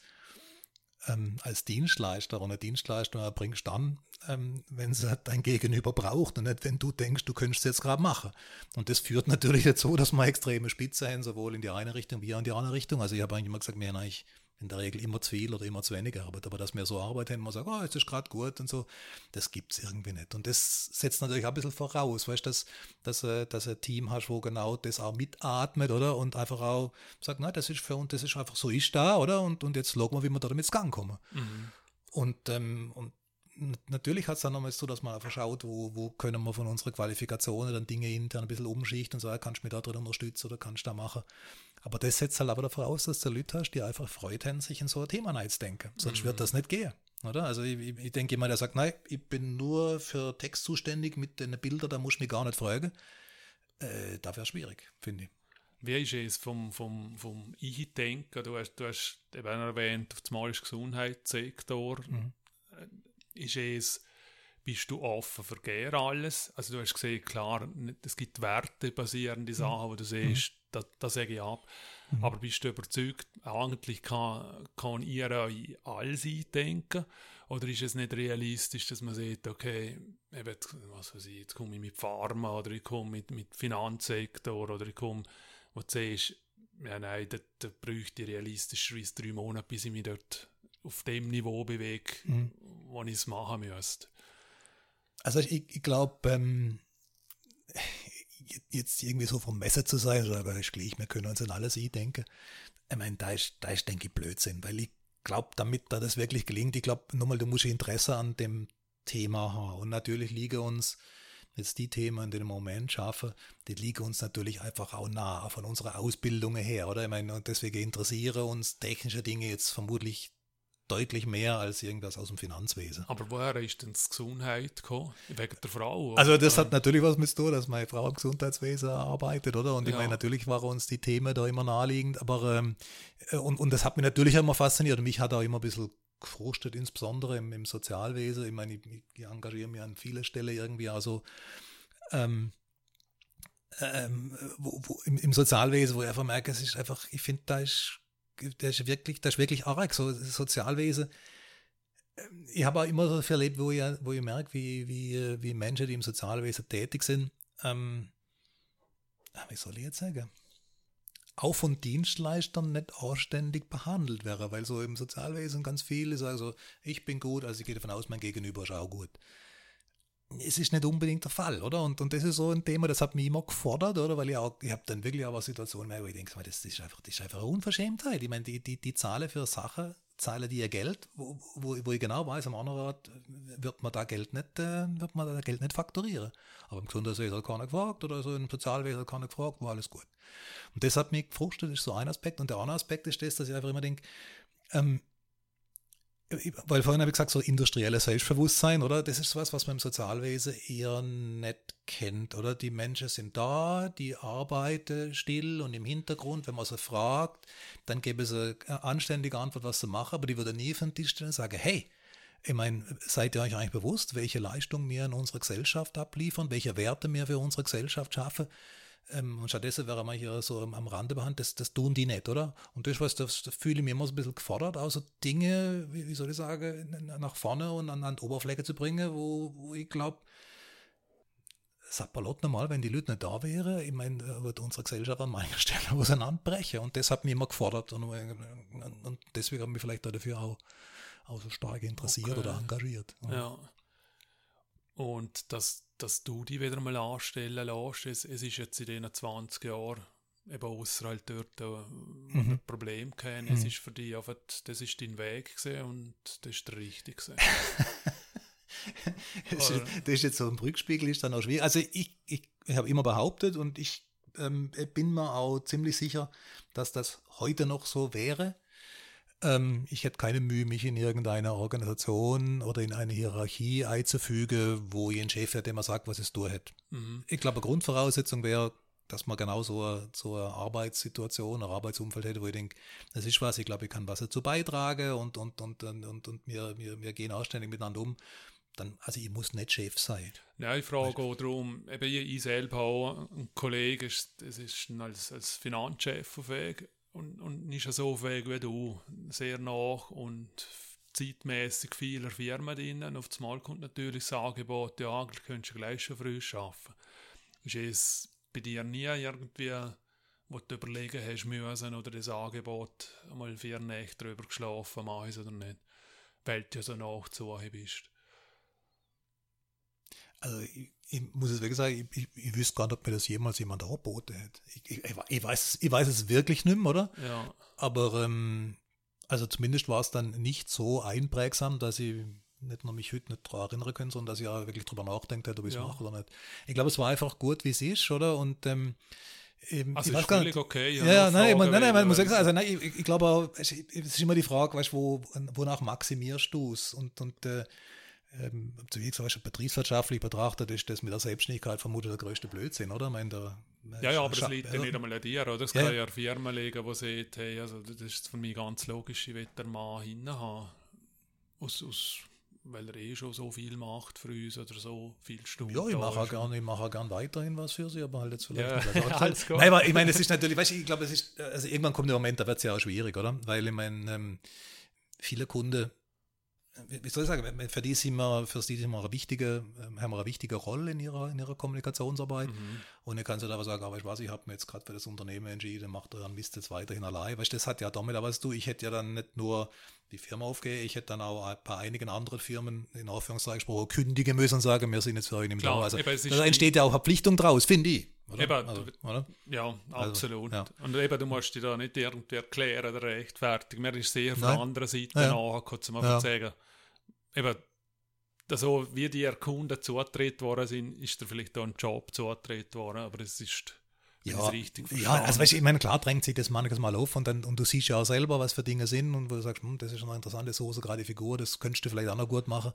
ähm, als Dienstleister und eine Dienstleistung erbringst dann, ähm, wenn es dein Gegenüber braucht und nicht, wenn du denkst, du könntest es jetzt gerade machen. Und das führt natürlich dazu, dass wir extreme Spitze haben, sowohl in die eine Richtung wie in die andere Richtung. Also ich habe eigentlich immer gesagt, wir haben eigentlich in der Regel immer zu viel oder immer zu wenig Arbeit. Aber dass wir so arbeiten, man sagt, oh, jetzt ist gerade gut und so, das gibt es irgendwie nicht. Und das setzt natürlich auch ein bisschen voraus, weißt du, dass, dass, äh, dass ein Team hast, wo genau das auch mitatmet, oder? Und einfach auch sagt, nein, das ist für uns, das ist einfach so ist da, oder? Und, und jetzt schauen wir, wie wir da damit ins Gang kommen. Mhm. Und, ähm, und natürlich hat es dann nochmal so, dass man einfach schaut, wo, wo können wir von unserer Qualifikation dann Dinge intern ein bisschen umschichten und sagen, kannst du mich da drin unterstützen oder kannst du da machen. Aber das setzt halt aber davon aus, dass du Leute hast, die einfach Freude haben, sich in so ein Thema reinzudenken. Sonst mhm. wird das nicht gehen. Oder? Also ich, ich denke jemand, der sagt, nein, ich bin nur für Text zuständig mit den Bildern, da muss ich mich gar nicht fragen. Äh, das wäre schwierig, finde ich. Wie ist es vom, vom, vom Ich-Denken? Du hast, du hast eben erwähnt, auf dem Gesundheitssektor. Mhm. Ist es bist du offen für gern alles? Also du hast gesehen, klar, es gibt wertebasierende mhm. Sachen, wo du siehst, mhm. das, das sage ich ab. Mhm. Aber bist du überzeugt, eigentlich kann, kann ihr euch alles eindenken? Oder ist es nicht realistisch, dass man sieht, okay, eben, was weiß ich, jetzt komme ich mit Pharma oder ich komme mit, mit Finanzsektor oder ich komme, wo du siehst, ja nein, da, da bräuchte ich realistischerweise drei Monate, bis ich mich dort auf dem Niveau bewege, mhm. wo ich es machen müsste. Also ich, ich glaube, ähm, jetzt irgendwie so vom Messer zu sein, aber ist gleich, wir können uns an alles denken. Ich meine, da ist, da ist, denke ich, Blödsinn, weil ich glaube, damit da das wirklich gelingt, ich glaube, nochmal, du musst Interesse an dem Thema haben. Und natürlich liegen uns jetzt die Themen, die im Moment schaffen, die liegen uns natürlich einfach auch nah von unserer Ausbildung her, oder? Ich meine, deswegen interessieren uns technische Dinge jetzt vermutlich deutlich mehr als irgendwas aus dem Finanzwesen. Aber woher ist denn die Gesundheit gekommen? Wegen der Frau? Oder? Also das hat natürlich was mit zu tun, dass meine Frau im Gesundheitswesen arbeitet, oder? Und ja. ich meine, natürlich waren uns die Themen da immer naheliegend, aber ähm, äh, und, und das hat mich natürlich immer fasziniert und mich hat auch immer ein bisschen gefrustet, insbesondere im, im Sozialwesen. Ich meine, ich, ich, engagiere mich an vielen Stellen irgendwie also ähm, ähm, wo, wo, im, im Sozialwesen, wo ich einfach merke, es ist einfach, ich finde, da ist der ist wirklich, das ist wirklich arg, so Sozialwesen. Ich habe auch immer so viel erlebt, wo ich, wo ich merke, wie, wie, wie Menschen, die im Sozialwesen tätig sind, ähm, wie soll ich jetzt sagen, auch von Dienstleistern nicht anständig behandelt werden, weil so im Sozialwesen ganz viele sagen so, ich bin gut, also ich gehe davon aus, mein Gegenüber ist auch gut es ist nicht unbedingt der Fall, oder? Und, und das ist so ein Thema, das hat mich immer gefordert, oder? Weil ich auch, ich habe dann wirklich auch Situationen, wo ich denke, das ist einfach, das ist einfach eine Unverschämtheit. Ich meine, die, die, die Zahlen für Sachen, zahlen die ihr Geld, wo, wo, wo ich genau weiß, am anderen Ort wird man da Geld nicht, äh, wird man da Geld nicht faktorieren. Aber im Gesundheitswesen hat keiner gefragt oder so im Sozialwesen hat keiner gefragt, war alles gut. Und das hat mich gefrustet, das ist so ein Aspekt. Und der andere Aspekt ist das, dass ich einfach immer denke, ähm, weil vorhin habe ich gesagt, so industrielles Selbstbewusstsein, oder? Das ist was, was man im Sozialwesen eher nicht kennt, oder? Die Menschen sind da, die arbeiten still und im Hintergrund, wenn man sie fragt, dann geben sie eine anständige Antwort, was sie machen, aber die würden nie von Tisch stellen und sagen, hey, Ich meine, seid ihr euch eigentlich bewusst, welche Leistung wir in unserer Gesellschaft abliefern, welche Werte wir für unsere Gesellschaft schaffen? Ähm, und stattdessen wäre man hier so am Rande behandelt, das, das tun die nicht, oder? Und das, was das, das fühle ich mich immer so ein bisschen gefordert, außer Dinge, wie, wie soll ich sagen, nach vorne und an, an die Oberfläche zu bringen, wo, wo ich glaube, Sapperlot normal, wenn die Leute nicht da wären, ich meine, wird unsere Gesellschaft an mancher Stelle auseinanderbrechen. Und das hat mich immer gefordert. Und, und deswegen habe ich mich vielleicht dafür auch, auch so stark interessiert okay. oder engagiert. Ja. Und dass, dass du die wieder mal anstellen lässt, es, es ist jetzt in diesen 20 Jahren eben außerhalb dort mhm. ein Problem kennen. Mhm. Es ist für dich einfach, das ist dein Weg gewesen und das ist der richtige das, ist, das ist jetzt so ein Rückspiegel, ist dann auch schwierig. Also ich, ich, ich habe immer behauptet und ich ähm, bin mir auch ziemlich sicher, dass das heute noch so wäre. Ähm, ich hätte keine Mühe, mich in irgendeine Organisation oder in eine Hierarchie einzufügen, wo ein Chef hat, der mir sagt, was es tun hat. Mhm. Ich glaube, eine Grundvoraussetzung wäre, dass man genau so eine, so eine Arbeitssituation, ein Arbeitsumfeld hätte, wo ich denke, das ist was, ich glaube, ich kann was dazu beitragen und, und, und, und, und, und wir, wir, wir gehen ausständig miteinander um dann, also ich muss nicht Chef sein. Nein, ich frage auch darum, eben ich selber habe einen Kollegen, das ist als, als Finanzchef auf Weg und, und nicht so auf Weg wie du, sehr nach und zeitmäßig vieler Firmen drin. Auf das Mal kommt natürlich das Angebot, ja, eigentlich könntest du gleich schon früh arbeiten. Ist es bei dir nie irgendwie, wo du überlegen hast müssen oder das Angebot einmal vier Nächte drüber geschlafen, mach ich oder nicht, weil du ja so nachzuhören bist? Also ich, ich muss es wirklich sagen, ich, ich, ich, wüsste gar nicht, ob mir das jemals jemand angeboten hätte. Ich, ich, weiß, ich weiß es wirklich nicht mehr, oder? Ja. Aber ähm, also zumindest war es dann nicht so einprägsam, dass ich nicht nur mich heute nicht daran erinnern können, sondern dass ich auch wirklich drüber nachdenkt hätte, ob ich es ja. mache oder nicht. Ich glaube, es war einfach gut, wie es ist, oder? Und ähm, ähm, also ich ist völlig okay. Ja, ja nein, man, nein, nein, man muss sagen, also nein, ich, ich glaube, es ist immer die Frage, weißt, wo, wonach maximierst du es? Und, und äh, ähm, gesagt, betriebswirtschaftlich betrachtet ist das mit der Selbstständigkeit vermutlich der größte Blödsinn, oder? Ich meine, der, ja, ja, aber das liegt ja nicht einmal an dir, oder? Es ja. kann ja eine Firma liegen, die sagt, hey, also das ist für mich ganz logisch, ich will den Mann hinten haben. Aus, aus, weil er eh schon so viel macht für uns oder so viel Stunden. Ja, ich mache auch gerne, ich mache gerne weiterhin was für sie, aber halt jetzt vielleicht ja, alles gut. Nein, aber ich meine, es ist natürlich, weißt, ich glaube, es ist, also irgendwann kommt der Moment, da wird es ja auch schwierig, oder? Weil ich meine, ähm, viele Kunden wie soll ich sagen, für die sind wir, für die sind wir eine wichtige, ähm, haben wir eine wichtige Rolle in ihrer, in ihrer Kommunikationsarbeit. Mhm. Und dann kannst du da sagen, aber ich weiß, ich habe mir jetzt gerade für das Unternehmen entschieden, macht dann Mist jetzt weiterhin allein. Weißt du, das hat ja damit aber du, ich hätte ja dann nicht nur die Firma aufgehen, ich hätte dann auch bei einigen anderen Firmen in Anführungszeichen gesprochen kündigen müssen und sagen, wir sind jetzt für euch im Klar, Also da entsteht ja auch Verpflichtung draus, finde ich. Oder? Eben, also, oder? Ja, also, absolut. Also, ja. Und eben, du musst dich da nicht irgendwie erklären oder rechtfertigen. Man ist sehr von der anderen Seite ja. nachgekommen, um ja. zu sagen, eben, so wie die Kunden zugetreten worden sind, ist da vielleicht da ein Job zugetreten worden, aber es ist ja, richtig ja, also weißt, ich meine, klar drängt sich das manches Mal auf und, dann, und du siehst ja auch selber, was für Dinge sind und wo du sagst, hm, das ist eine interessante Soße, gerade die Figur, das könntest du vielleicht auch noch gut machen.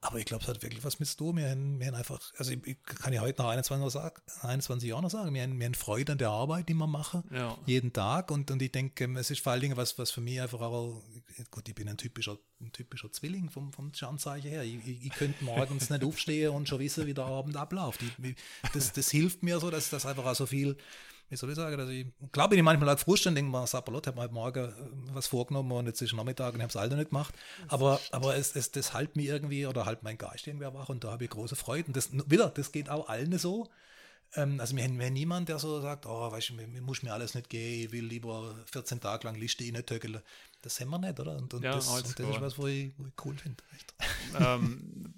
Aber ich glaube, es hat wirklich was mit du. Wir haben, wir haben einfach, also ich, ich, kann ja heute nach 21, 21 Jahren noch sagen, wir haben, wir haben Freude an der Arbeit, die wir machen, ja. jeden Tag. Und, und ich denke, es ist vor allen Dingen was, was für mich einfach auch, gut, ich bin ein typischer, ein typischer Zwilling vom, vom Sternzeichen her. Ich, ich, ich könnte morgens nicht aufstehen und schon wissen, wie der Abend abläuft. Ich, das, das hilft mir so, dass das einfach auch so viel wie soll ich sagen, also ich glaube, ich manchmal halt frustriert und denke Sapperlot, ich habe heute Morgen äh, was vorgenommen und jetzt ist Nachmittag und ich habe es alle nicht gemacht. Aber, aber es, es, das hält mir irgendwie oder halt mein Geist irgendwie wach und da habe ich große Freude. Und das, wieder, das geht auch allen so. Ähm, also wir haben, wir niemand, der so sagt, oh, weißt du, mir, mir muss mir alles nicht gehen, ich will lieber 14 Tage lang Liste reintöckeln. Das haben wir nicht, oder? Und, und ja, das, und das ist was, wo ich, wo ich cool finde. Ähm,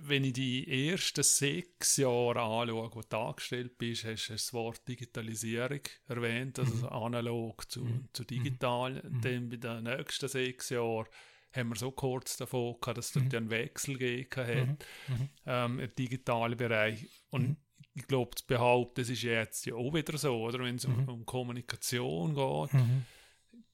wenn ich die ersten sechs Jahre anschaue, wo du angestellt bist, hast du das Wort Digitalisierung erwähnt, also mhm. analog zu, mhm. zu digital. Mhm. Dann bei den nächsten sechs Jahren haben wir so kurz davon gehabt, dass es dort mhm. einen Wechsel gegeben hat mhm. mhm. ähm, im digitalen Bereich. Und mhm. ich glaube, zu behaupten, das ist jetzt ja auch wieder so, oder? Wenn es um, um, Kommunikation geht,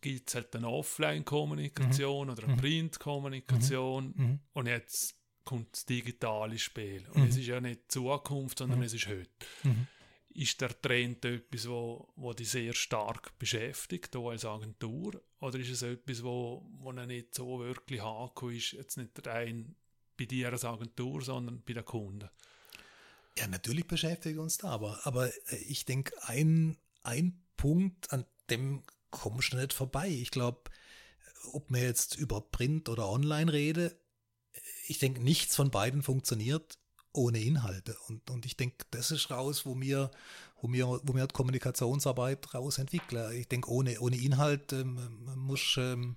gibt es halt eine Offline-Kommunikation oder eine Print-Kommunikation. Und jetzt kommt das digitale Spiel. Und mhm. es ist ja nicht Zukunft, sondern mhm. es ist heute. Mhm. ist der Trend etwas, wo, wo dich sehr stark beschäftigt, hier als Agentur? Oder ist es etwas, wo, wo nicht so wirklich haken ist, jetzt nicht rein bei dir als Agentur, sondern bei den Kunden? Ja, natürlich beschäftigt uns da, aber, aber äh, ich denke, ein, ein Punkt, an dem kommst du nicht vorbei. Ich glaube, ob mir jetzt über Print oder Online rede, ich denke, nichts von beiden funktioniert ohne Inhalte. Und, und ich denke, das ist raus, wo wir, wo wir, wo wir Kommunikationsarbeit raus entwickeln. Ich denke, ohne, ohne Inhalt ähm, muss ähm,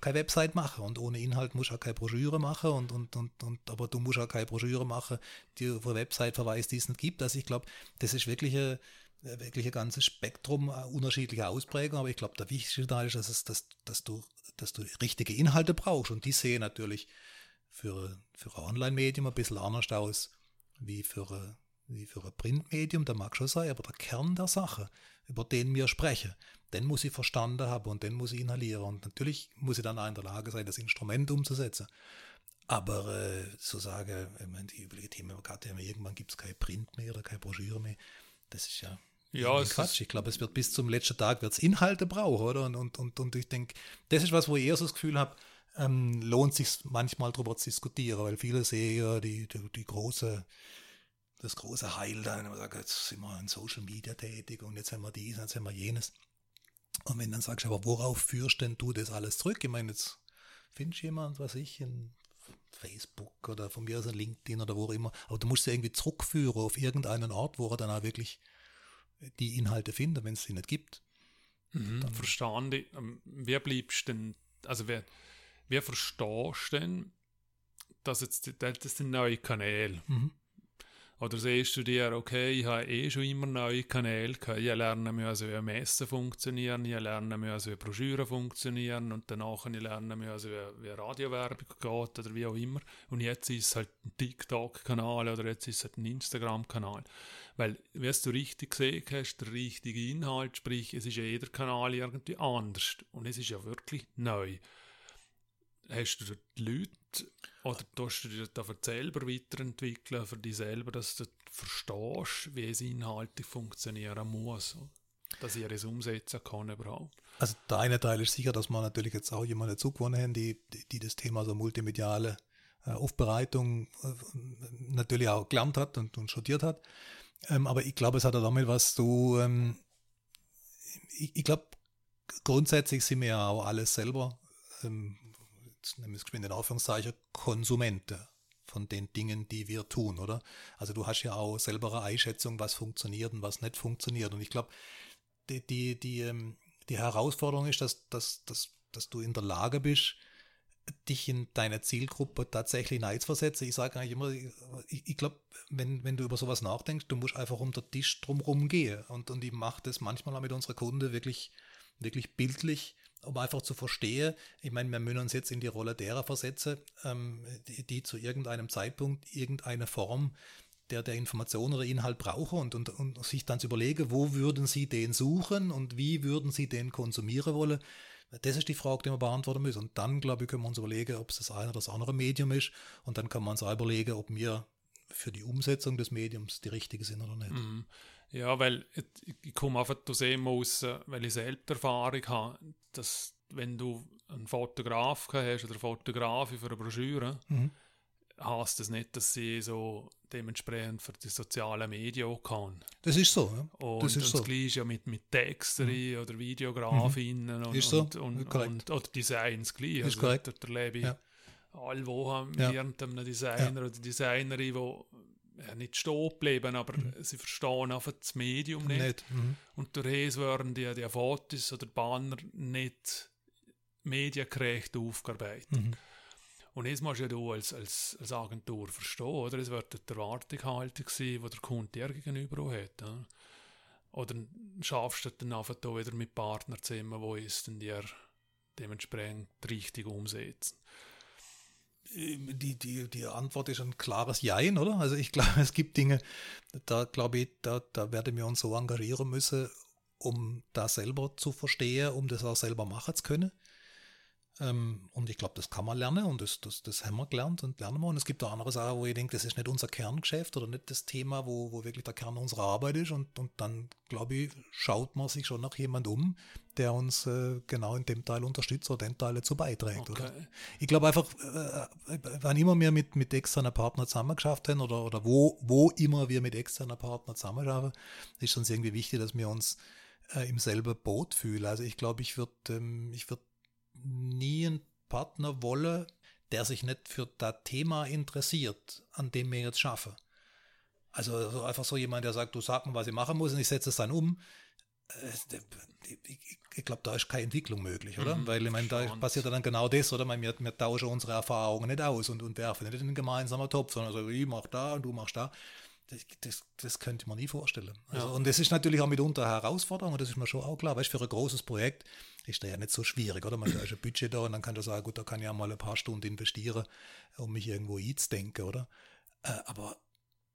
keine Website machen und ohne Inhalt muss auch keine Broschüre machen und, und, und, und aber du musst auch keine Broschüre machen, die auf eine Website verweist, die es nicht gibt. Also ich glaube, das ist wirklich ein, wirklich ein ganzes Spektrum unterschiedlicher Ausprägungen, aber ich glaube, der wichtigste Teil ist, dass, es, dass, dass, du, dass du richtige Inhalte brauchst und die sehen natürlich für, für ein Online-Medium ein bisschen anders aus wie für, wie für ein Printmedium, der mag schon sein, aber der Kern der Sache, über den wir sprechen, den muss ich verstanden haben und den muss ich inhalieren. Und natürlich muss ich dann auch in der Lage sein, das Instrument umzusetzen. Aber äh, so sage, ich meine, die übliche Themen gerade irgendwann gibt es kein Print mehr oder keine Broschüre mehr. Das ist ja ja, Quatsch. Ich glaube, es wird bis zum letzten Tag wird's Inhalte brauchen, oder? Und, und, und, und ich denke, das ist was, wo ich eher so das Gefühl habe, ähm, lohnt sich manchmal darüber zu diskutieren, weil viele sehen ja die, die, die große, das große Heil dann, und sagen, jetzt sind wir in Social Media tätig und jetzt haben wir dies, jetzt haben wir jenes. Und wenn dann sagst, aber worauf führst denn du das alles zurück? Ich meine, jetzt findest du jemand, was ich, in Facebook oder von mir aus ein LinkedIn oder wo auch immer, aber du musst sie irgendwie zurückführen auf irgendeinen Ort, wo er dann auch wirklich die Inhalte findet, wenn es sie nicht gibt. Mhm, verstanden. Ähm, wer bleibst denn, also wer, wie verstehst du denn, dass jetzt das sind neue Kanäle? Mhm. Oder siehst du dir, okay, ich habe eh schon immer neue Kanäle gehabt. Ich lerne müssen, wie Messen funktionieren, ich lerne müssen, wie Broschüren funktionieren und danach ich lernen müssen, wie, wie Radiowerbung geht oder wie auch immer. Und jetzt ist es halt ein TikTok-Kanal oder jetzt ist es halt ein Instagram-Kanal. Weil, wie du richtig gesehen hast, der richtige Inhalt, sprich, es ist ja jeder Kanal irgendwie anders. Und es ist ja wirklich neu hast du die Leute oder tust du dich da selber weiterentwickeln, für dich selber, dass du verstehst, wie es inhaltlich funktionieren muss, dass ich es umsetzen kann überhaupt? Also der eine Teil ist sicher, dass man natürlich jetzt auch jemanden zugewonnen haben, die, die, das Thema so multimediale äh, Aufbereitung äh, natürlich auch gelernt hat und, und studiert hat. Ähm, aber ich glaube, es hat auch damit was du, ähm, ich, ich glaube, grundsätzlich sind wir ja auch alles selber wir es in Anführungszeichen, Konsumente von den Dingen, die wir tun, oder? Also du hast ja auch selber eine Einschätzung, was funktioniert und was nicht funktioniert. Und ich glaube, die, die, die, ähm, die Herausforderung ist, dass, dass, dass, dass du in der Lage bist, dich in deine Zielgruppe tatsächlich hineinzuversetzen. Ich sage eigentlich immer, ich, ich glaube, wenn, wenn du über sowas nachdenkst, du musst einfach um den Tisch drumherum gehen. Und, und ich mache das manchmal auch mit unserer Kunde wirklich, wirklich bildlich um einfach zu verstehen, ich meine, wir müssen uns jetzt in die Rolle derer versetzen, ähm, die, die, zu irgendeinem Zeitpunkt irgendeine Form der, der Information oder Inhalt brauchen und, und, und sich dann zu überlegen, wo würden sie den suchen und wie würden sie den konsumieren wollen. Das ist die Frage, die wir beantworten müssen. Und dann, glaube ich, können wir uns überlegen, ob es das eine oder das andere Medium ist. Und dann kann man uns auch überlegen, ob wir für die Umsetzung des Mediums die richtige sind oder nicht. Mhm. Ja, weil ich, komme einfach aus dem aus, weil ich selbst Erfahrung habe, dass wenn du einen Fotograf hast oder eine Fotografin für eine Broschüre, mhm. heißt das nicht, dass sie so dementsprechend für die sozialen Medien auch kann. Das ist so. Ja. Und das, ist so. das gleiche ja mit, mit Texterin mhm. oder Videografinnen mhm. und, ist so. und, und, und, oder Designs gleich. Ist also, korrekt. Dort erlebe ich ja. alle Wochen ja. irgendeinem Designer ja. oder Designerin, die ja, nicht stehen geblieben, aber mhm. sie verstehen einfach das Medium nicht. nicht. Mhm. Und das werden die, die Fotos oder Banner nicht mediengerecht aufgearbeitet. Mhm. Und das musst ja du als, als, als Agentur verstehen, oder? Es wird die Erwartungshaltung sein, die der Kunde dir gegenüber hat. Ja? Oder schaffst du dann einfach da wieder mit Partnern zusammen, wo es dann dir dementsprechend richtig umsetzen die, die, die Antwort ist ein klares Jein, oder? Also ich glaube, es gibt Dinge, da glaube ich, da, da werden wir uns so engagieren müssen, um das selber zu verstehen, um das auch selber machen zu können. Ähm, und ich glaube, das kann man lernen und das, das, das haben wir gelernt und lernen wir. Und es gibt auch andere Sachen, wo ich denke, das ist nicht unser Kerngeschäft oder nicht das Thema, wo, wo wirklich der Kern unserer Arbeit ist. Und, und dann, glaube ich, schaut man sich schon nach jemand um, der uns äh, genau in dem Teil unterstützt oder den Teil dazu beiträgt. Okay. Oder? Ich glaube einfach, äh, wann immer wir mit, mit externen Partnern zusammengeschafft haben oder, oder wo, wo immer wir mit externen Partnern zusammenarbeiten, ist uns irgendwie wichtig, dass wir uns äh, im selben Boot fühlen. Also ich glaube, ich würde ähm, ich würd nie einen Partner wollen, der sich nicht für das Thema interessiert, an dem wir jetzt schaffen. Also einfach so jemand, der sagt, du sag mir, was ich machen muss und ich setze es dann um. Ich glaube, da ist keine Entwicklung möglich, oder? Mhm, Weil ich meine, da passiert dann genau das, oder? Wir, wir tauschen unsere Erfahrungen nicht aus und, und werfen nicht in einen gemeinsamen Topf, sondern so, ich mach da und du machst da. Das, das, das könnte man nie vorstellen. Also, ja. Und das ist natürlich auch mitunter Herausforderung, und das ist mir schon auch klar. Weißt, für ein großes Projekt ist das ja nicht so schwierig, oder? Man hat ein Budget da und dann kann du sagen, gut, da kann ich ja mal ein paar Stunden investieren, um mich irgendwo einzudenken, oder? Äh, aber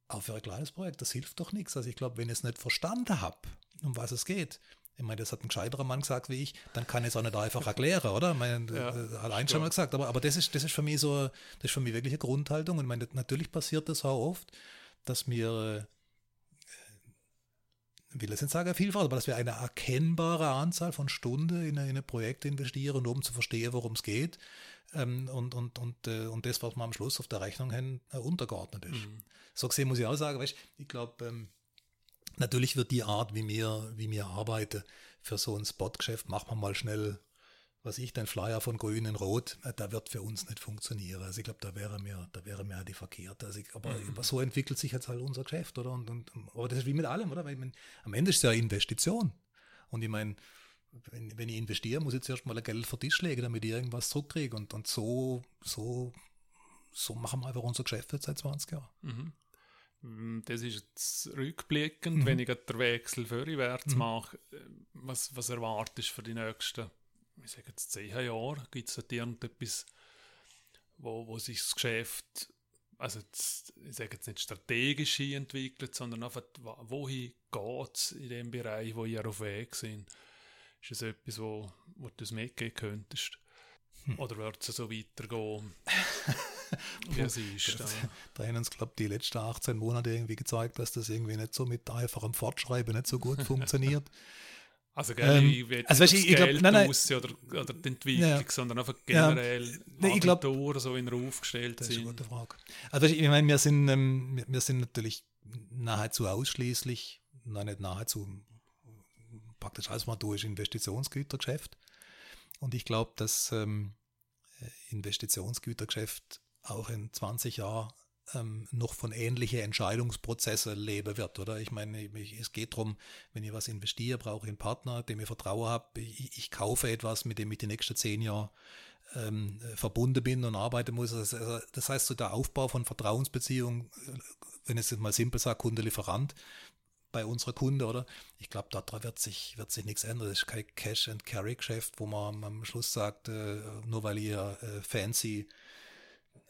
auch für ein kleines Projekt, das hilft doch nichts. Also ich glaube, wenn ich es nicht verstanden habe, um was es geht, ich meine, das hat ein gescheiterer Mann gesagt wie ich, dann kann ich es auch nicht einfach erklären, oder? Ich meine, ja, äh, hat ein schon mal gesagt, aber, aber das, ist, das ist für mich so, das ist für mich wirklich eine Grundhaltung. Und ich meine, natürlich passiert das auch oft, dass ich äh, will das nicht sagen vielfach, aber dass wir eine erkennbare Anzahl von Stunden in, in ein Projekt investieren, um zu verstehen, worum es geht. Ähm, und, und, und, äh, und das, was man am Schluss auf der Rechnung hin äh, untergeordnet ist. Mhm. So gesehen muss ich auch sagen, weißt, ich glaube, ähm, natürlich wird die Art, wie wir, wie wir arbeiten, für so ein Spotgeschäft, machen wir mal schnell was ich, den Flyer von Grün in Rot, äh, da wird für uns nicht funktionieren. Also ich glaube, da wäre mir, da wäre mir die verkehrt. Also ich, aber, mhm. so entwickelt sich jetzt halt unser Geschäft, oder? Und, und, aber das ist wie mit allem, oder? Weil ich mein, am Ende ist es ja Investition. Und ich meine, wenn, wenn, ich investiere, muss ich zuerst mal ein Geld für Tisch legen, damit ich irgendwas zurückkriege. Und, und so, so, so machen wir einfach unser Geschäft jetzt seit 20 Jahren. Mhm. Mm, das ist jetzt rückblickend, mhm. wenn ich den Wechsel vorwärts mhm. mache. Äh, was, was erwartest du für die nächsten ich sage jetzt zehn Jahre, gibt es dort irgendetwas, wo, wo sich das Geschäft, also jetzt, ich sage jetzt nicht strategisch entwickelt, sondern einfach, wohin geht es in dem Bereich, wo ihr auf Weg sind? Ist es etwas, wo, wo du es mitgeben könntest? Hm. Oder wird es so weitergehen? wie es ist. Das, da haben uns, glaube ich, die letzten 18 Monate irgendwie gezeigt, dass das irgendwie nicht so mit einfachem Fortschreiben nicht so gut funktioniert. Also, gell, ähm, ich will also, weißt, ich, ich glaub, nein, nein, oder, oder die Entwicklung, ja, sondern einfach generell ja, nee, ich glaub, so in den Ruf gestellt das ist eine gute Frage. Also ich meine, wir sind, ähm, wir sind natürlich nahezu ausschließlich, nein, nicht nahezu, praktisch alles mal durch Investitionsgütergeschäft. Und ich glaube, dass ähm, Investitionsgütergeschäft auch in 20 Jahren ähm, noch von ähnlichen Entscheidungsprozessen leben wird, oder? Ich meine, ich, es geht darum, wenn ich was investiere, brauche ich einen Partner, dem ich Vertrauen habe. Ich, ich kaufe etwas, mit dem ich die nächsten zehn Jahre ähm, verbunden bin und arbeiten muss. Also, also, das heißt, so der Aufbau von Vertrauensbeziehungen, wenn ich es mal simpel sage, Kunde-Lieferant, bei unserer Kunde, oder? Ich glaube, da wird sich, wird sich nichts ändern. Das ist kein Cash-and-Carry-Geschäft, wo man am Schluss sagt, äh, nur weil ihr äh, fancy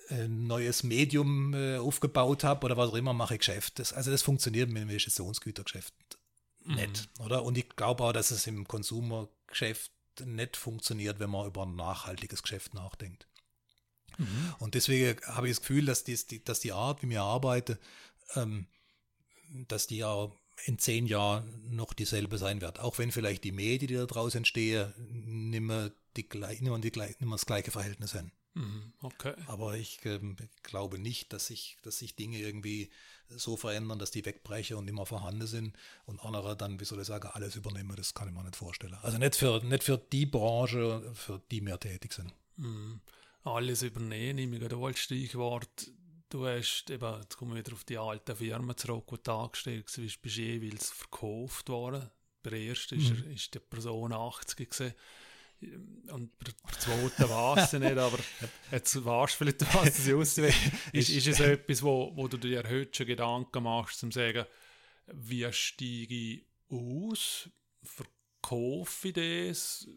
ein neues Medium äh, aufgebaut habe oder was auch immer, mache ich Geschäft. Das, also das funktioniert mit dem Investitionsgütergeschäft mhm. nicht, oder? Und ich glaube auch, dass es im Konsumergeschäft nicht funktioniert, wenn man über ein nachhaltiges Geschäft nachdenkt. Mhm. Und deswegen habe ich das Gefühl, dass die, dass die Art, wie wir arbeiten, ähm, dass die auch in zehn Jahren noch dieselbe sein wird. Auch wenn vielleicht die Medien, die da draußen entstehen, nicht mehr, die, nicht mehr, die, nicht mehr das gleiche Verhältnis haben. Mhm, okay. Aber ich ähm, glaube nicht, dass sich, dass sich Dinge irgendwie so verändern, dass die wegbrechen und immer vorhanden sind und andere dann, wie soll ich sagen, alles übernehmen. Das kann ich mir nicht vorstellen. Also nicht für, nicht für die Branche, für die wir tätig sind. Mhm. Alles übernehmen, nehme ich als Stichwort. Du hast eben, jetzt kommen wir wieder auf die alten Firmen zurück, wo du angestellt bist, bist jeweils verkauft worden. Bei der ersten mhm. ist, die Person 80 gewesen und bei der zweiten weiß ich nicht, aber jetzt weißt du vielleicht, was das aussieht. Ist, ist es etwas, wo, wo du dir heute schon Gedanken machst, um zu sagen, wie steige ich aus, verkaufe ich das?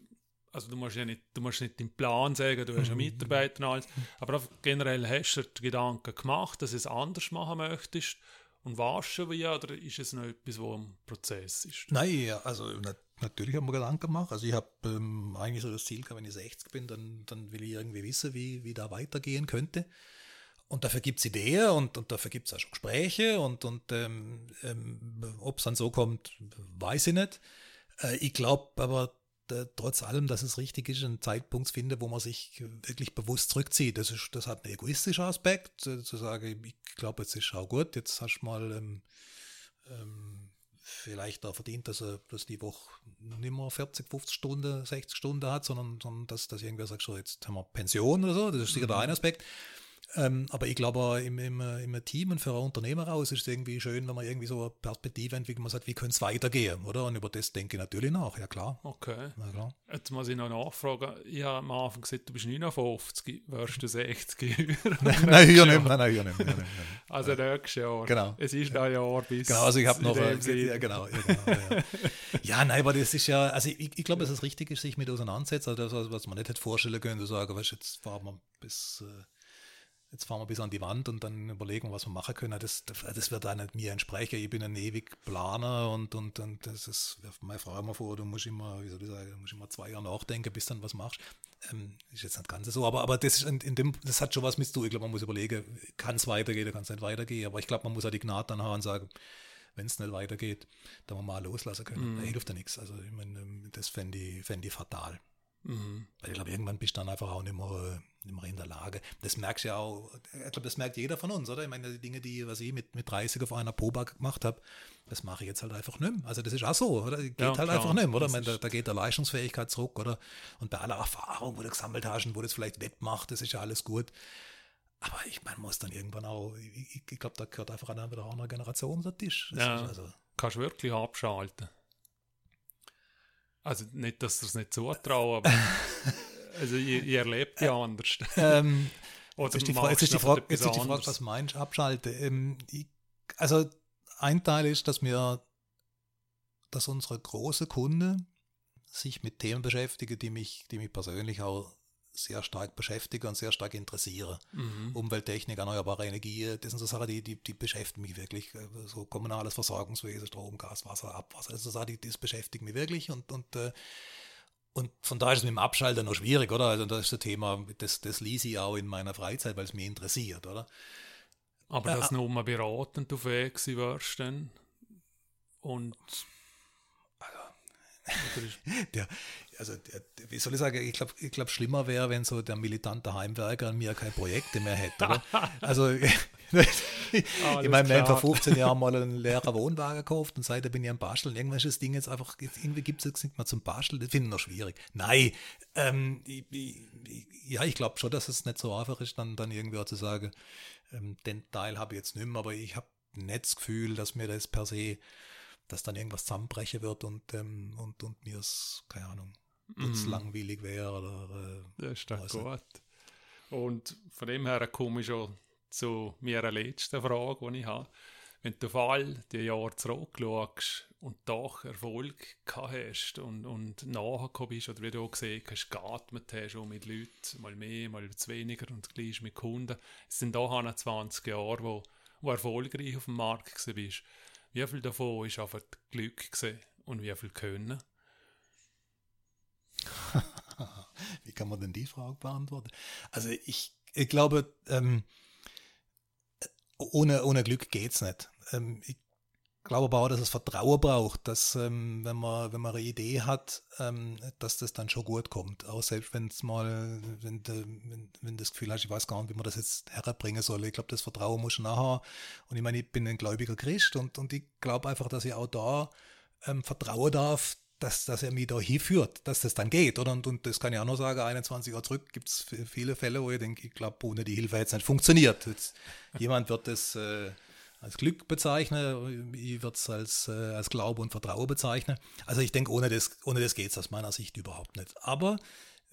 Also du musst ja nicht, du musst nicht den Plan sagen, du hast einen mhm. Mitarbeiter und alles, aber generell hast du dir Gedanken gemacht, dass du es anders machen möchtest und weißt schon wie, oder ist es noch etwas, wo im Prozess ist? Nein, also natürlich habe ich mir Gedanken gemacht. Also ich habe ähm, eigentlich so das Ziel, wenn ich 60 bin, dann, dann will ich irgendwie wissen, wie, wie da weitergehen könnte. Und dafür gibt es Ideen und, und dafür gibt es auch schon Gespräche und, und ähm, ähm, ob es dann so kommt, weiß ich nicht. Äh, ich glaube aber trotz allem, dass es richtig ist, einen Zeitpunkt zu finden, wo man sich wirklich bewusst zurückzieht. Das, ist, das hat einen egoistischen Aspekt, äh, zu sagen, ich glaube, jetzt ist auch gut, jetzt hast du mal ähm, ähm, vielleicht da verdient, dass er dass die Woche nicht mehr 40, 50 Stunden, 60 Stunden hat, sondern, sondern dass, dass irgendwer sagt, so jetzt haben wir Pension oder so, das ist sicher mhm. der eine Aspekt. Ähm, aber ich glaube, im, im, im Team und für ein Unternehmer raus ist es irgendwie schön, wenn man irgendwie so eine Perspektive entwickelt, man sagt, wie könnte es weitergehen, oder? Und über das denke ich natürlich nach, ja klar. Okay. Ja, klar. Jetzt muss ich noch nachfragen. Ich habe am Anfang gesagt, du bist 59, wirst du 60 nein, nein, hier nicht, nein, nein, hier nicht. Nein, Also nächstes Jahr. Genau. Es ist ein Jahr bis. Genau, also ich habe noch. Äh, ja, genau. Ja, genau ja. ja, nein, aber das ist ja, also ich, ich glaube, dass es richtig ist, sich mit auseinandersetzen. Also das, was man nicht hätte vorstellen können, zu sagen, weißt, jetzt fahren wir bis. Äh, jetzt fahren wir bis an die Wand und dann überlegen, was wir machen können. Das, das wird auch nicht mir entsprechen. Ich bin ein ewig Planer und, und, und das ist, meine Frau immer vor, du musst immer, wie soll ich sagen, du musst immer zwei Jahre nachdenken, bis dann was machst. Ähm, ist jetzt nicht ganz so, aber, aber das, ist in, in dem, das hat schon was mit zu. Ich glaube, man muss überlegen, kann es weitergehen oder kann es nicht weitergehen. Aber ich glaube, man muss auch die Gnade dann haben und sagen, wenn es nicht weitergeht, dann wir mal loslassen können. Mhm. Da hilft ja nichts. Also ich meine, ähm, das fände ich, fänd ich fatal. Mhm. Weil ich glaube, irgendwann bist du dann einfach auch nicht mehr, nicht mehr in der Lage. Das merkst du ja auch, ich glaube, das merkt jeder von uns, oder? Ich meine, die Dinge, die was ich mit, mit 30 auf einer Proba gemacht habe, das mache ich jetzt halt einfach nicht mehr. Also das ist auch so, oder? Geht ja, halt klar. einfach nicht mehr, oder? Ich meine, da, da, geht der Leistungsfähigkeit zurück, oder? Und bei aller Erfahrung, wo du gesammelt hast und wo du das vielleicht wettmacht, das ist ja alles gut. Aber ich meine, muss dann irgendwann auch, ich, ich glaube, da gehört einfach eine wieder andere Generation unter Tisch. Das ja, also, kannst du wirklich abschalten. Also nicht, dass ihr es nicht zutrauen, aber also ihr, ihr erlebt ja anders. Ähm, Oder jetzt ist die, Frage, jetzt ist die Frage, jetzt ist die Frage was meinst du, abschalten? Ähm, ich, also ein Teil ist, dass wir, dass unsere große Kunde sich mit Themen beschäftigen, die mich, die mich persönlich auch sehr stark beschäftige und sehr stark interessiere. Mhm. Umwelttechnik, erneuerbare Energie, das sind so Sachen, die, die, die beschäftigen mich wirklich. So kommunales Versorgungswesen, Strom, Gas, Wasser, Abwasser, das, Sachen, die, das beschäftigt mich wirklich und, und äh, und von daher ist es mit dem Abschalten noch schwierig, oder? Also das ist das Thema, das, das lese ich auch in meiner Freizeit, weil es mich interessiert, oder? Aber dass äh, nur mal beratend auf Weg warst dann und der, also der, wie soll ich sagen, ich glaube, ich glaub, schlimmer wäre, wenn so der militante Heimwerker an mir keine Projekte mehr hätte. Oder? also ich meine, wir haben vor 15 Jahren mal einen leeren Wohnwagen gekauft und seitdem bin ich am Basteln. Irgendwann ist das Ding jetzt einfach, irgendwie gibt es jetzt nicht mehr zum Basteln, das finde ich noch schwierig. Nein, ähm, ich, ich, ja, ich glaube schon, dass es nicht so einfach ist, dann, dann irgendwie auch zu sagen, ähm, den Teil habe ich jetzt nicht mehr, aber ich habe nicht das Gefühl, dass mir das per se dass dann irgendwas zusammenbrechen wird und, ähm, und, und mir es, keine Ahnung, mm. langweilig wäre oder. Äh, das ist doch gut. Und von dem her komme ich schon zu meiner letzten Frage, die ich habe. Wenn du auf all die Jahre zurückschaust und doch Erfolg gehabt hast und, und nachgekommen bist, oder wie du auch gesehen hast, geatmet hast, auch mit Leuten, mal mehr, mal weniger und gleich mit Kunden. Es sind auch 20 Jahre, wo, wo erfolgreich auf dem Markt bist. Wie viel davon ist einfach Glück gesehen und wie viel Können? wie kann man denn die Frage beantworten? Also ich, ich glaube, ähm, ohne, ohne Glück geht es nicht. Ähm, ich glaube aber auch, dass es Vertrauen braucht, dass ähm, wenn man wenn man eine Idee hat, ähm, dass das dann schon gut kommt. Auch selbst wenn es mal, wenn, de, wenn, wenn das Gefühl hast, ich weiß gar nicht, wie man das jetzt herbringen soll. Ich glaube, das Vertrauen muss nachher. Und ich meine, ich bin ein gläubiger Christ und, und ich glaube einfach, dass ich auch da ähm, vertrauen darf, dass, dass er mich da hinführt, dass das dann geht. Oder? Und, und das kann ich auch noch sagen, 21 Jahre zurück gibt es viele Fälle, wo ich denke, ich glaube, ohne die Hilfe hätte es nicht funktioniert. Jetzt, jemand wird das äh, als Glück bezeichnen, ich würde es als, äh, als Glaube und Vertrauen bezeichnen. Also ich denke, ohne das, ohne das geht es aus meiner Sicht überhaupt nicht. Aber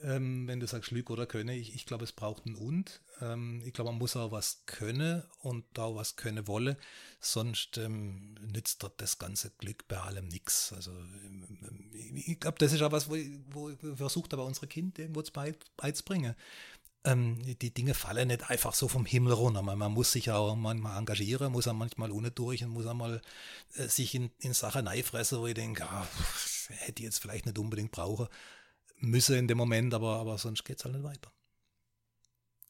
ähm, wenn du sagst Glück oder Könne, ich, ich glaube, es braucht ein Und. Ähm, ich glaube, man muss auch was können und auch was können wolle, sonst ähm, nützt dort das ganze Glück bei allem nichts. Also ähm, ich glaube, das ist auch was, wo, wo versucht aber unsere Kinder irgendwo beizubringen ähm, die Dinge fallen nicht einfach so vom Himmel runter. Man, man muss sich auch manchmal engagieren, muss auch manchmal ohne durch und muss auch mal äh, sich in, in Sachen fressen, wo ich denke, ah, hätte ich jetzt vielleicht nicht unbedingt brauchen müssen in dem Moment, aber, aber sonst geht es halt nicht weiter.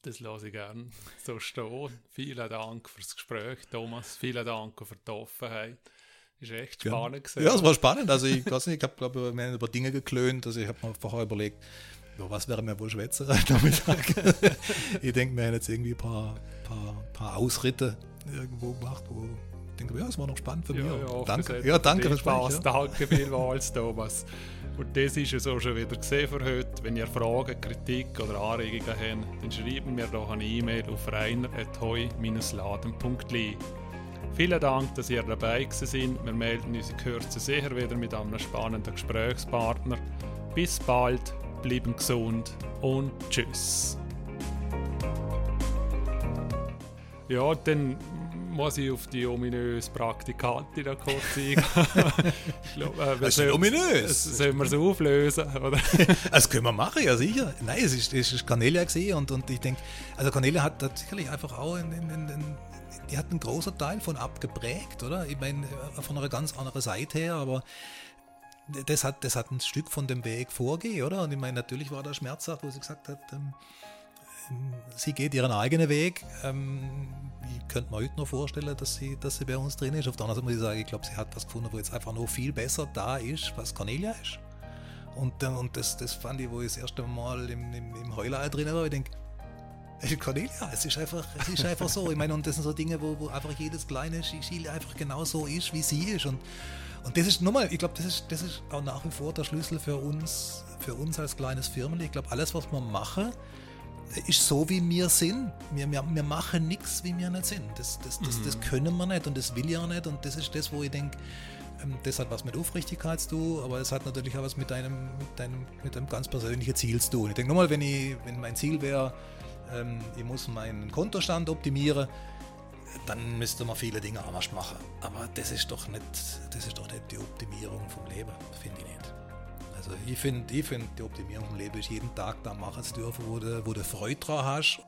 Das lasse ich gerne so stehen. Vielen Dank fürs Gespräch, Thomas. Vielen Dank für die Offenheit. Ist echt spannend ja. Ja, es war spannend. Also ich weiß nicht, ich habe glaube wir haben über Dinge geklönt. Also ich habe mir vorher überlegt, über was wäre mir wohl schwätzer ich denke, wir haben jetzt irgendwie ein paar, paar, paar Ausritte irgendwo gemacht, wo ich denke, ja, es war noch spannend für ja, mich. Ja, danke, ja, danke fürs Spaß. Ja. Danke vielmals, Thomas. Und das ist es auch schon wieder gesehen für heute. Wenn ihr Fragen, Kritik oder Anregungen habt, dann schreiben wir doch eine E-Mail auf reiner.heu-laden.li. Vielen Dank, dass ihr dabei sind. Wir melden uns in Kürze sicher wieder mit einem spannenden Gesprächspartner. Bis bald, bleiben gesund und tschüss. Ja, dann muss ich auf die ominöse Praktikantin da kurz eingehen. ich glaube, äh, das ist ominös. Sollen wir es auflösen? Oder? das können wir machen, ja sicher. Nein, es ist, es ist Cornelia gesehen und, und ich denke, also Cornelia hat, hat sicherlich einfach auch in, in, in, die hat einen großen Teil von abgeprägt, oder? Ich meine, äh, von einer ganz anderen Seite her, aber das hat, das hat ein Stück von dem Weg vorgehen, oder? Und ich meine, natürlich war da schmerzhaft, wo sie gesagt hat, ähm, ähm, sie geht ihren eigenen Weg. Ähm, ich könnte mir heute noch vorstellen, dass sie, dass sie bei uns drin ist. Auf der anderen Seite muss ich sagen, ich glaube, sie hat was gefunden, wo jetzt einfach noch viel besser da ist, was Cornelia ist. Und, äh, und das, das fand ich, wo ich das erste Mal im, im, im Heuleier drin war, ich denke, Cornelia, es ist einfach, es ist einfach so. Ich meine, und das sind so Dinge, wo, wo einfach jedes kleine Schiele einfach genau so ist, wie sie ist. Und, und das ist nochmal, ich glaube, das ist, das ist auch nach wie vor der Schlüssel für uns, für uns als kleines Firmen. Ich glaube, alles, was wir machen, ist so, wie wir sind. Wir, wir, wir machen nichts, wie wir nicht sind. Das, das, das, mhm. das können wir nicht und das will ich auch nicht. Und das ist das, wo ich denke, ähm, das hat was mit Aufrichtigkeit zu tun, aber es hat natürlich auch was mit deinem, mit deinem, mit deinem ganz persönlichen Ziel zu tun. Ich denke nochmal, wenn, ich, wenn mein Ziel wäre, ähm, ich muss meinen Kontostand optimieren, dann müsste man viele Dinge anders machen. Aber das ist doch nicht, das ist doch nicht die Optimierung vom Leben, finde ich nicht. Also ich finde, ich find, die Optimierung vom Leben ist jeden Tag da machen zu dürfen, wo du, wo du Freude dran hast